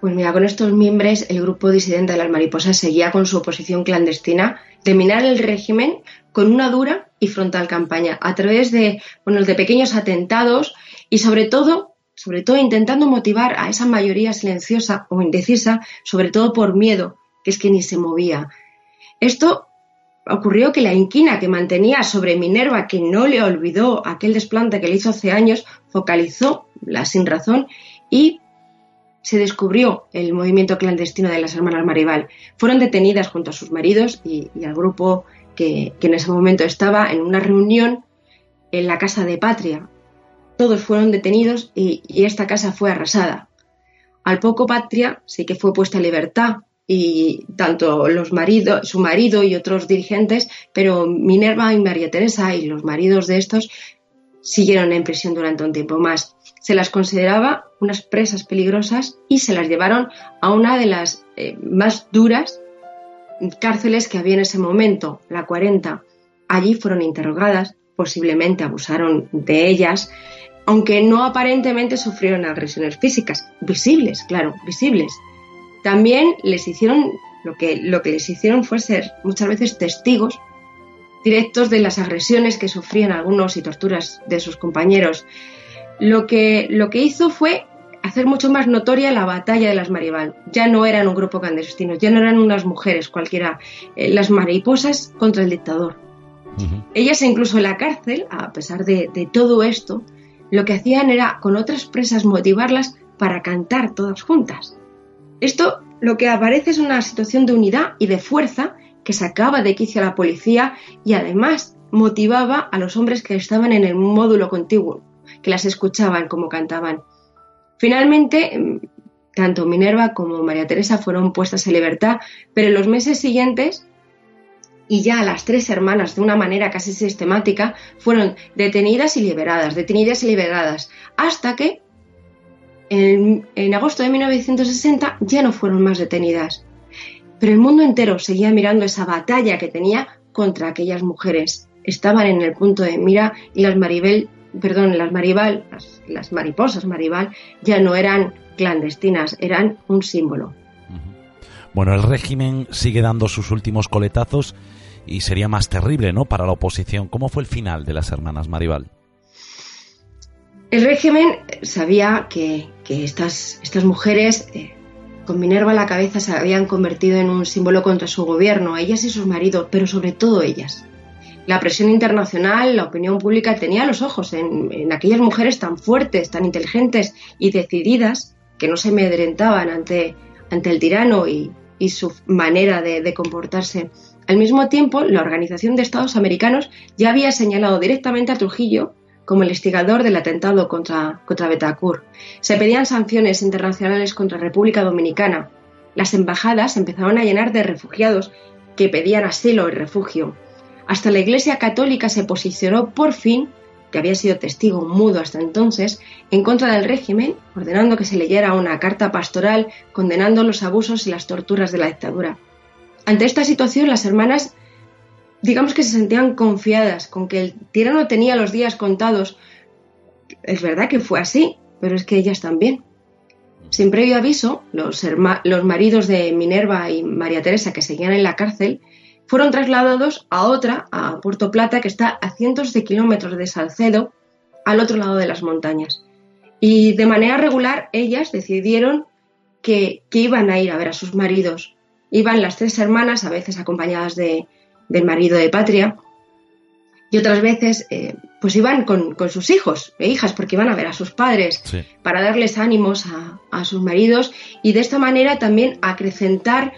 Pues mira, con estos miembros, el grupo disidente de las mariposas seguía con su oposición clandestina de minar el régimen con una dura y frontal campaña a través de, bueno, de pequeños atentados y sobre todo, sobre todo intentando motivar a esa mayoría silenciosa o indecisa, sobre todo por miedo, que es que ni se movía. Esto ocurrió que la inquina que mantenía sobre Minerva, que no le olvidó aquel desplante que le hizo hace años, focalizó la sin razón y se descubrió el movimiento clandestino de las hermanas Maribal. Fueron detenidas junto a sus maridos y, al grupo que, en ese momento estaba en una reunión en la casa de Patria. Todos fueron detenidos y, y esta casa fue arrasada. Al poco Patria sí que fue puesta en libertad y tanto los su marido y otros dirigentes, pero Minerva y María Teresa y los maridos de estos siguieron en prisión durante un tiempo más. Se las consideraba unas presas peligrosas y se las llevaron a una de las eh, más duras cárceles que había en ese momento, la 40. Allí fueron interrogadas, posiblemente abusaron de ellas, aunque no aparentemente sufrieron agresiones físicas, visibles, claro, visibles. También les hicieron, lo que, lo que les hicieron fue ser muchas veces testigos directos de las agresiones que sufrían algunos y torturas de sus compañeros. Lo que, lo que hizo fue hacer mucho más notoria la batalla de las Maribal. Ya no eran un grupo clandestino, ya no eran unas mujeres cualquiera, eh, las mariposas contra el dictador. Ellas incluso en la cárcel, a pesar de, de todo esto, lo que hacían era con otras presas motivarlas para cantar todas juntas. Esto lo que aparece es una situación de unidad y de fuerza que sacaba de quicio a la policía y además motivaba a los hombres que estaban en el módulo contiguo, que las escuchaban como cantaban. Finalmente, mm, tanto Minerva como María Teresa fueron puestas en libertad, pero en los meses siguientes, y ya las tres hermanas de una manera casi sistemática, fueron detenidas y liberadas, detenidas y liberadas, hasta que en, agosto de 1960 ya no fueron más detenidas. Pero el mundo entero seguía mirando esa batalla que tenía contra aquellas mujeres. Estaban en el punto de mira y las Maribel, perdón, las Maribal, las, mariposas Maribal, ya no eran clandestinas, eran un símbolo. Bueno, el régimen sigue dando sus últimos coletazos y sería más terrible, ¿no? Para la oposición. ¿Cómo fue el final de las hermanas Maribal? El régimen sabía que, estas, mujeres, eh, con Minerva a la cabeza, se habían convertido en un símbolo contra su gobierno, ellas y sus maridos, pero sobre todo ellas. La presión internacional, la opinión pública tenía los ojos en, aquellas mujeres tan fuertes, tan inteligentes y decididas que no se amedrentaban ante, el tirano y, su manera de comportarse. Al mismo tiempo, la Organización de Estados Americanos ya había señalado directamente a Trujillo como el instigador del atentado contra, contra Betacur. Se pedían sanciones internacionales contra República Dominicana. Las embajadas empezaron a llenar de refugiados que pedían asilo y refugio. Hasta la Iglesia Católica se posicionó por fin, que había sido testigo mudo hasta entonces, en contra del régimen, ordenando que se leyera una carta pastoral condenando los abusos y las torturas de la dictadura. Ante esta situación, las hermanas digamos que se sentían confiadas con que el tirano tenía los días contados. Es verdad que fue así, pero es que ellas también. Sin previo aviso, los, los maridos de Minerva y María Teresa, que seguían en la cárcel, fueron trasladados a otra, a Puerto Plata, que está a cientos de kilómetros de Salcedo, al otro lado de las montañas. Y de manera regular, ellas decidieron que, que iban a ir a ver a sus maridos. Iban las tres hermanas, a veces acompañadas de, del marido de Patria. Y otras veces, eh, pues iban con, sus hijos e hijas, porque iban a ver a sus padres, para darles ánimos a, sus maridos y de esta manera también acrecentar,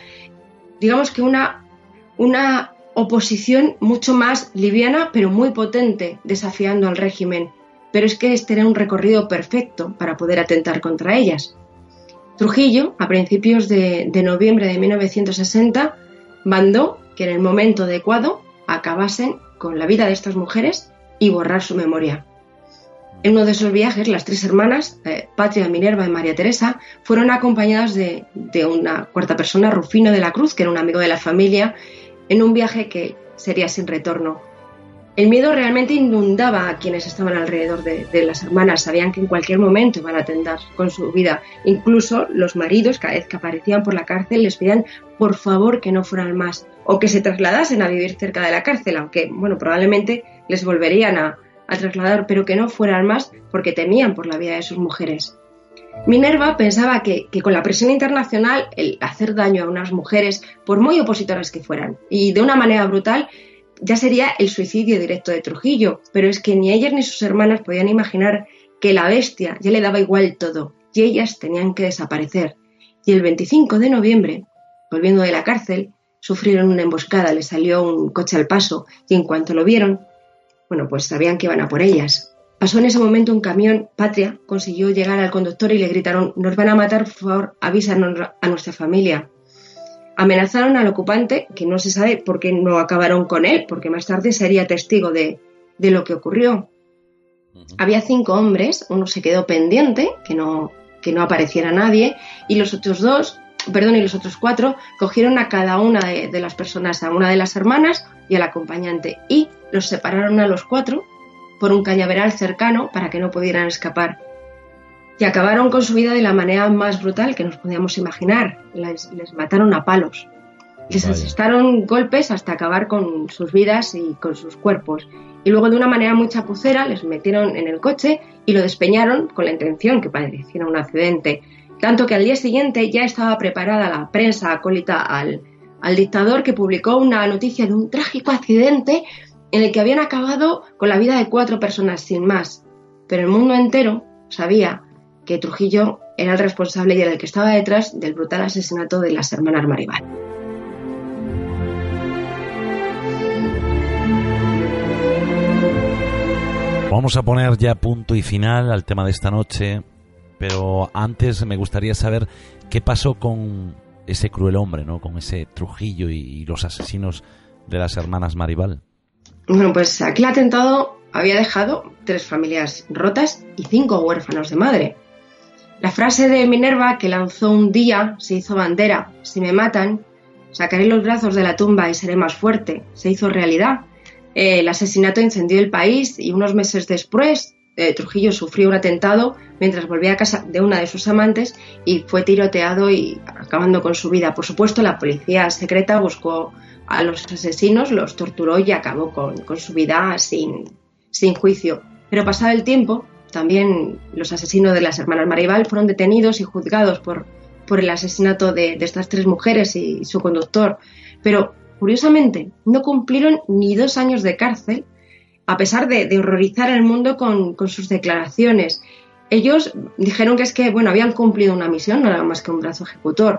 digamos que una, una oposición mucho más liviana, pero muy potente, desafiando al régimen. Pero es que este era un recorrido perfecto para poder atentar contra ellas. Trujillo, a principios de, de noviembre de 1960, mandó que en el momento adecuado acabasen con la vida de estas mujeres y borrar su memoria. En uno de esos viajes, las tres hermanas, eh, Patria, Minerva y María Teresa, fueron acompañadas de, de, una cuarta persona, Rufino de la Cruz, que era un amigo de la familia, en un viaje que sería sin retorno. El miedo realmente inundaba a quienes estaban alrededor de, las hermanas. Sabían que en cualquier momento iban a atender con su vida. Incluso los maridos, cada vez que aparecían por la cárcel, les pedían por favor que no fueran más o que se trasladasen a vivir cerca de la cárcel, aunque, bueno, probablemente les volverían a, a trasladar, pero que no fueran más porque temían por la vida de sus mujeres. Minerva pensaba que, que, con la presión internacional el hacer daño a unas mujeres, por muy opositoras que fueran, y de una manera brutal, ya sería el suicidio directo de Trujillo, pero es que ni ellas ni sus hermanas podían imaginar que la bestia ya le daba igual todo, y ellas tenían que desaparecer. Y el 25 de noviembre, volviendo de la cárcel, sufrieron una emboscada, le salió un coche al paso, y en cuanto lo vieron, bueno, pues sabían que iban a por ellas. Pasó en ese momento un camión, Patria, consiguió llegar al conductor y le gritaron, nos van a matar, por favor, avísanos a nuestra familia. Amenazaron al ocupante, que no se sabe por qué no acabaron con él, porque más tarde sería testigo de, de lo que ocurrió. Uh -huh. Había cinco hombres, uno se quedó pendiente, que no, que no apareciera nadie, y los otros dos, perdón, y los otros cuatro cogieron a cada una de, de las personas, a una de las hermanas y al acompañante, y los separaron a los cuatro por un cañaveral cercano para que no pudieran escapar. Y acabaron con su vida de la manera más brutal que nos podíamos imaginar. Les, les mataron a palos. Les Vaya. asestaron golpes hasta acabar con sus vidas y con sus cuerpos. Y luego de una manera muy chapucera les metieron en el coche y lo despeñaron con la intención que pareciera un accidente. Tanto que al día siguiente ya estaba preparada la prensa acólita al, al dictador que publicó una noticia de un trágico accidente en el que habían acabado con la vida de cuatro personas sin más. Pero el mundo entero sabía que Trujillo era el responsable y era el que estaba detrás del brutal asesinato de las hermanas Maribal. Vamos a poner ya punto y final al tema de esta noche, pero antes me gustaría saber qué pasó con ese cruel hombre, ¿no? Con ese Trujillo y, y los asesinos de las hermanas Maribal. Bueno, pues aquel atentado había dejado tres familias rotas y cinco huérfanos de madre. La frase de Minerva que lanzó un día se hizo bandera. Si me matan, sacaré los brazos de la tumba y seré más fuerte. Se hizo realidad. Eh, el asesinato incendió el país y unos meses después eh, Trujillo sufrió un atentado mientras volvía a casa de una de sus amantes y fue tiroteado y acabando con su vida. Por supuesto, la policía secreta buscó a los asesinos, los torturó y acabó con, su vida sin juicio. Pero pasado el tiempo, también los asesinos de las hermanas Maribal fueron detenidos y juzgados por, por el asesinato de, estas tres mujeres y su conductor. Pero, curiosamente, no cumplieron ni dos años de cárcel, a pesar de, horrorizar al mundo con, con, sus declaraciones. Ellos dijeron que es que, bueno, habían cumplido una misión, no era más que un brazo ejecutor.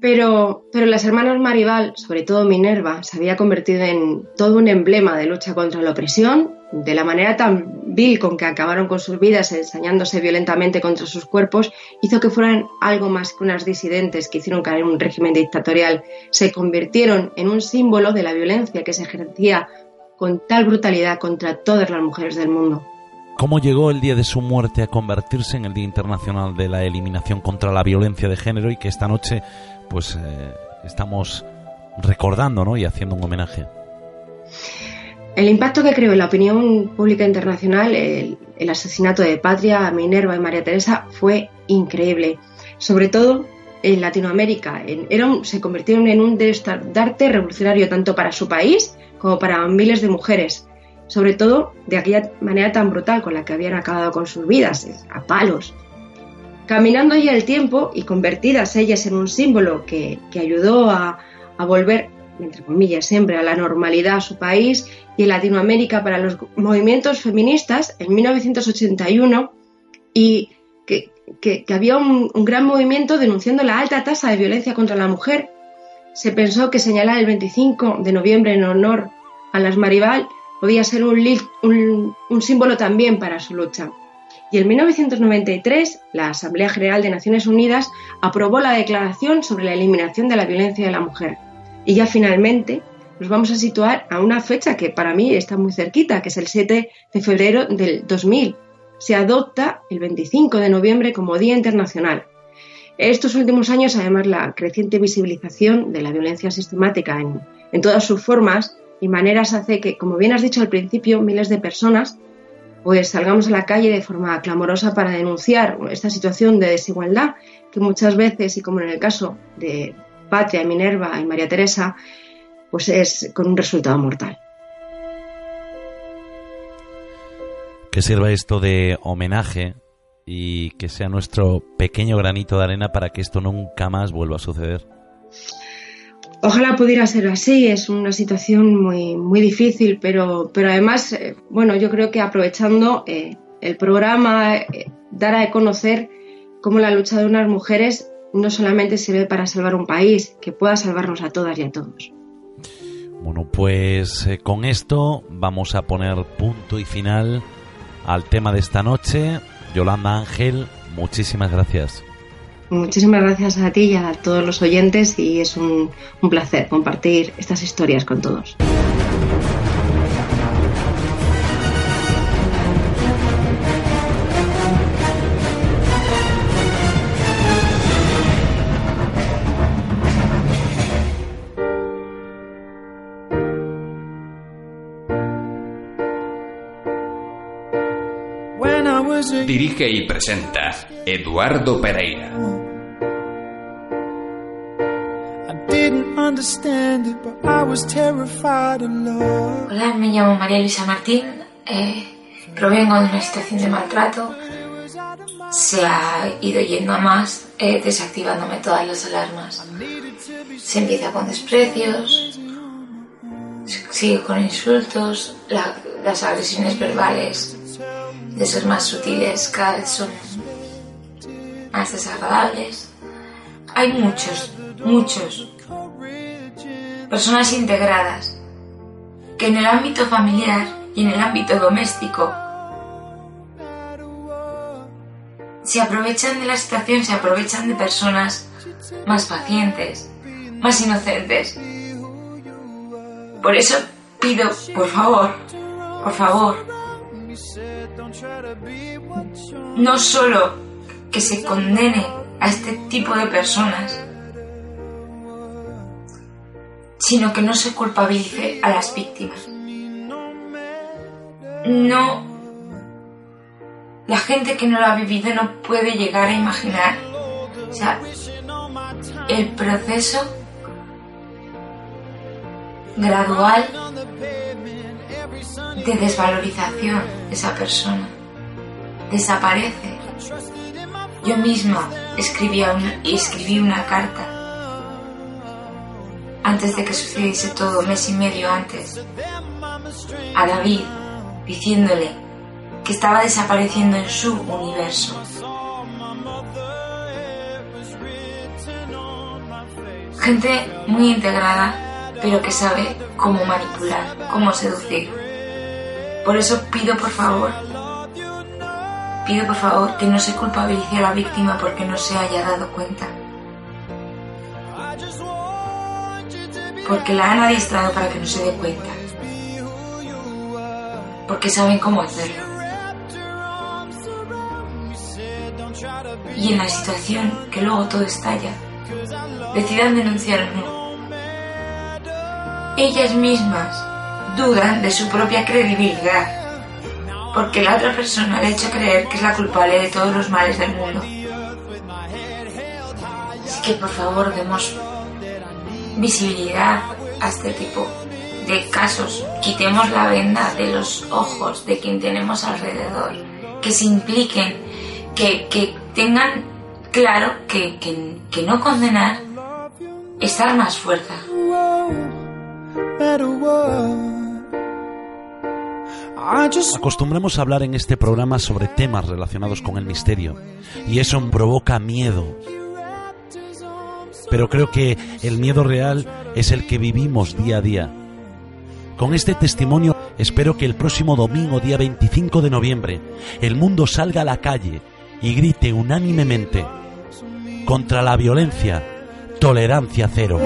Pero, pero las hermanas Maribal, sobre todo Minerva, se había convertido en todo un emblema de lucha contra la opresión, de la manera tan vil con que acabaron con sus vidas ensañándose violentamente contra sus cuerpos, hizo que fueran algo más que unas disidentes que hicieron caer un régimen dictatorial. Se convirtieron en un símbolo de la violencia que se ejercía con tal brutalidad contra todas las mujeres del mundo. ¿Cómo llegó el día de su muerte a convertirse en el Día Internacional de la Eliminación contra la Violencia de Género y que esta noche pues eh, estamos recordando ¿no? y haciendo un homenaje? El impacto que creó en la opinión pública internacional el, el, asesinato de Patria, Minerva y María Teresa fue increíble. Sobre todo en Latinoamérica. En, era un, se convirtieron en un estandarte revolucionario tanto para su país como para miles de mujeres. Sobre todo de aquella manera tan brutal con la que habían acabado con sus vidas, a palos. Caminando ya el tiempo y convertidas ellas en un símbolo que, que ayudó a, a volver entre comillas, siempre a la normalidad a su país y en Latinoamérica para los movimientos feministas en 1981 y que, que, que había un, gran movimiento denunciando la alta tasa de violencia contra la mujer. Se pensó que señalar el 25 de noviembre en honor a las Maribal podía ser un símbolo también para su lucha. Y en 1993, la Asamblea General de Naciones Unidas aprobó la Declaración sobre la Eliminación de la Violencia de la Mujer. Y ya finalmente, nos vamos a situar a una fecha que para mí está muy cerquita, que es el 7 de febrero del 2000. Se adopta el 25 de noviembre como Día Internacional. Estos últimos años, además, la creciente visibilización de la violencia sistemática en, todas sus formas y maneras hace que, como bien has dicho al principio, miles de personas pues salgamos a la calle de forma clamorosa para denunciar esta situación de desigualdad que muchas veces, y como en el caso de Patria, Minerva y María Teresa, pues es con un resultado mortal. Que sirva esto de homenaje y que sea nuestro pequeño granito de arena para que esto nunca más vuelva a suceder. Ojalá pudiera ser así, es una situación muy, muy difícil, pero, pero además, eh, bueno, yo creo que aprovechando eh, el programa, eh, dar a conocer cómo la lucha de unas mujeres no solamente se ve para salvar un país, que pueda salvarnos a todas y a todos. Bueno, pues con esto vamos a poner punto y final al tema de esta noche. Yolanda Ángel, muchísimas gracias. Muchísimas gracias a ti y a todos los oyentes y es un, un placer compartir estas historias con todos. Dirige y presenta Eduardo Pereira. Hola, me llamo María Luisa Martín, eh, provengo de una situación de maltrato. Se ha ido yendo a más, eh, desactivándome todas las alarmas. Se empieza con desprecios, sigue con insultos, las agresiones verbales de ser más sutiles cada vez son más desagradables. Hay muchos, muchos personas integradas, que en el ámbito familiar y en el ámbito doméstico se aprovechan de la situación, se aprovechan de personas más pacientes, más inocentes. Por eso pido, por favor, por favor, no solo que se condene a este tipo de personas, sino que no se culpabilice a las víctimas. No, la gente que no lo ha vivido no puede llegar a imaginar, o sea, el proceso gradual de desvalorización de esa persona. Desaparece. Yo misma escribía escribí una carta antes de que sucediese todo, mes y medio antes, a David, diciéndole que estaba desapareciendo en su universo. Gente muy integrada, pero que sabe cómo manipular, cómo seducir. Por eso pido por favor, pido por favor que no se culpabilice a la víctima porque no se haya dado cuenta porque la han adiestrado para que no se dé cuenta, porque saben cómo hacerlo. Y en la situación que luego todo estalla, decidan denunciar. Ellas mismas dudan de su propia credibilidad, porque la otra persona le ha hecho creer que es la culpable de todos los males del mundo. Así que por favor demos visibilidad a este tipo de casos. Quitemos la venda de los ojos de quien tenemos alrededor, que se impliquen, que, que tengan claro que, que, que no condenar es dar más fuerza. Acostumbramos a hablar en este programa sobre temas relacionados con el misterio y eso provoca miedo, pero creo que el miedo real es el que vivimos día a día. Con este testimonio espero que el próximo domingo, día 25 de noviembre, el mundo salga a la calle y grite unánimemente contra la violencia, tolerancia cero.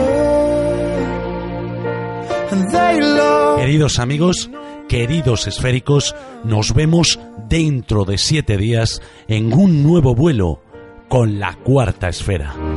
Queridos amigos, queridos esféricos, nos vemos dentro de siete días en un nuevo vuelo con la cuarta esfera.